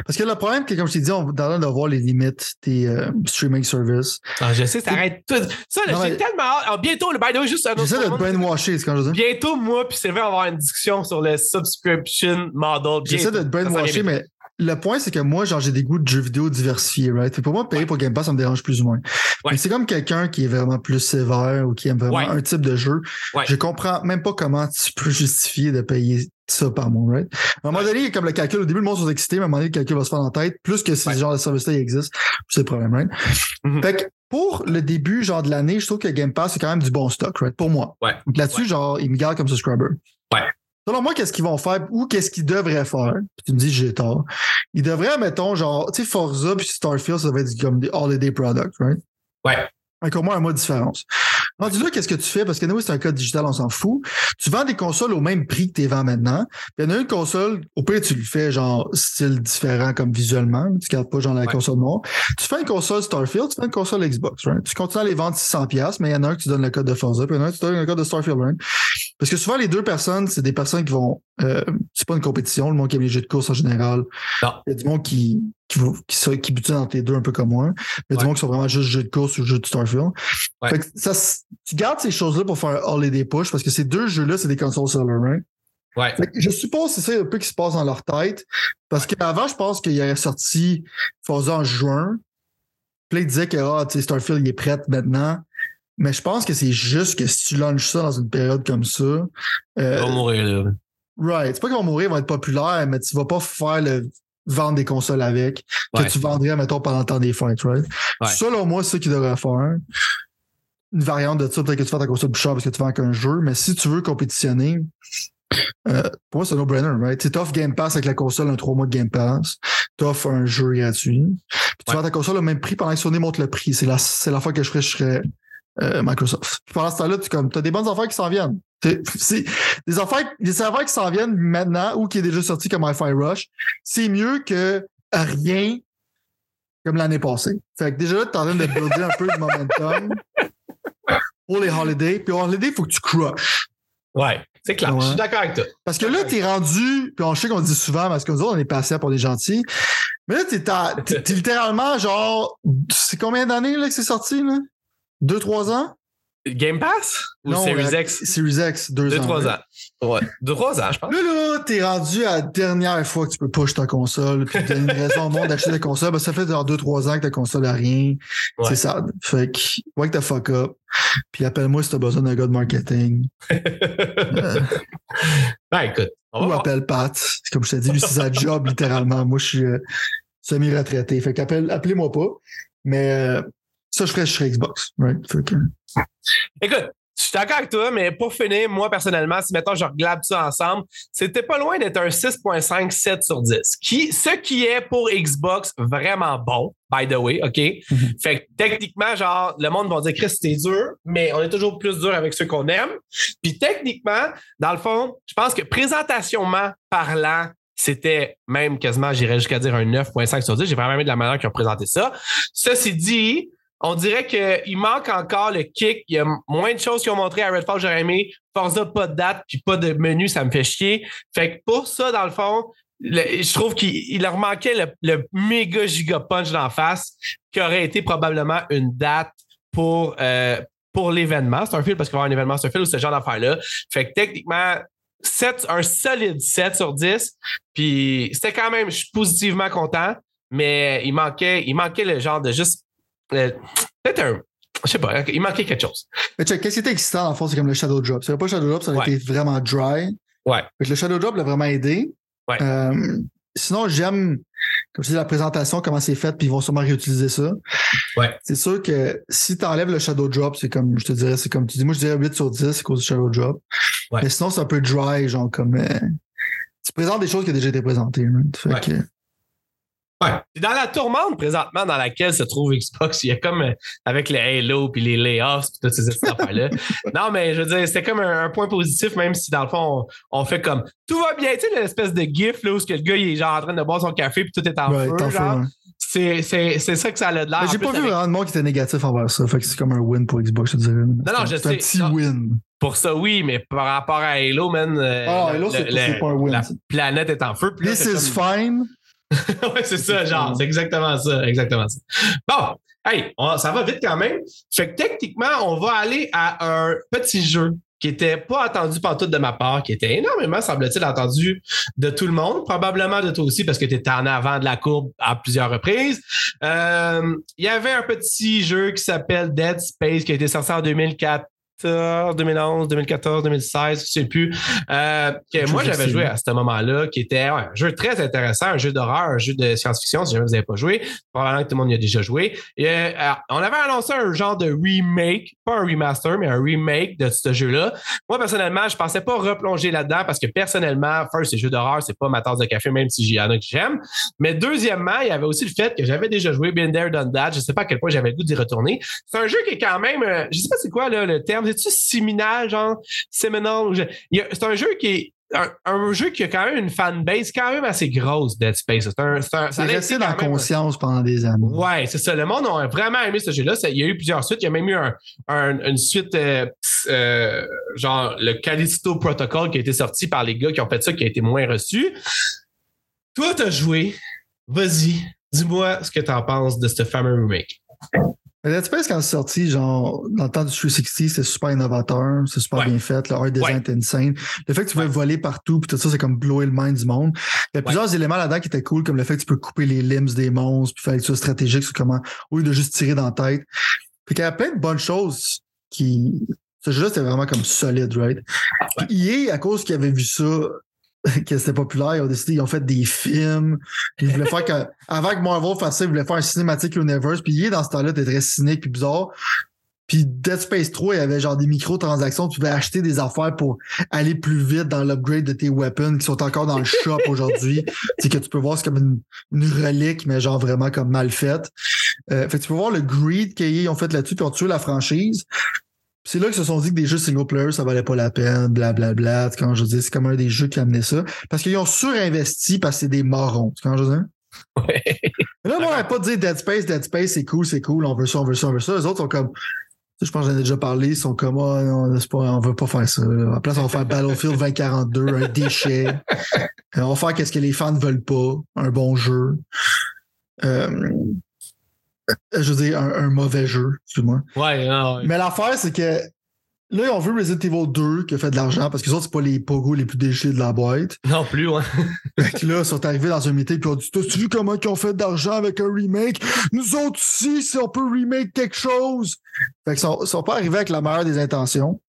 Parce que le problème, c'est que, comme je t'ai dit, on est en train de voir les limites des euh, streaming services. Ah, je sais, ça arrête tout. Ça, là, j'ai mais- tellement hâte. Ah, bientôt, le by the way, juste un autre J'essaie de brainwasher, c'est quand je dire. Bientôt, moi puis Sylvain, on va avoir une discussion sur le subscription model. J'essaie de te brainwasher, mais le point, c'est que moi, genre, j'ai des goûts de jeux vidéo diversifiés, right? Fait pour moi, payer pour Game Pass, ça me dérange plus ou moins. Ouais. Mais c'est comme quelqu'un qui est vraiment plus sévère ou qui aime vraiment Ouais. un type de jeu. Ouais. Je comprends même pas comment tu peux justifier de payer ça par mois, right? À un moment donné, comme le calcul, au début, le monde sont excités, mais à un moment donné, le calcul va se faire en tête. Plus que si ce genre de service-là il existe, c'est le problème, right? Mhm. Fait que pour le début, genre, de l'année, je trouve que Game Pass, c'est quand même du bon stock, right? Pour moi. Ouais. Donc là-dessus, genre, ils me gardent comme subscriber. Ouais. Selon moi, qu'est-ce qu'ils vont faire ou qu'est-ce qu'ils devraient faire? Puis tu me dis, j'ai tort. Ils devraient, mettons, genre, tu sais, Forza puis Starfield, ça va être comme des holiday products, right? Ouais. Avec au moins un mois de différence. Rendu là, qu'est-ce que tu fais? Parce que nous, c'est un code digital, on s'en fout. Tu vends des consoles au même prix que tu les vends maintenant. Puis il y en a une console, au pire, tu le fais genre style différent comme visuellement. Tu gardes pas genre la Ouais. console noire. Tu fais une console Starfield, tu fais une console Xbox, right? Tu continues à les vendre 600$, mais il y en a un que tu donnes le code de Forza, puis il y en a un que tu donnes le code de Starfield, right? Parce que souvent, les deux personnes, c'est des personnes qui vont. Euh, c'est pas une compétition, le monde qui aime les jeux de course en général. Non. Il y a du monde qui, qui, qui, qui butine entre les deux un peu comme moi. Il y a du monde qui sont vraiment juste jeux de course ou jeux de Starfield. Ouais. Fait que ça, tu gardes ces choses-là pour faire un holiday push parce que ces deux jeux-là, c'est des consoles seller, right? Ouais. Je suppose que c'est ça un peu qui se passe dans leur tête. Parce qu'avant, je pense qu'il aurait sorti Forza en juin. Puis là, il disait que ah, Starfield il est prêt maintenant. Mais je pense que c'est juste que si tu lances ça dans une période comme ça. Euh, ils vont mourir là. Right. C'est pas qu'ils vont mourir, ils vont être populaires, mais tu vas pas faire le vendre des consoles avec que tu vendrais, mettons, pendant le temps des fêtes, right? Ouais. Selon moi, c'est ça qu'ils devraient faire. Une variante de ça, peut-être que tu fais ta console plus chère parce que tu vends qu'un jeu, mais si tu veux compétitionner, euh, pour moi, c'est un no-brainer, right? Tu offres Game Pass avec la console un trois mois de Game Pass. Tu offres un jeu gratuit. Puis tu vends ta console au même prix pendant que Sony monte le prix. C'est la, c'est la fois que je ferais, je serais euh, Microsoft. Puis pendant ce temps-là, tu comme, as des bonnes affaires qui s'en viennent. C'est des affaires, des affaires qui s'en viennent maintenant ou qui est déjà sorti comme Hi-Fi Rush. C'est mieux que rien comme l'année passée. Fait que déjà là, tu es en train de builder un peu de momentum pour les holidays. Puis aux holidays, il faut que tu crush. Ouais, c'est clair. Je suis d'accord avec toi. Parce que là, tu es rendu, puis on sait qu'on dit souvent, parce que nous autres, on est passé pour des gentils. Mais là, tu es, littéralement genre. C'est combien d'années là, que c'est sorti, là? Deux, trois ans? Game Pass? Ou non, Series X? Series X, deux, deux ans. Trois ans. Ouais. Deux, trois ans, je pense. Là, là, t'es rendu à la dernière fois que tu peux push ta console, puis t'as une raison au monde d'acheter ta console. Ben, ça fait genre deux, trois ans que ta console a rien. Ouais. C'est ça. Fait que, wake the fuck up. Puis appelle-moi si t'as besoin d'un gars de marketing. euh, ben, écoute. On ou appelle Pat. Comme je t'ai dit, lui, c'est sa job, littéralement. Moi, je suis euh, semi-retraité. Fait qu'appelle, appelez-moi pas. Mais, euh, ça, je ferais sur Xbox. Right? Que... Écoute, je suis d'accord avec toi, mais pour finir, moi, personnellement, si mettons, je reglabe ça ensemble, c'était pas loin d'être un 6.5, 7 sur 10. Qui, ce qui est pour Xbox vraiment bon, by the way, OK? Mm-hmm. Fait que techniquement, genre, le monde va dire, Chris, c'était dur, mais on est toujours plus dur avec ceux qu'on aime. Puis techniquement, dans le fond, je pense que présentationnement parlant, c'était même quasiment, j'irais jusqu'à dire un 9.5 sur 10. J'ai vraiment aimé de la manière qu'ils ont présenté ça. Ceci dit, on dirait qu'il manque encore le kick. Il y a moins de choses qu'ils ont montré à Redfall, j'aurais aimé. Forza, pas de date, puis pas de menu, ça me fait chier. Fait que pour ça, dans le fond, je trouve qu'il leur manquait le, méga giga punch d'en face, qui aurait été probablement une date pour, euh, pour l'événement Starfield, parce qu'il va y avoir un événement Starfield ou ce genre d'affaires-là. Fait que techniquement, 7, un solide 7 sur 10. Puis c'était quand même, je suis positivement content, mais il manquait, il manquait le genre de juste euh, peut-être un. Je sais pas, il manquait quelque chose. Mais tu sais, qu'est-ce qui était excitant, en fond, c'est comme le Shadow Drop. Si pas le Shadow Drop, ça aurait ouais. été vraiment dry. Ouais. Fait que le Shadow Drop l'a vraiment aidé. Ouais. Euh, sinon, j'aime, comme je dis, la présentation, comment c'est fait, puis ils vont sûrement réutiliser ça. Ouais. C'est sûr que si tu enlèves le Shadow Drop, c'est comme, je te dirais, c'est comme tu dis, moi, je dirais 8 sur 10 à cause du Shadow Drop. Ouais. Mais sinon, c'est un peu dry, genre, comme, euh, tu présentes des choses qui ont déjà été présentées. Right? Fait ouais. que, Ouais. Dans la tourmente présentement dans laquelle se trouve Xbox, il y a comme euh, avec les Halo puis les layoffs puis toutes ces affaires-là. non, mais je veux dire, c'était comme un, un, point positif, même si dans le fond, on, on fait comme tout va bien, tu sais, l'espèce de gif là où que le gars il est genre en train de boire son café puis tout est en ouais, feu. Genre. ouais. C'est, ça que ça a de l'air. J'ai pas vu vraiment de monde qui était négatif envers ça. Fait que c'est comme un win pour Xbox, je te dirais. Non, non, je c'est sais. un petit non. win. Pour ça, oui, mais par rapport à Halo, man. Euh, oh, Halo, c'est, pas un win. La planète est en feu. This is comme... fine. ouais, c'est ça, genre, c'est exactement ça, exactement ça. Bon, hey, on, ça va vite quand même. Fait que techniquement, on va aller à un petit jeu qui était pas attendu par tout de ma part, qui était énormément, semble-t-il, attendu de tout le monde, probablement de toi aussi, parce que tu étais en avant de la courbe à plusieurs reprises. Il euh, y avait un petit jeu qui s'appelle Dead Space, qui a été sorti en 2004. 2011, 2014, 2016, je sais plus. Euh, que moi, j'avais joué à ce moment-là, qui était ouais, un jeu très intéressant, un jeu d'horreur, un jeu de science-fiction, si jamais vous n'avez pas joué. Probablement que tout le monde y a déjà joué. Et, euh, on avait annoncé un genre de remake, pas un remaster, mais un remake de ce jeu-là. Moi, personnellement, je pensais pas replonger là-dedans parce que personnellement, first, ces jeux d'horreur, c'est pas ma tasse de café, même si y en a que j'aime. Mais deuxièmement, il y avait aussi le fait que j'avais déjà joué Been There, Done That. Je sais pas à quel point j'avais le goût d'y retourner. C'est un jeu qui est quand même, euh, je sais pas c'est quoi là, le terme, c'est-tu séminal, genre séminal? C'est un jeu qui est un, un, jeu qui a quand même une fanbase quand même assez grosse, Dead Space. C'est un, un, ça resté dans la conscience pendant des années. Ouais, c'est ça. Le monde a vraiment aimé ce jeu-là. Il y a eu plusieurs suites. Il y a même eu un, une suite, euh, euh, genre le Callisto Protocol qui a été sorti par les gars qui ont fait ça, qui a été moins reçu. Toi, t'as joué. Vas-y, dis-moi ce que t'en penses de ce fameux remake. Dead Space, quand c'est sorti, genre, dans le temps du 360, c'était super innovateur, c'est super Ouais. bien fait, le art design Ouais. était insane. Le fait que tu pouvais voler partout, puis tout ça, c'est comme blower le mind du monde. Il y a plusieurs éléments là-dedans qui étaient cool, comme le fait que tu peux couper les limbs des monstres, puis fallait que tu sois stratégique sur comment, au lieu de juste tirer dans la tête. Fait qu'il y a plein de bonnes choses qui. Ce jeu-là, c'était vraiment comme solide, right? Puis EA, à cause qu'ils avaient vu ça, que c'était populaire, ils ont décidé, ils ont fait des films. Ils voulaient faire que, avant que Marvel fasse ça, ils voulaient faire un cinématique universe. Puis EA, dans ce temps-là, était très cynique puis bizarre. Puis Dead Space 3, il y avait genre des microtransactions. Tu pouvais acheter des affaires pour aller plus vite dans l'upgrade de tes weapons qui sont encore dans le shop aujourd'hui. C'est que tu peux voir, c'est comme une, une relique, mais genre vraiment comme mal faite. Euh, fait que tu peux voir le greed qu'ils ont fait là-dessus, puis ont tué la franchise. C'est là qu'ils se sont dit que des jeux single player, ça valait pas la peine, blablabla. Quand je dis, c'est comme un des jeux qui amenait ça. Parce qu'ils ont surinvesti parce que c'est des morons. Tu Quand je dis. Ouais. Là, moi, on va pas dire Dead Space, Dead Space, c'est cool, c'est cool, on veut ça, on veut ça, on veut ça. Les autres sont comme, je pense que j'en ai déjà parlé, ils sont comme, non, c'est pas, on veut pas faire ça. là. La place, on va faire Battlefield 2042, un déchet. Euh, on va faire qu'est-ce que les fans ne veulent pas, un bon jeu. Euh, je veux dire, un, un mauvais jeu, excuse-moi. Ouais, non, ouais. Mais l'affaire, c'est que là, ils ont vu Resident Evil 2 qui a fait de l'argent parce que les autres, c'est pas les pogos les plus déchets de la boîte. Non plus, ouais. Fait que là, ils sont arrivés dans un meeting et ont dit T'as-tu vu comment ils ont fait d'argent avec un remake? Nous autres aussi, si on peut remake quelque chose. Fait qu'ils sont, sont pas arrivés avec la meilleure des intentions.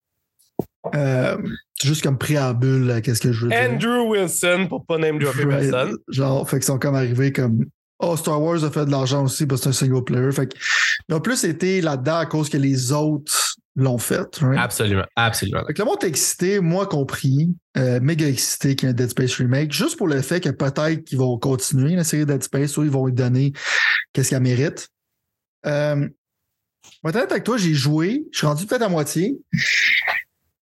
Euh, c'est juste comme préambule qu'est-ce que je veux dire. Andrew Wilson, pour pas name dropper personne. Genre, fait qu'ils sont comme arrivés comme Oh, Star Wars a fait de l'argent aussi parce que c'est un single player. Fait qu'ils ont plus été là-dedans à cause que les autres l'ont fait. right? Absolument, absolument. Fait que le monde est excité, moi compris, euh, méga excité qu'il y ait un Dead Space remake, juste pour le fait que peut-être qu'ils vont continuer la série Dead Space ou ils vont lui donner qu'est-ce qu'elle mérite. Euh, moi, être avec toi, j'ai joué, je suis rendu peut-être à moitié.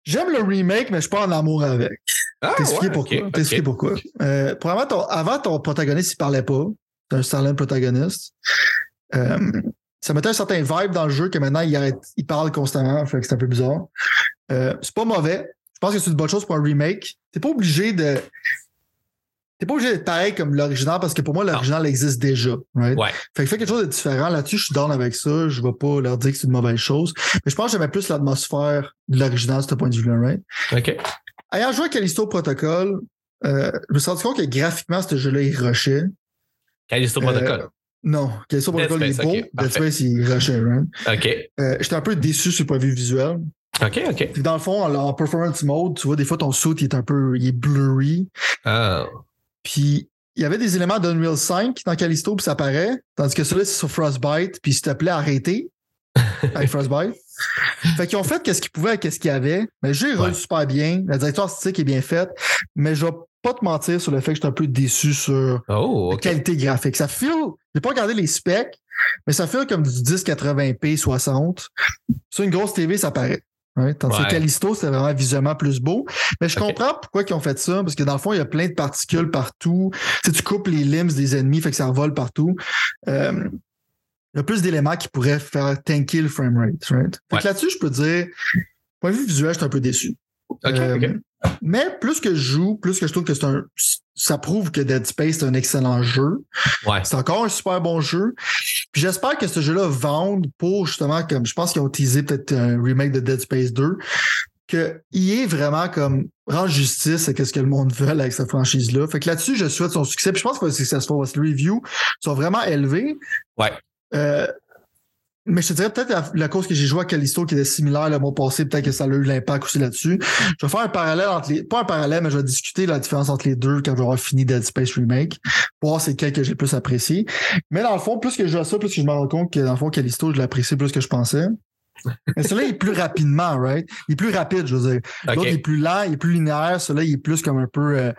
J'aime le remake, mais je suis pas en amour avec. Ah, T'expliquer ouais, pourquoi. ok, T'expliquer ok. pourquoi. Euh, ton- avant, ton protagoniste, il parlait pas. C'est un silent protagoniste. Euh, ça mettait un certain vibe dans le jeu que maintenant, il, arrête, il parle constamment. Fait que c'est un peu bizarre. Euh, c'est pas mauvais. Je pense que c'est une bonne chose pour un remake. T'es pas obligé de. T'es pas obligé d'être pareil comme l'original parce que pour moi, l'original existe déjà. Right? Ouais. Fait que fais quelque chose de différent. Là-dessus, je suis down avec ça. Je vais pas leur dire que c'est une mauvaise chose. Mais je pense que j'aimais plus l'atmosphère de l'original, de ce point de vue-là, right? OK. Ayant joué à Callisto Protocol, euh, je me suis rendu compte que graphiquement, ce jeu-là, il rushait. Callisto Protocol. Euh, non, Callisto Dead Protocol, est beau. ok, Dead. Space, il? OK. Euh, J'étais un peu déçu sur le point de vue visuel. OK, OK. Puis dans le fond, en, en performance mode, tu vois, des fois, ton suit, il est un peu, il est blurry. Ah. Puis il y avait des éléments d'Unreal 5 dans Callisto, puis ça paraît. Tandis que celui-là, c'est sur Frostbite, puis s'il te plaît, arrêtez avec Frostbite. Fait qu'ils ont fait qu'est-ce qu'ils pouvaient avec qu'est-ce qu'il y avait. Mais roule Ouais. super bien. La direction artistique est bien faite. Mais je vais pas te mentir sur le fait que je suis un peu déçu sur Oh, la qualité graphique. Ça file, j'ai pas regardé les specs, mais ça file comme du 1080p 60. Sur une grosse TV, ça paraît. Ouais, tandis Ouais. que Callisto, c'était vraiment visuellement plus beau. Mais je comprends pourquoi ils ont fait ça, parce que dans le fond, il y a plein de particules partout. Tu, sais, tu coupes les limbs des ennemis, fait que ça vole partout. Euh, il y a plus d'éléments qui pourraient faire tanker le framerate. Right? Fait Ouais. que là-dessus, je peux dire, point de vue visuel, je suis un peu déçu. Euh. Mais plus que je joue, plus que je trouve que c'est un. Ça prouve que Dead Space est un excellent jeu. Ouais. C'est encore un super bon jeu. Puis j'espère que ce jeu-là vende pour justement, comme je pense qu'ils ont teasé peut-être un remake de Dead Space 2, qu'il est vraiment comme rendre justice à ce que le monde veut avec cette franchise-là. Fait que là-dessus, je souhaite son succès. Puis je pense que c'est successful parce que les reviews sont vraiment élevés. Ouais. Euh, mais je te dirais peut-être la, la cause que j'ai joué à Callisto qui était similaire le mois passé, peut-être que ça a eu l'impact aussi là-dessus. Je vais faire un parallèle entre les. Pas un parallèle, mais je vais discuter la différence entre les deux quand je vais avoir fini Dead Space Remake. Pour voir c'est lequel que j'ai plus apprécié. Mais dans le fond, plus que je joue à ça, plus que je me rends compte que dans le fond, Callisto, je l'apprécie plus que je pensais. Mais celui-là, il est plus rapidement, right? Il est plus rapide, je veux dire. L'autre, il est plus lent, il est plus linéaire. Celui-là, il est plus comme un peu. euh,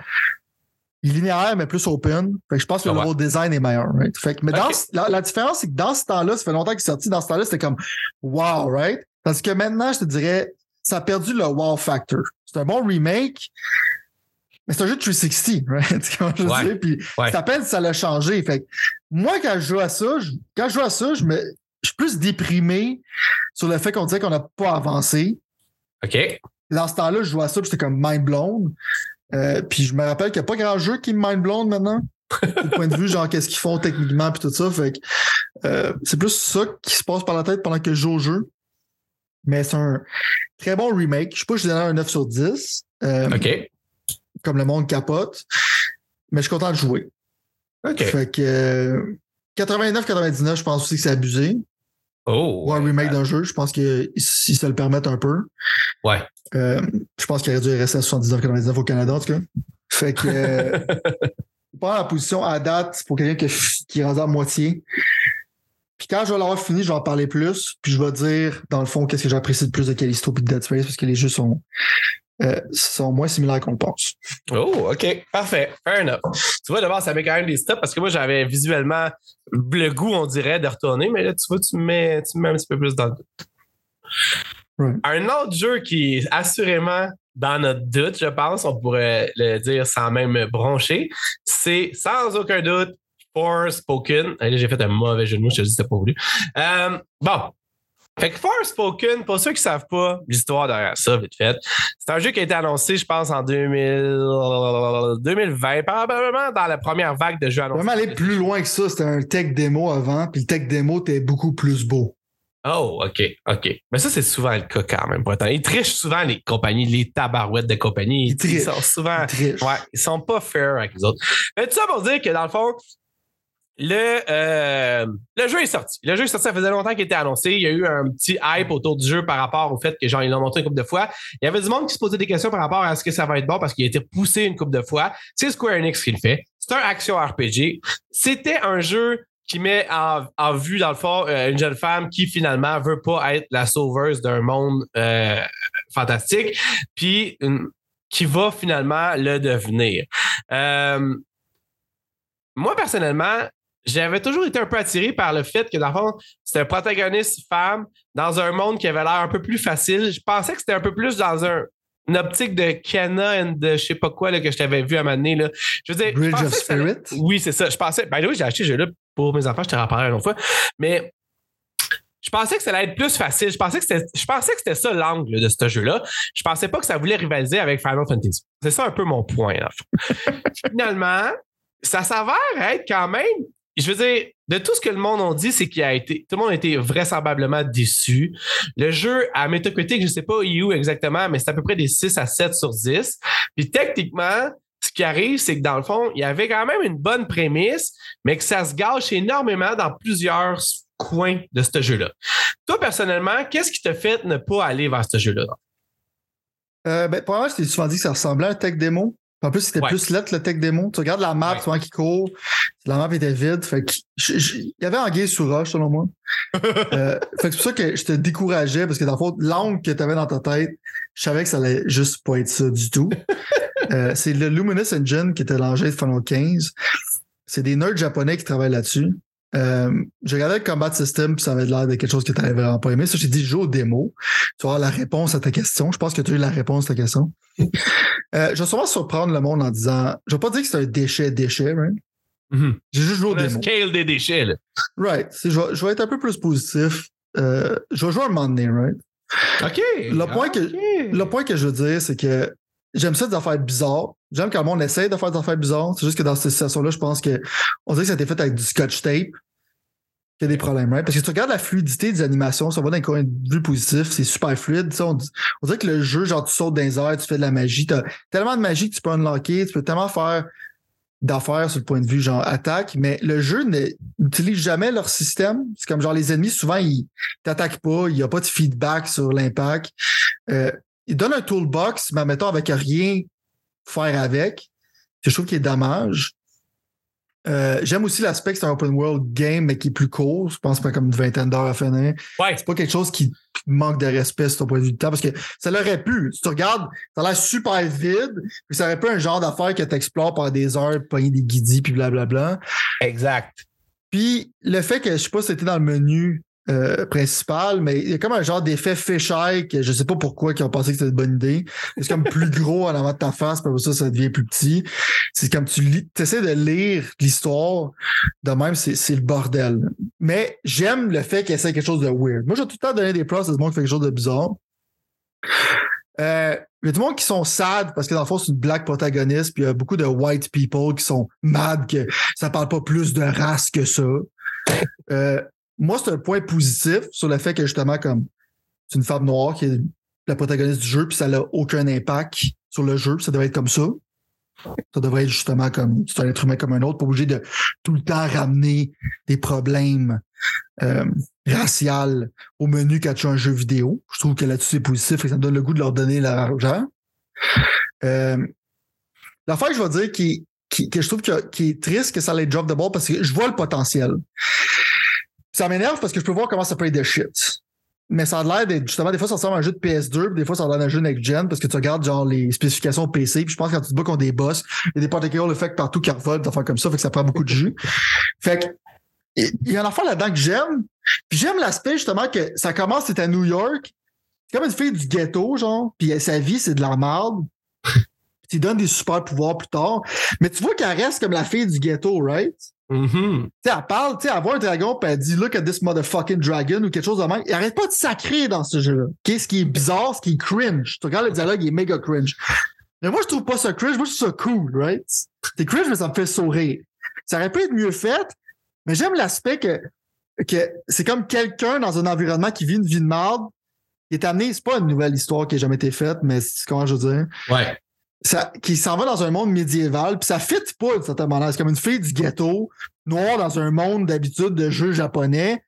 linéaire, mais plus open. Fait que je pense que Ah le ouais. level design est meilleur, right? Fait que, mais dans la, la différence, c'est que dans ce temps-là, ça fait longtemps qu'il est sorti, dans ce temps-là, c'était comme wow, right? Parce que maintenant, je te dirais, ça a perdu le wow factor. C'est un bon remake, mais c'est un jeu de 360, right? Que je Ouais. dire? Puis Ouais. ça peine, ça l'a changé. Fait que moi, quand je joue à ça, je- quand je joue à ça, je me, je suis plus déprimé sur le fait qu'on disait qu'on n'a pas avancé. OK. Dans ce temps-là, je jouais à ça, puis j'étais comme mind blown. Euh, puis je me rappelle qu'il n'y a pas grand jeu qui me mind blown maintenant. du point de vue, genre, qu'est-ce qu'ils font techniquement, puis tout ça. Fait que euh, c'est plus ça qui se passe par la tête pendant que je joue au jeu. Mais c'est un très bon remake. Je sais pas, je donne un 9 sur 10. Euh, OK. Comme le monde capote. Mais je suis content de jouer. OK. Fait que euh, 89-99, je pense aussi que c'est abusé. Oh. Ou un remake d'un jeu, je pense qu'ils si se le permettent un peu. Ouais. Euh, je pense qu'il aurait dû rester à 79-99 au Canada, en tout cas. Fait que euh, pas la position à date pour quelqu'un qui, est rendu à moitié. Puis quand je vais l'avoir fini, je vais en parler plus. Puis je vais dire, dans le fond, qu'est-ce que j'apprécie de plus de Callisto et de Dead Space, parce que les jeux sont, euh, sont moins similaires qu'on le pense. Oh, OK. Parfait. Fair enough. Tu vois, d'abord, ça met quand même des stops parce que moi, j'avais visuellement le goût, on dirait, de retourner, mais là, tu vois, tu me mets, tu me mets un petit peu plus dans le doute. Right. Un autre jeu qui est assurément dans notre doute, je pense, on pourrait le dire sans même broncher, c'est sans aucun doute Forspoken. J'ai fait un mauvais jeu de mots, je te dis, c'était pas voulu. Euh, bon. Fait que Forspoken, pour ceux qui savent pas l'histoire derrière ça, vite fait, c'est un jeu qui a été annoncé, je pense, en 2000, 2020, probablement dans la première vague de jeux annoncés. Vraiment aller plus loin que ça, c'était un tech démo avant, puis le tech démo était beaucoup plus beau. Oh, OK, OK. Mais ça, c'est souvent le cas quand même. Ils trichent souvent les compagnies, les tabarouettes de compagnies. Ils trichent. sont souvent. Ils trichent. Ouais, ils sont pas fair avec les autres. Mais tout ça pour dire que dans le fond, le, euh, le jeu est sorti. Le jeu est sorti, ça faisait longtemps qu'il était annoncé. Il y a eu un petit hype autour du jeu par rapport au fait que genre ils l'ont montré une couple de fois. Il y avait du monde qui se posait des questions par rapport à ce que ça va être bon parce qu'il a été poussé une couple de fois. C'est Square Enix qui le fait. C'est un action RPG. C'était un jeu qui met en, en vue, dans le fond, euh, une jeune femme qui finalement veut pas être la sauveuse d'un monde euh, fantastique, puis qui va finalement le devenir. Euh, moi, personnellement, j'avais toujours été un peu attiré par le fait que, dans le fond, c'est un protagoniste femme dans un monde qui avait l'air un peu plus facile. Je pensais que c'était un peu plus dans un, une optique de Kana and de je sais pas quoi là, que je t'avais vu à un moment donné. Là. Je veux dire, Bridge of ça Spirit? Oui, c'est ça. Je pensais. Ben oui, j'ai acheté ce jeu-là pour mes enfants, je te rappellerai une autre fois. Mais je pensais que ça allait être plus facile. Je pensais que c'était, je pensais que c'était ça l'angle de ce jeu-là. Je pensais pas que ça voulait rivaliser avec Final Fantasy. C'est ça un peu mon point. dans le fond. Finalement, ça s'avère être quand même. Je veux dire, de tout ce que le monde a dit, c'est qu'il a été. Tout le monde a été vraisemblablement déçu. Le jeu à Metacritic, je ne sais pas où exactement, mais c'est à peu près des 6 à 7 sur 10. Puis techniquement, ce qui arrive, c'est que dans le fond, il y avait quand même une bonne prémisse, mais que ça se gâche énormément dans plusieurs coins de ce jeu-là. Toi, personnellement, qu'est-ce qui t'a fait ne pas aller vers ce jeu-là? Euh, ben, pour moi, je t'ai souvent dit que ça ressemblait à un tech démo. En plus, c'était Ouais. plus lettre le tech démo. Tu regardes la map, Ouais. souvent qui court, la map était vide. Fait il y avait Anguille sous roche, selon moi. Euh, fait que c'est pour ça que je te décourageais, parce que dans le fond, l'angle que tu avais dans ta tête, je savais que ça allait juste pas être ça du tout. Euh, c'est le Luminous Engine qui était l'engin de Final 15. C'est des nerds japonais qui travaillent là-dessus. Euh, j'ai regardé le combat system, puis ça avait l'air de quelque chose que tu n'avais vraiment pas aimé. Ça, j'ai dit joue au démo. Tu vas avoir la réponse à ta question. Je pense que tu as eu la réponse à ta question. Euh, je vais sûrement surprendre le monde en disant, je vais pas dire que c'est un déchet déchet, right? J'ai juste joué au démo. scale des déchets, là. Right. Je vais, je vais être un peu plus positif. Euh, je vais jouer un moment donné, right? OK. Le point que- OK. Le point que je veux dire, c'est que j'aime ça des affaires bizarres. J'aime quand le monde essaie de faire des affaires bizarres. C'est juste que dans cette situation-là, je pense que on dirait que ça a été fait avec du scotch tape. qu'il y a des problèmes, right? Parce que si tu regardes la fluidité des animations, ça va d'un coin de vue positif, c'est super fluide. On, dirait que le jeu, genre, tu sautes dans les airs, tu fais de la magie. T'as tellement de magie que tu peux unlocker, tu peux tellement faire d'affaires sur le point de vue genre attaque, mais le jeu n'utilise jamais leur système. C'est comme genre les ennemis, souvent, ils t'attaquent pas, il n'y a pas de feedback sur l'impact. Euh, ils donnent un toolbox, mais mettons avec rien faire avec. Je trouve qu'il est dommage. Euh, J'aime aussi l'aspect que c'est un open world game, mais qui est plus court. Je pense pas comme une vingtaine d'heures à finir. Ouais. C'est pas quelque chose qui manque de respect sur ton point de vue de temps parce que ça l'aurait pu. Si tu regardes, ça a l'air super vide. puis Ça aurait pu un genre d'affaire que tu explores par des heures, pogner des guidis, puis blablabla. Exact. Puis le fait que je sais pas si c'était dans le menu euh, principal, mais il y a comme un genre d'effet fisheye que je sais pas pourquoi ils ont pensé que c'était une bonne idée. C'est comme plus gros en avant de ta face, puis ça, ça devient plus petit. C'est comme tu essaies de lire l'histoire, de même, c'est le bordel. Mais j'aime le fait qu'il essaie quelque chose de weird. Moi, j'ai tout le temps donné des pros à ce monde qui fait quelque chose de bizarre. Euh, il y a du monde qui sont sad parce que dans le fond, c'est une black protagoniste, puis il y a beaucoup de white people qui sont mad que ça parle pas plus de race que ça. Euh, moi, c'est un point positif sur le fait que justement, comme c'est une femme noire qui est la protagoniste du jeu, puis ça n'a aucun impact sur le jeu, ça devrait être comme ça. Ça devrait être justement comme c'est un être humain comme un autre, pas obligé de tout le temps ramener des problèmes euh, raciaux au menu quand tu as un jeu vidéo. Je trouve que là-dessus c'est positif et ça me donne le goût de leur donner l'argent. Euh, L'affaire je vais dire qui, qui, que je trouve que, qui est triste que ça allait drop de ball parce que je vois le potentiel. Ça m'énerve parce que je peux voir comment ça peut être de shit mais ça a l'air d'être justement des fois ça ressemble à un jeu de PS2 puis des fois ça a l'air d'un jeu next gen parce que tu regardes genre les spécifications PC puis je pense que quand tu te bats contre des boss il y a des particular effects partout qui revolent des affaires comme ça fait que ça prend beaucoup de jus. Fait que il y a un enfant là-dedans que j'aime puis j'aime l'aspect justement que ça commence c'est à New York c'est comme une fille du ghetto genre puis sa vie c'est de la merde. Tu donnes des super pouvoirs plus tard mais tu vois qu'elle reste comme la fille du ghetto right? Mm-hmm. Tu sais, elle parle, tu sais, elle voit un dragon, puis elle dit Look at this motherfucking dragon ou quelque chose de même. Il arrête pas de sacrer dans ce jeu-là. Okay? Ce qui est bizarre, ce qui est cringe. Tu regardes le dialogue, il est méga cringe. Mais moi, je trouve pas ça cringe, moi, je trouve ça cool, right? C'est cringe, mais ça me fait sourire. Ça aurait pu être mieux fait, mais j'aime l'aspect que, que c'est comme quelqu'un dans un environnement qui vit une vie de merde, qui est amené, c'est pas une nouvelle histoire qui a jamais été faite, mais c'est comment je veux dire. Ouais ça, qui s'en va dans un monde médiéval, puis ça fit pas d'une certaine manière. C'est comme une fille du ghetto, noire dans un monde d'habitude de jeux japonais.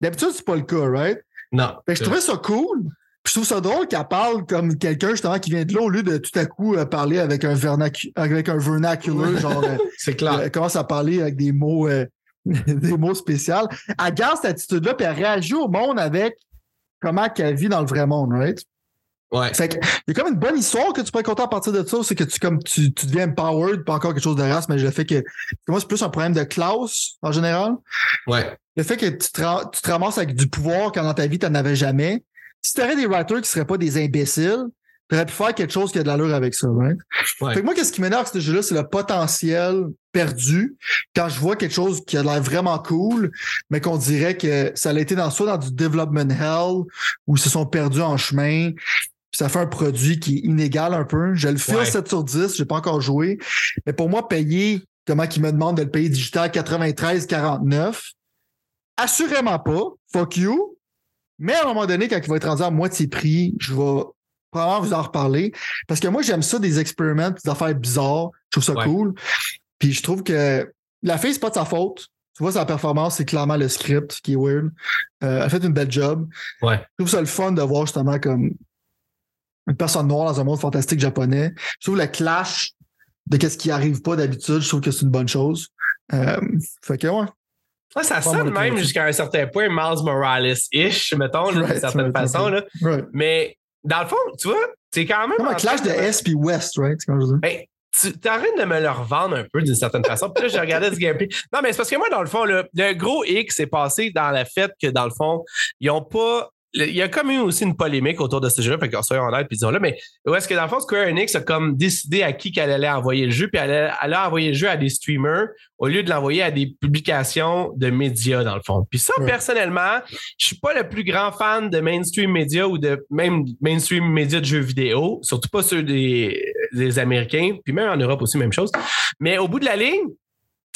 D'habitude, c'est pas le cas, right? Non. Fait que je trouvais ça cool. Puis je trouve ça drôle qu'elle parle comme quelqu'un justement qui vient de là au lieu de tout à coup euh, parler avec un, vernacu avec un vernacular, genre. euh, C'est clair. elle commence à parler avec des mots, euh, des mots spéciaux. Elle garde cette attitude-là, puis elle réagit au monde avec comment qu'elle vit dans le vrai monde, right? Ouais. Fait que, il y a comme une bonne histoire que tu peux être content à partir de ça, c'est que tu, comme, tu, tu deviens empowered, pas encore quelque chose de race, mais le fait que, moi, c'est plus un problème de classe, en général. Ouais. Le fait que tu te, ra- tu te ramasses avec du pouvoir quand dans ta vie, tu n'en avais jamais. Si tu avais des writers qui seraient pas des imbéciles, tu aurais pu faire quelque chose qui a de l'allure avec ça, right? Ouais. Fait que moi, qu'est-ce qui m'énerve, ce jeu-là, c'est le potentiel perdu quand je vois quelque chose qui a l'air vraiment cool, mais qu'on dirait que ça a été dans, soit dans du development hell, où ils se sont perdus en chemin, puis ça fait un produit qui est inégal un peu. Je le file Ouais. 7 sur 10, j'ai pas encore joué. Mais pour moi, payer, comment qu'ils me demandent de le payer digital 93,49, assurément pas. Fuck you. Mais à un moment donné, quand il va être rendu à moitié prix, je vais probablement vous en reparler. Parce que moi, j'aime ça, des expériments, des affaires bizarres. Je trouve ça Ouais. cool. Puis je trouve que la fille, c'est pas de sa faute. Tu vois, sa performance, c'est clairement le script qui est weird. Euh, elle a fait une belle job. Ouais. Je trouve ça le fun de voir justement comme une personne noire dans un monde fantastique japonais. Je trouve le clash de qu'est-ce qui arrive pas d'habitude, je trouve que c'est une bonne chose. Euh, fait que ouais. Ouais, ça sonne même jusqu'à un certain point Miles Morales-ish, mettons, Right, d'une certaine right, façon. right. Là. Mais dans le fond, tu vois, c'est quand même. Comme un clash de S puis West, right? C'est comme je veux dire. Ben, tu t'arrêtes de me le revendre un peu d'une certaine façon. Puis là, j'ai regardé ce gameplay. Non, mais c'est parce que moi, dans le fond, le gros X s'est passé dans le fait que, dans le fond, ils ont pas. Il y a comme eu aussi une polémique autour de ce jeu-là, fait qu'on soyons honnêtes, puis disons-le, mais où est-ce que dans le fond, Square Enix a comme décidé à qui qu'elle allait envoyer le jeu, puis elle, a- elle a envoyé le jeu à des streamers au lieu de l'envoyer à des publications de médias, dans le fond. Puis ça, Ouais. personnellement, je suis pas le plus grand fan de mainstream médias ou de même mainstream médias de jeux vidéo, surtout pas ceux des, des Américains, puis même en Europe aussi, même chose. Mais au bout de la ligne,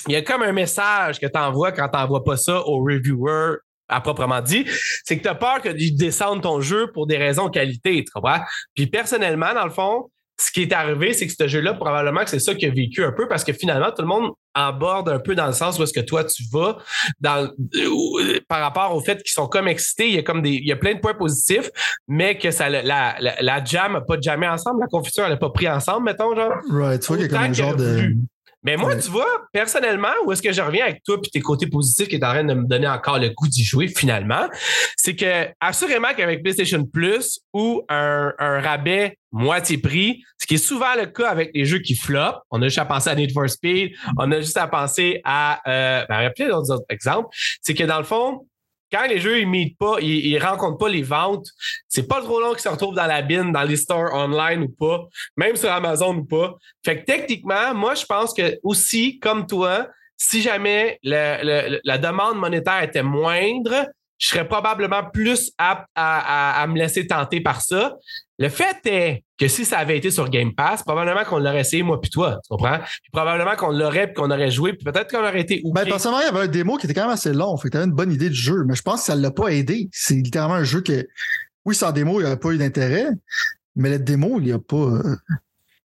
il y a comme un message que tu envoies quand tu n'envoies pas ça aux reviewers à proprement dit, c'est que tu as peur qu'ils descendent ton jeu pour des raisons de qualité, tu comprends? Puis personnellement, dans le fond, ce qui est arrivé, c'est que ce jeu-là, probablement que c'est ça qui a vécu un peu parce que finalement, tout le monde aborde un peu dans le sens où est-ce que toi, tu vas dans, euh, par rapport au fait qu'ils sont comme excités. Il y a comme des, il y a plein de points positifs, mais que ça, la, la, la jam n'a pas jamais ensemble, la confiture, elle n'a pas pris ensemble, mettons, genre. Right. Tu vois qu'il y a comme un genre de. Mais moi, Ouais. tu vois, personnellement, où est-ce que je reviens avec toi puis tes côtés positifs qui est en train de me donner encore le goût d'y jouer finalement, c'est que assurément qu'avec PlayStation Plus ou un, un rabais moitié prix, ce qui est souvent le cas avec les jeux qui flopent, on a juste à penser à Need for Speed, on a juste à penser à, euh, ben, plein d'autres autres exemples, c'est que dans le fond, quand les jeux ils meet pas, ils, ils rencontrent pas les ventes, c'est pas trop long qu'ils se retrouvent dans la bine, dans les stores online ou pas, même sur Amazon ou pas. Fait que techniquement, moi, je pense que aussi, comme toi, si jamais la demande monétaire était moindre, je serais probablement plus apte à, me laisser tenter par ça. Le fait est que si ça avait été sur Game Pass, probablement qu'on l'aurait essayé, moi puis toi, tu comprends? Puis probablement qu'on l'aurait, puis qu'on aurait joué, puis peut-être qu'on aurait été oublié. Ben, personnellement, il y avait un démo qui était quand même assez long, fait que t'avais une bonne idée du jeu, mais je pense que ça l'a pas aidé. C'est littéralement un jeu que, oui, sans démo, il n'y avait pas eu d'intérêt, mais le démo, il n'y a pas...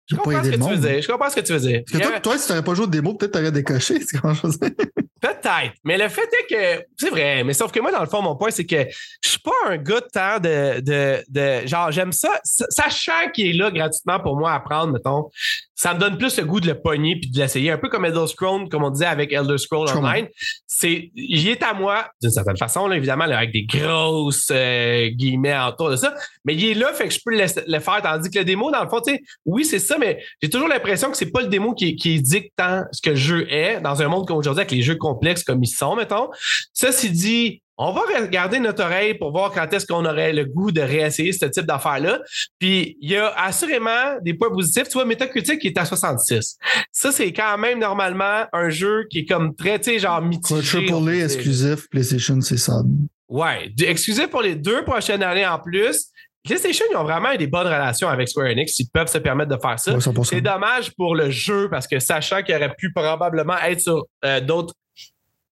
Je comprends, ce que tu veux dire. je comprends ce que tu veux dire. Parce que toi, toi, si tu n'aurais pas joué de démo, peut-être tu aurais décoché. Peut-être. Mais le fait est que. C'est vrai. Mais sauf que moi, dans le fond, mon point, c'est que je suis pas un gars de temps de. de, de genre, j'aime ça. Sachant qu'il est là gratuitement pour moi à prendre, mettons, ça me donne plus le goût de le pogner puis de l'essayer. Un peu comme Elder Scrolls, comme on disait avec Elder Scrolls Online. C'est, il est à moi, d'une certaine façon, là, évidemment, avec des grosses euh, guillemets autour de ça. Mais il est là, fait que je peux le, le faire. Tandis que le démo, dans le fond, tu sais, oui, c'est ça, mais j'ai toujours l'impression que c'est pas le démo qui, qui dictant ce que le jeu est dans un monde comme aujourd'hui avec les jeux complexes comme ils sont, mettons. Ceci dit, on va regarder notre oreille pour voir quand est-ce qu'on aurait le goût de réessayer ce type d'affaires-là. Puis, il y a assurément des points positifs. Tu vois, Metacritic qui est à 66. Ça, c'est quand même normalement un jeu qui est comme très, tu sais, genre mitigé. Triple A exclusif PlayStation, c'est ça. Ouais. Exclusif pour les deux prochaines années en plus. PlayStation, ils ont vraiment des bonnes relations avec Square Enix. Ils peuvent se permettre de faire ça. c'est dommage pour le jeu parce que sachant qu'il aurait pu probablement être sur euh, d'autres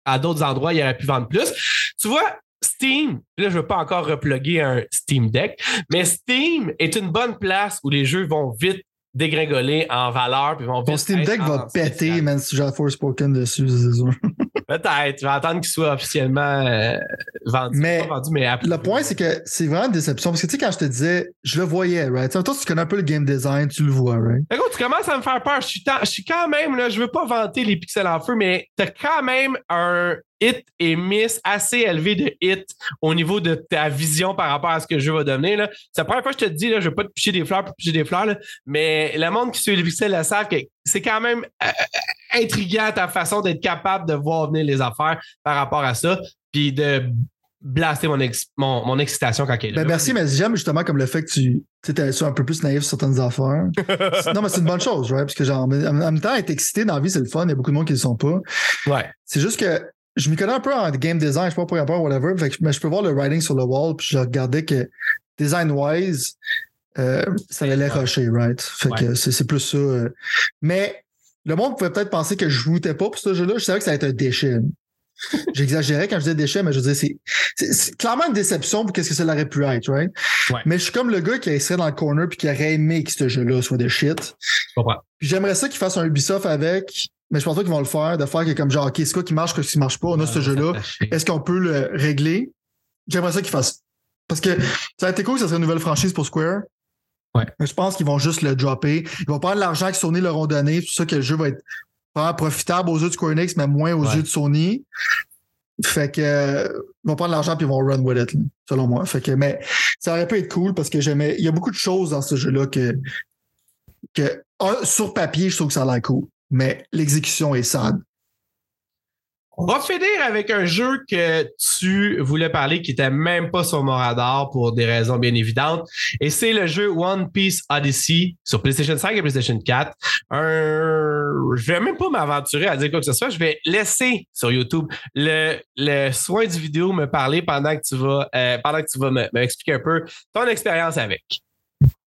à d'autres endroits, il aurait pu vendre plus. Tu vois, Steam, là, je ne veux pas encore reploguer un Steam Deck, mais Steam est une bonne place où les jeux vont vite dégringoler en valeur. Puis vont Ton Steam Deck va péter, même si j'ai Forspoken dessus, Peut-être. Je vais attendre qu'il soit officiellement euh, vendu. Mais, le point, c'est que c'est vraiment une déception. Parce que tu sais, quand je te disais, je le voyais, right? Toi, tu connais un peu le game design, tu le vois, right? Écoute, tu commences à me faire peur. Je suis, je suis quand même, là, je veux pas vanter les pixels en feu, mais tu as quand même un hit et miss assez élevé de hit au niveau de ta vision par rapport à ce que le jeu va devenir. C'est la première fois que je te dis, là, je ne vais pas te picher des fleurs pour picher des fleurs, mais le monde qui suit les pixels le savent que c'est quand même euh, euh, intriguant ta façon d'être capable de voir venir les affaires par rapport à ça, puis de blaster mon, mon, excitation quand il est là. Ben merci, mais j'aime justement comme le fait que tu es un peu plus naïf sur certaines affaires. non, mais c'est une bonne chose, right? Parce que genre, en même temps, être excité dans la vie, c'est le fun. Il y a beaucoup de monde qui ne le sont pas. Ouais. C'est juste que je m'y connais un peu en game design, je sais pas pour rapport, whatever, mais je peux voir le writing sur le wall, puis je regardais que design-wise, euh, ça allait rusher, right? Fait que c'est plus ça. Euh. Mais le monde pouvait peut-être penser que je voûtais pas pour ce jeu-là. Je savais que ça allait être un déchet. J'exagérais quand je disais déchet, mais je veux dire, c'est clairement une déception pour qu'est-ce que ça aurait pu être, right? Mais je suis comme le gars qui serait dans le corner puis qui aurait aimé que ce jeu-là soit de shit. J'aimerais ça qu'il fasse un Ubisoft avec mais je pense pas qu'ils vont le faire, de faire que comme genre, OK, c'est quoi qui marche, qu'est-ce qui marche pas, on a ce jeu-là. Est-ce qu'on peut le régler? J'aimerais ça qu'ils fassent. Parce que ça a été cool, ça serait une nouvelle franchise pour Square. Ouais. Mais je pense qu'ils vont juste le dropper. Ils vont prendre l'argent que Sony leur ont donné. C'est pour ça que le jeu va être profitable aux yeux de Square Enix, mais moins aux yeux de Sony. Fait que ils vont prendre l'argent puis ils vont run with it, selon moi. Fait que, mais ça aurait pu être cool parce que j'aimais. Il y a beaucoup de choses dans ce jeu-là que, que sur papier, je trouve que ça a l'air cool mais l'exécution est sad. On va finir avec un jeu que tu voulais parler qui n'était même pas sur mon radar pour des raisons bien évidentes. Et c'est le jeu One Piece Odyssey sur PlayStation 5 et PlayStation 4. Un... Je vais même pas m'aventurer à dire quoi que ce soit. Je vais laisser sur YouTube le, le soin du vidéo me parler pendant que tu vas, euh, pendant que tu vas m'expliquer un peu ton expérience avec.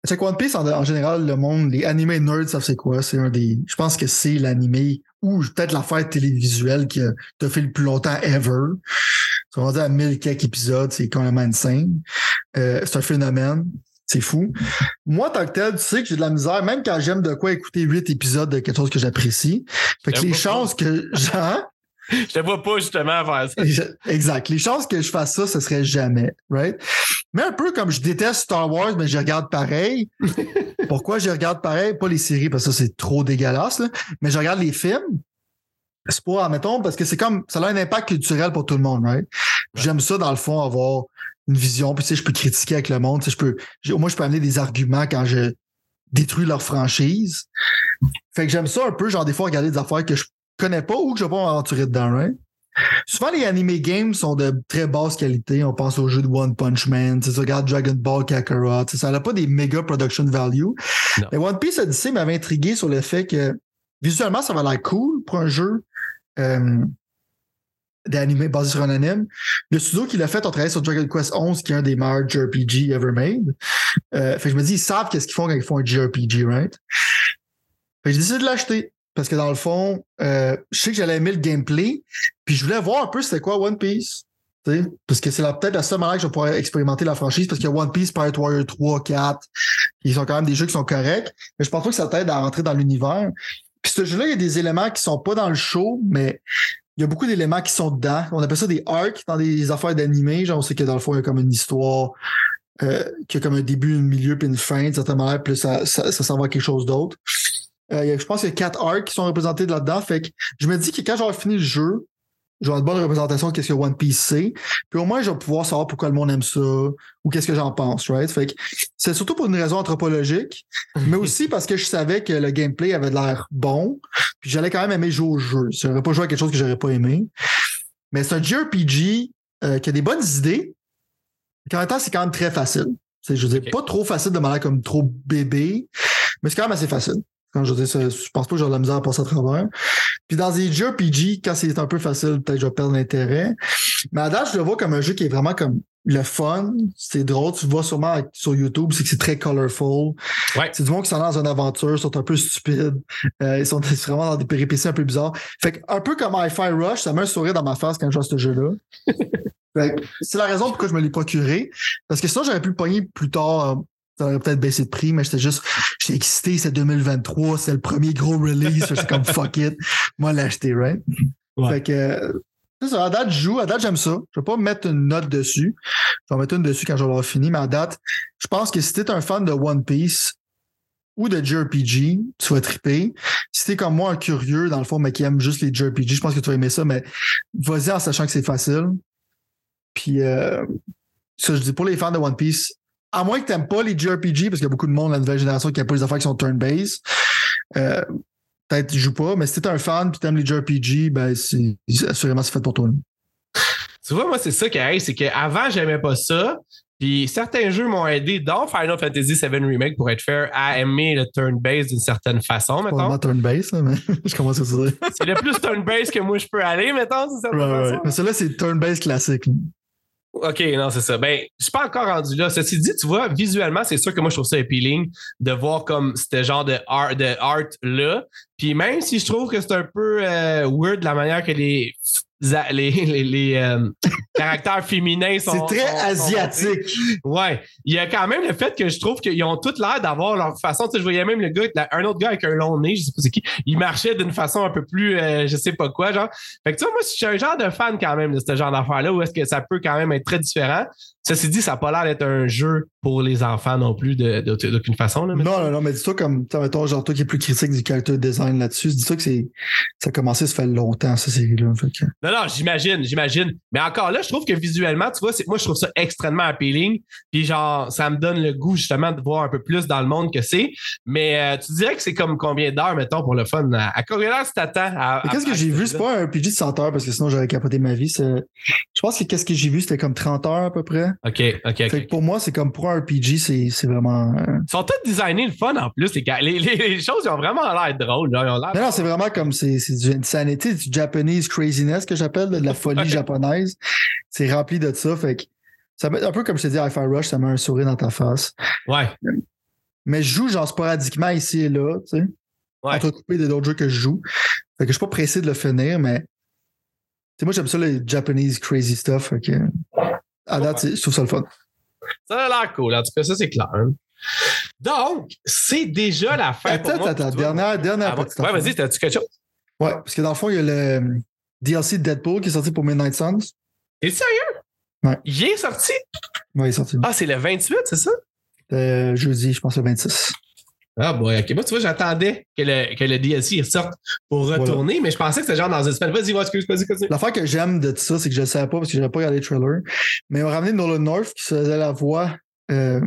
C'est One Piece, en, général, le monde, les animés nerds savent c'est quoi. C'est un des. Je pense que c'est l'animé ou peut-être l'affaire télévisuelle qui a, fait le plus longtemps ever. C'est rendu à 1000 quelques épisodes, c'est quand même insane. Euh, c'est un phénomène. C'est fou. Moi, tant que tel, tu sais que j'ai de la misère, même quand j'aime de quoi écouter huit épisodes de quelque chose que j'apprécie. Fait que les chances que. Genre, je te vois pas justement faire ça. Exact. Les chances que je fasse ça, ce serait jamais, right? Mais un peu comme je déteste Star Wars, mais je regarde pareil. Pourquoi je regarde pareil? Pas les séries, parce que ça, c'est trop dégueulasse, là. mais je regarde les films. C'est pas, admettons, parce que c'est comme, ça a un impact culturel pour tout le monde, right? J'aime ça, dans le fond, avoir une vision, puis tu sais, je peux critiquer avec le monde, tu sais, je peux, moi, je peux amener des arguments quand je détruis leur franchise. Fait que j'aime ça un peu, genre, des fois, regarder des affaires que je connais pas ou que je vais pas m'aventurer dedans, right? Souvent, les anime games sont de très basse qualité. On pense aux jeux de One Punch Man, tu regarde Dragon Ball Kakarot. Ça n'a pas des méga production value. Mais One Piece Odyssey m'avait intrigué sur le fait que visuellement, ça va l'air cool pour un jeu. Euh, d'animé basé sur un anime. Le studio qui l'a fait a travaillé sur Dragon Quest 11, qui est un des meilleurs JRPG ever made. Euh, fait que je me dis, ils savent qu'est-ce qu'ils font quand ils font un JRPG, right? Fait que j'ai décidé de l'acheter. Parce que dans le fond, euh, je sais que j'allais aimer le gameplay, puis je voulais voir un peu c'était quoi One Piece. Parce que c'est peut-être la seule manière que je vais pouvoir expérimenter la franchise, parce qu'il y a One Piece, Pirate Warrior 3, 4, ils sont quand même des jeux qui sont corrects, mais je pense pas que ça t'aide à rentrer dans l'univers. Puis ce jeu-là, il y a des éléments qui sont pas dans le show, mais il y a beaucoup d'éléments qui sont dedans. On appelle ça des arcs dans des affaires d'animé. Genre, on sait que dans le fond, il y a comme une histoire euh, qui a comme un début, un milieu, puis une fin, de certaine manière, puis ça, ça s'en va à quelque chose d'autre. Euh, je pense qu'il y a quatre arcs qui sont représentés là-dedans. Fait que je me dis que quand j'aurai fini le jeu, j'aurai une bonne représentation de qu'est-ce que One Piece c'est. Puis au moins, je vais pouvoir savoir pourquoi le monde aime ça ou qu'est-ce que j'en pense, right? Fait que c'est surtout pour une raison anthropologique, mais aussi parce que je savais que le gameplay avait de l'air bon. Puis j'allais quand même aimer jouer au jeu. J'aurais pas joué à quelque chose que j'aurais pas aimé. Mais c'est un JRPG euh, qui a des bonnes idées. Puis en même temps, c'est quand même très facile. C'est, je veux dire, pas trop facile de manière comme trop bébé, mais c'est quand même assez facile. Quand je dire, ça, je pense pas que j'aurai de la misère à passer à travers. Puis dans des JRPG, quand c'est un peu facile, peut-être que je vais perdre l'intérêt. Mais à date, je le vois comme un jeu qui est vraiment comme le fun. C'est drôle. Tu vois sûrement sur YouTube, c'est que c'est très colorful. Ouais. C'est du monde qui sont dans une aventure, sont un peu stupides. Euh, ils sont vraiment dans des péripéties un peu bizarres. Fait que, un peu comme Hi-Fi Rush, ça met un sourire dans ma face quand je joue à ce jeu-là. C'est la raison pourquoi je me l'ai procuré. Parce que sinon, j'aurais pu le pogner plus tard. Ça aurait peut-être baissé de prix, mais j'étais juste, j'étais excité, c'est 2023, c'est le premier gros release. C'est comme fuck it. Moi, l'acheter, right? Ouais. Fait que, c'est ça, à date, je joue. À date, j'aime ça. Je vais pas mettre une note dessus. Je vais en mettre une dessus quand je vais l'avoir fini, mais à date, je pense que si t'es un fan de One Piece ou de JRPG, tu vas triper. Si t'es comme moi, un curieux, dans le fond, mais qui aime juste les JRPG, je pense que tu vas aimer ça, mais vas-y en sachant que c'est facile. Puis, euh, ça, je dis pour les fans de One Piece, à moins que t'aimes pas les JRPG, parce qu'il y a beaucoup de monde, la nouvelle génération, qui aime pas les affaires qui sont turn-based, euh, peut-être tu joues pas, mais si t'es un fan puis t'aimes les JRPG, ben, c'est, assurément, c'est fait pour toi. Tu vois, moi, c'est ça qui arrive, c'est qu'avant, j'aimais pas ça. Puis certains jeux m'ont aidé dans Final Fantasy VII Remake pour être fair à aimer le turn-based d'une certaine façon, Pas mettons. vraiment turn-based, mais je commence à se dire. C'est le plus turn-based que moi je peux aller, mettons, d'une certaine Ouais, ouais. Mais celui-là, c'est turn-based classique. OK, non, c'est ça. Ben, je suis pas encore rendu là. Ceci dit, tu vois, visuellement, c'est sûr que moi, je trouve ça appealing de voir comme ce genre de art, de art là. Puis même si je trouve que c'est un peu euh, weird la manière que les les, les, les, euh, caractères féminins sont. C'est très sont- sont asiatique. Ouais. Il y a quand même le fait que je trouve qu'ils ont tous l'air d'avoir leur façon. Tu sais, je voyais même le gars, un autre gars avec un long nez, je sais pas c'est qui, il marchait d'une façon un peu plus, euh, je sais pas quoi, genre. Fait que tu vois, moi, je suis un genre de fan quand même de ce genre d'affaires-là où est-ce que ça peut quand même être très différent. Ceci dit, ça n'a pas l'air d'être un jeu pour les enfants non plus de- de- d'aucune façon. Là, Non, non, non, mais dis-toi comme, mettons, genre, toi qui es plus critique du character design là-dessus, dis-toi que c'est, ça a commencé, ça fait longtemps, cette série-là. Que- Non, non, j'imagine, j'imagine. Mais encore là, je trouve que visuellement, tu vois, moi, je trouve ça extrêmement appealing. Puis genre, ça me donne le goût justement de voir un peu plus dans le monde que c'est. Mais euh, tu dirais que c'est comme combien d'heures, mettons, pour le fun? À, à combien d'heures tu t'attends? qu'est-ce que j'ai vu? C'est pas un RPG de 100 heures parce que sinon j'aurais capoté ma vie. Je pense que qu'est-ce que j'ai vu, c'était comme 30 heures à peu près. OK, OK, OK. Fait que pour moi, c'est comme pour RPG, c'est, vraiment. euh, Ils sont tous designés le fun en plus. Les, gars. les, les- les choses, ils ont vraiment l'air drôles. là. Ils ont l'air- Non, c'est vraiment comme c'est, du insanity, du Japanese craziness que j'appelle, de la folie japonaise. C'est rempli de ça. Fait que ça met, un peu comme je t'ai dit à Fire Rush, ça met un sourire dans ta face. Ouais, Mais je joue genre sporadiquement ici et là, tu sais. ouais. entrecoupé de d'autres jeux que je joue. Fait que je suis pas pressé de le finir, mais tu sais, moi j'aime ça le Japanese crazy stuff. Fait que à date, je trouve ça le fun. Ça a l'air cool. En tout cas, ça, c'est clair. Donc, c'est déjà la fin. pour Attends, moi, attends, pour dernière, dernière Ah, ouais, petite ouais, vas-y, t'as-tu quelque chose? Ouais, parce que dans le fond, il y a le DLC de Deadpool qui est sorti pour Midnight Suns. T'es sérieux? Ouais. Il est sorti? Ouais, il est sorti. Ah, c'est le 28, c'est ça? Euh, jeudi, je pense le 26. Ah, boy, ok. Moi, tu vois, j'attendais que le, que le DLC sorte pour retourner, mais je pensais que c'était genre dans une semaine. Vas-y, vas-y, excuse, vas-y, continue. L'affaire que j'aime de tout ça, c'est que je ne savais pas parce que je n'avais pas regardé le trailer. Mais ils ont ramené Nolan North qui faisait la voix euh,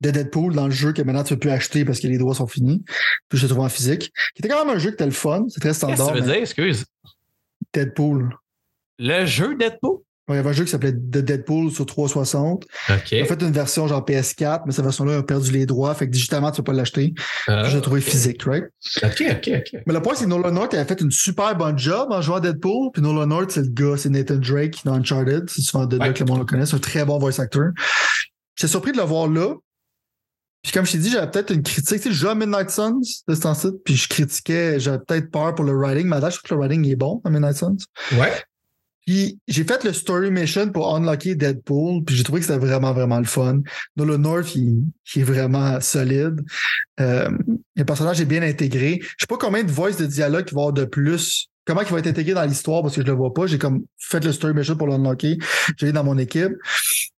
de Deadpool dans le jeu que maintenant tu ne peux plus acheter parce que les droits sont finis. Puis je le trouve en physique. Qui était quand même un jeu qui était le fun. C'est très Qu'est-ce que standard. tu veux mais dire? Excuse. Deadpool. Le jeu Deadpool? Il y avait un jeu qui s'appelait The Deadpool sur 360. OK. Il a fait une version genre PS4, mais cette version-là a perdu les droits, fait que digitalement, tu ne peux pas l'acheter. Ah, Je l'ai trouvé physique, right? OK, OK, OK. Mais le point, c'est que Nolan North avait fait une super bonne job en jouant à Deadpool. Puis Nolan North, c'est le gars, c'est Nathan Drake dans Uncharted. C'est souvent de là Ouais. que le monde le connaît. C'est un très bon voice actor. J'étais surpris de le voir là. Puis comme je t'ai dit, j'avais peut-être une critique. Tu sais, je joue à Midnight Suns de ce temps-ci, puis je critiquais, j'avais peut-être peur pour le writing. Mais là, je trouve que le writing est bon à Midnight Suns. Ouais. Puis j'ai fait le story mission pour unlocker Deadpool, puis j'ai trouvé que c'était vraiment, vraiment le fun. Nolan North, il, est vraiment solide. Euh, le personnage est bien intégré. Je sais pas combien de voices de dialogue il va y avoir de plus. Comment il va être intégré dans l'histoire parce que je le vois pas. J'ai comme fait le story mission pour l'unlocker. J'ai dans mon équipe.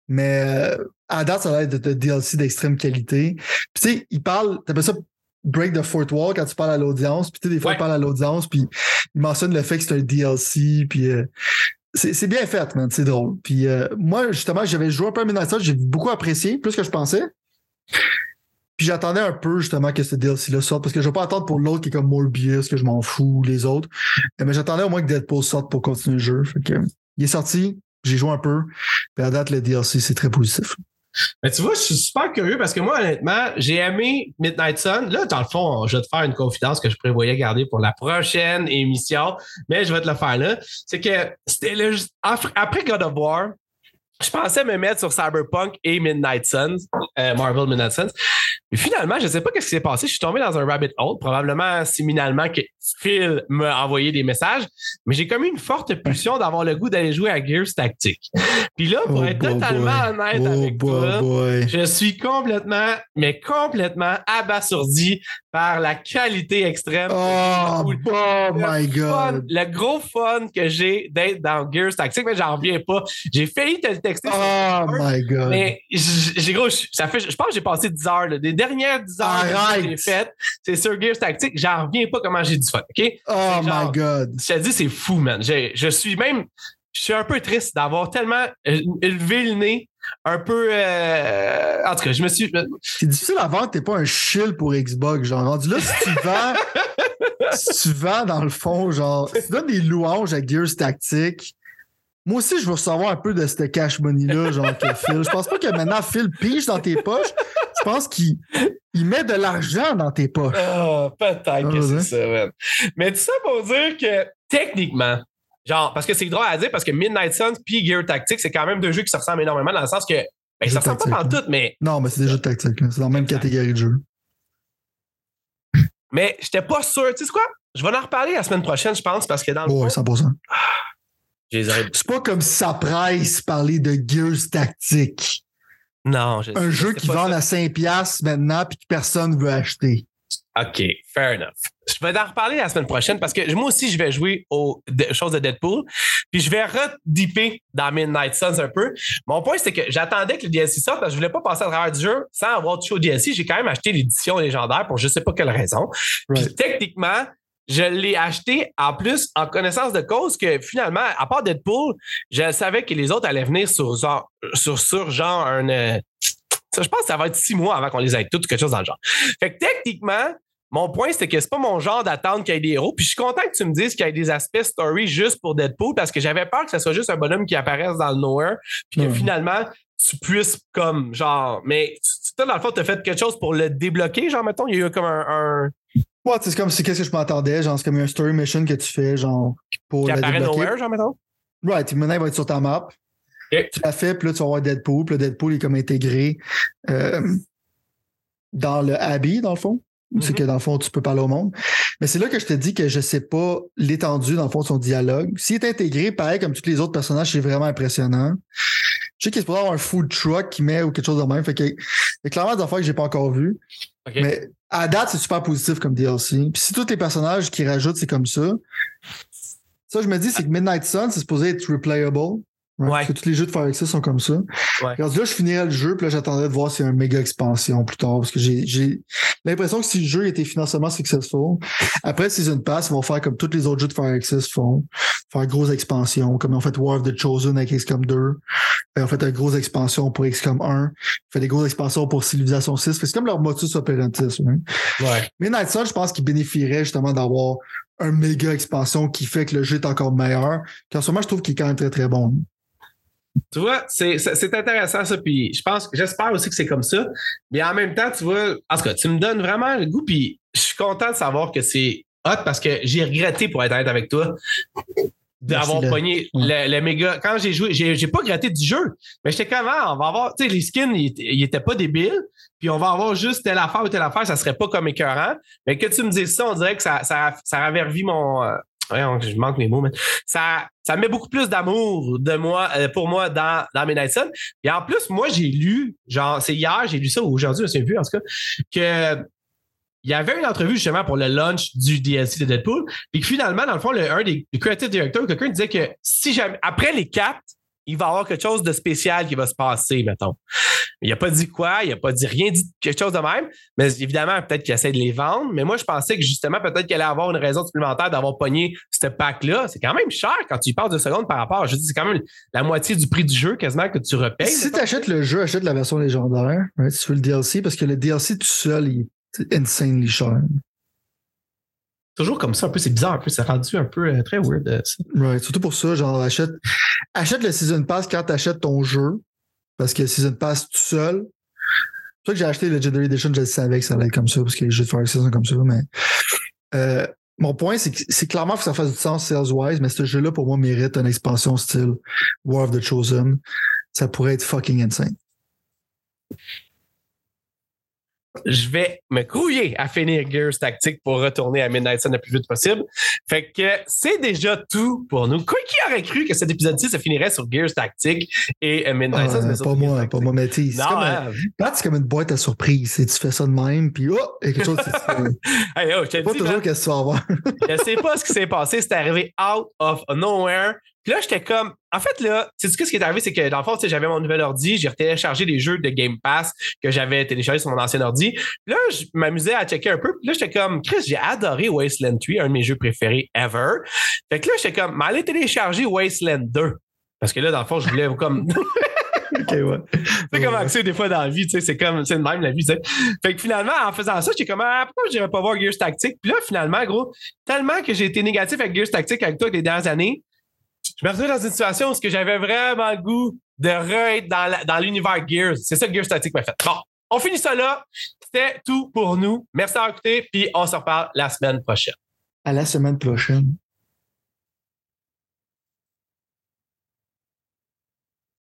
Mais euh, à date, ça a l'air de, de DLC d'extrême qualité. Puis tu sais, il parle, t'appelles ça break the fourth wall quand tu parles à l'audience. Puis tu sais, des fois, Ouais. il parle à l'audience, puis il mentionne le fait que c'est un DLC, puis euh, c'est bien fait, man. C'est drôle. Puis euh, moi, justement, j'avais joué un peu à Midnight Suns, j'ai beaucoup apprécié, plus que je pensais. Puis j'attendais un peu justement que ce DLC-là sorte, parce que je vais pas attendre pour l'autre qui est comme Morbius, que je m'en fous, les autres. Euh, Mais j'attendais au moins que Deadpool sorte pour continuer le jeu. Fait que, il est sorti, j'ai joué un peu. Puis à date, le DLC, c'est très positif. Mais tu vois, je suis super curieux parce que moi, honnêtement, j'ai aimé Midnight Sun. Là, dans le fond, je vais te faire une confidence que je prévoyais garder pour la prochaine émission, mais je vais te le faire là. C'est que c'était le, après God of War, je pensais me mettre sur Cyberpunk et Midnight Suns, euh, Marvel Midnight Suns. Mais finalement, je ne sais pas ce qui s'est passé. Je suis tombé dans un rabbit hole, probablement similalement que Phil m'a envoyé des messages, mais j'ai comme eu une forte pulsion d'avoir le goût d'aller jouer à Gears Tactics. Puis là, pour Oh être boy, totalement boy. honnête Oh avec boy, toi, je suis complètement, mais complètement abasourdi par la qualité extrême. Oh, oh my fun- god. le gros fun que j'ai d'être dans Gears Tactics, mais j'en reviens pas. J'ai failli te le texter. Oh my god. mais j'ai gros, je- ça fait, je pense que j'ai passé 10 heures, là. des dernières 10 heures que j'ai faites, c'est sur Gears Tactics. J'en reviens pas comment j'ai du fun, OK? Oh genre- my god. Je te dis, c'est fou, man. Je, je suis même, je suis un peu triste d'avoir tellement euh, élevé le nez, un peu, euh, en tout cas, je me suis, C'est difficile à vendre, t'es pas un chill pour Xbox. Genre, rendu là, si tu vends, si tu vends dans le fond, genre, si tu donnes des louanges à Gears Tactique, moi aussi, je veux recevoir un peu de ce cash money-là, genre, que Phil. Je pense pas que maintenant Phil pige dans tes poches. Je pense qu'il il met de l'argent dans tes poches. Ah, peut-être que Ah, c'est ça, man. Mais tout ça pour dire que techniquement, genre, parce que c'est drôle à dire, parce que Midnight Suns puis Gear Tactics, c'est quand même deux jeux qui se ressemblent énormément dans le sens que, ben, ça ressemble pas tactiques, dans tout, mais, Non, mais c'est des jeux de tactique. là. C'est dans la même catégorie de jeu. mais j'étais pas sûr. Tu sais quoi? Je vais en reparler la semaine prochaine, je pense, parce que dans le ouais, fond, 100%. je les aurais- C'est pas comme si ça presse parler de Gears Tactique. Non, je Un jeu c'est qui vend ça. à 5$ maintenant puis que personne veut acheter. OK, fair enough. Je vais en reparler la semaine prochaine parce que moi aussi, je vais jouer aux choses de Deadpool. Puis je vais redipper dans Midnight Suns un peu. Mon point, c'est que j'attendais que le DLC sorte parce que je voulais pas passer à travers du jeu sans avoir touché au DLC. J'ai quand même acheté l'édition légendaire pour je sais pas quelle raison. Right. Puis techniquement, je l'ai acheté en plus en connaissance de cause que finalement, à part Deadpool, je savais que les autres allaient venir sur genre, sur, sur genre un. euh, je pense que ça va être six mois avant qu'on les ait tous ou quelque chose dans le genre. Fait que techniquement, mon point, c'est que c'est pas mon genre d'attendre qu'il y ait des héros. Puis je suis content que tu me dises qu'il y ait des aspects story juste pour Deadpool parce que j'avais peur que ce soit juste un bonhomme qui apparaisse dans le nowhere. Puis que finalement, tu puisses comme genre. Mais toi, dans le fond, tu as fait quelque chose pour le débloquer, genre, mettons. Il y a eu comme un. un Ouais, c'est comme c'est qu'est-ce que je m'attendais, genre c'est comme un story mission que tu fais, genre pour qui apparaît débloquer. nowhere, genre, mettons? Right, maintenant il va être sur ta map. Tu la fais, puis là tu vas avoir Deadpool, puis le Deadpool est comme intégré euh, dans le Abbey, dans le fond. C'est Mhm. que dans le fond, tu peux parler au monde. Mais c'est là que je te dis que je sais pas l'étendue, dans le fond, de son dialogue. S'il est intégré, pareil, comme tous les autres personnages, c'est vraiment impressionnant. Je sais qu'il se pourrait avoir un food truck qui met ou quelque chose de même. Fait que, il y a clairement des affaires que j'ai pas encore vues. Mais à date, c'est super positif comme DLC. Puis si tous les personnages qui rajoutent, c'est comme ça, ça, je me dis, c'est que Midnight Sun, c'est supposé être replayable. Right? Ouais. Parce que tous les jeux de Fire Access sont comme ça. Ouais. Rendu là, je finirais le jeu, puis là, j'attendrais de voir s'il y a une méga expansion plus tard. Parce que j'ai l'impression que si le jeu était financièrement successful, après Season Pass, ils vont faire comme tous les autres jeux de Fire Access font. Faire grosse expansion, comme ils ont fait War of the Chosen avec XCOM 2. Ils ont fait une grosse expansion pour XCOM 1. Ils ont fait des grosses expansions pour Civilization 6. Fait que C'est comme leur motus operandi. ça, hein. Ouais. Mais Night Sun, je pense qu'il bénéficierait justement d'avoir un méga expansion qui fait que le jeu est encore meilleur. Qu'en ce moment, je trouve qu'il est quand même très très bon. Tu vois, c'est intéressant ça. Puis je pense, j'espère aussi que c'est comme ça. Mais en même temps, tu vois, en tout cas, tu me donnes vraiment le goût. Puis je suis content de savoir que c'est hot parce que j'ai regretté, pour être honnête avec toi, d'avoir pogné le, méga. Quand j'ai joué, j'ai pas regretté du jeu. Mais j'étais comme, ah, on va avoir, tu sais, les skins, ils, étaient pas débiles. Puis on va avoir juste telle affaire ou telle affaire, ça serait pas comme écœurant. Mais que tu me dises ça, on dirait que ça, ça, ça mon. Euh, je manque mes mots, mais ça, ça met beaucoup plus d'amour de moi, euh, pour moi dans, dans mes Night Et en plus, moi, j'ai lu, genre, c'est hier, j'ai lu ça ou aujourd'hui, je me souviens plus, en tout cas, que il y avait une entrevue justement pour le launch du DLC de Deadpool, puis finalement, dans le fond, le, un des creative directors, quelqu'un disait que si jamais, après les quatre, il va y avoir quelque chose de spécial qui va se passer, mettons. Il n'a pas dit quoi, il n'a pas dit rien, dit quelque chose de même, mais évidemment, peut-être qu'il essaie de les vendre. Mais moi, je pensais que justement, peut-être qu'il allait avoir une raison supplémentaire d'avoir pogné ce pack-là. C'est quand même cher quand tu y passes de secondes par rapport. Je dis, c'est quand même la moitié du prix du jeu quasiment que tu repayes. Si tu achètes le jeu, achète la version légendaire, si tu veux le DLC, parce que le DLC tout seul, il est insanely cher toujours comme ça, un peu, c'est bizarre, un peu, ça rendu un peu euh, très weird. Euh, ça. Ouais, surtout pour ça, genre, achète, achète le Season Pass quand tu achètes ton jeu, parce que le Season Pass tout seul. C'est que j'ai acheté le Legendary Edition, je savais que ça allait être comme ça, parce que les jeux de Fire sont comme ça, mais. Euh, mon point, c'est que c'est clairement que ça fasse du sens sales-wise, mais ce jeu-là, pour moi, mérite une expansion style War of the Chosen. Ça pourrait être fucking insane je vais me couiller à finir Gears Tactique pour retourner à Midnight Sun le plus vite possible. Fait que c'est déjà tout pour nous. Quoi qui aurait cru que cet épisode-ci se finirait sur Gears Tactique et euh, Midnight Sun? Ah, pas moi, pas moi, mais tu c'est comme, hein. c'est comme une boîte à surprise. Tu fais ça de même, puis oh, il y a quelque chose hey, oh, je pas toujours qu'est-ce que tu vas avoir. je sais pas ce qui s'est passé. C'est arrivé out of nowhere. Puis là, j'étais comme. En fait, là, tu sais ce qui est arrivé, c'est que dans le fond, j'avais mon nouvel ordi, j'ai téléchargé des jeux de Game Pass que j'avais téléchargés sur mon ancien ordi. Puis là, je m'amusais à checker un peu. Puis là, j'étais comme, Chris, j'ai adoré Wasteland 3, un de mes jeux préférés ever. Fait que là, j'étais comme, mais allez télécharger Wasteland 2. Parce que là, dans le fond, je voulais comme. ok, ouais. C'est comme ouais. des fois dans la vie, tu sais, c'est comme, c'est même la vie, tu sais. Fait que finalement, en faisant ça, j'étais comme, ah, pourquoi je n'irais pas voir Gears Tactique? Puis là, finalement, gros, tellement que j'ai été négatif avec Gears Tactique avec toi les dernières années, je me retrouvais dans une situation où j'avais vraiment le goût de re-être dans l'univers Gears. C'est ça Gears Static m'a fait. Bon, on finit ça là. C'était tout pour nous. Merci d'avoir écouté, puis on se reparle la semaine prochaine. À la semaine prochaine.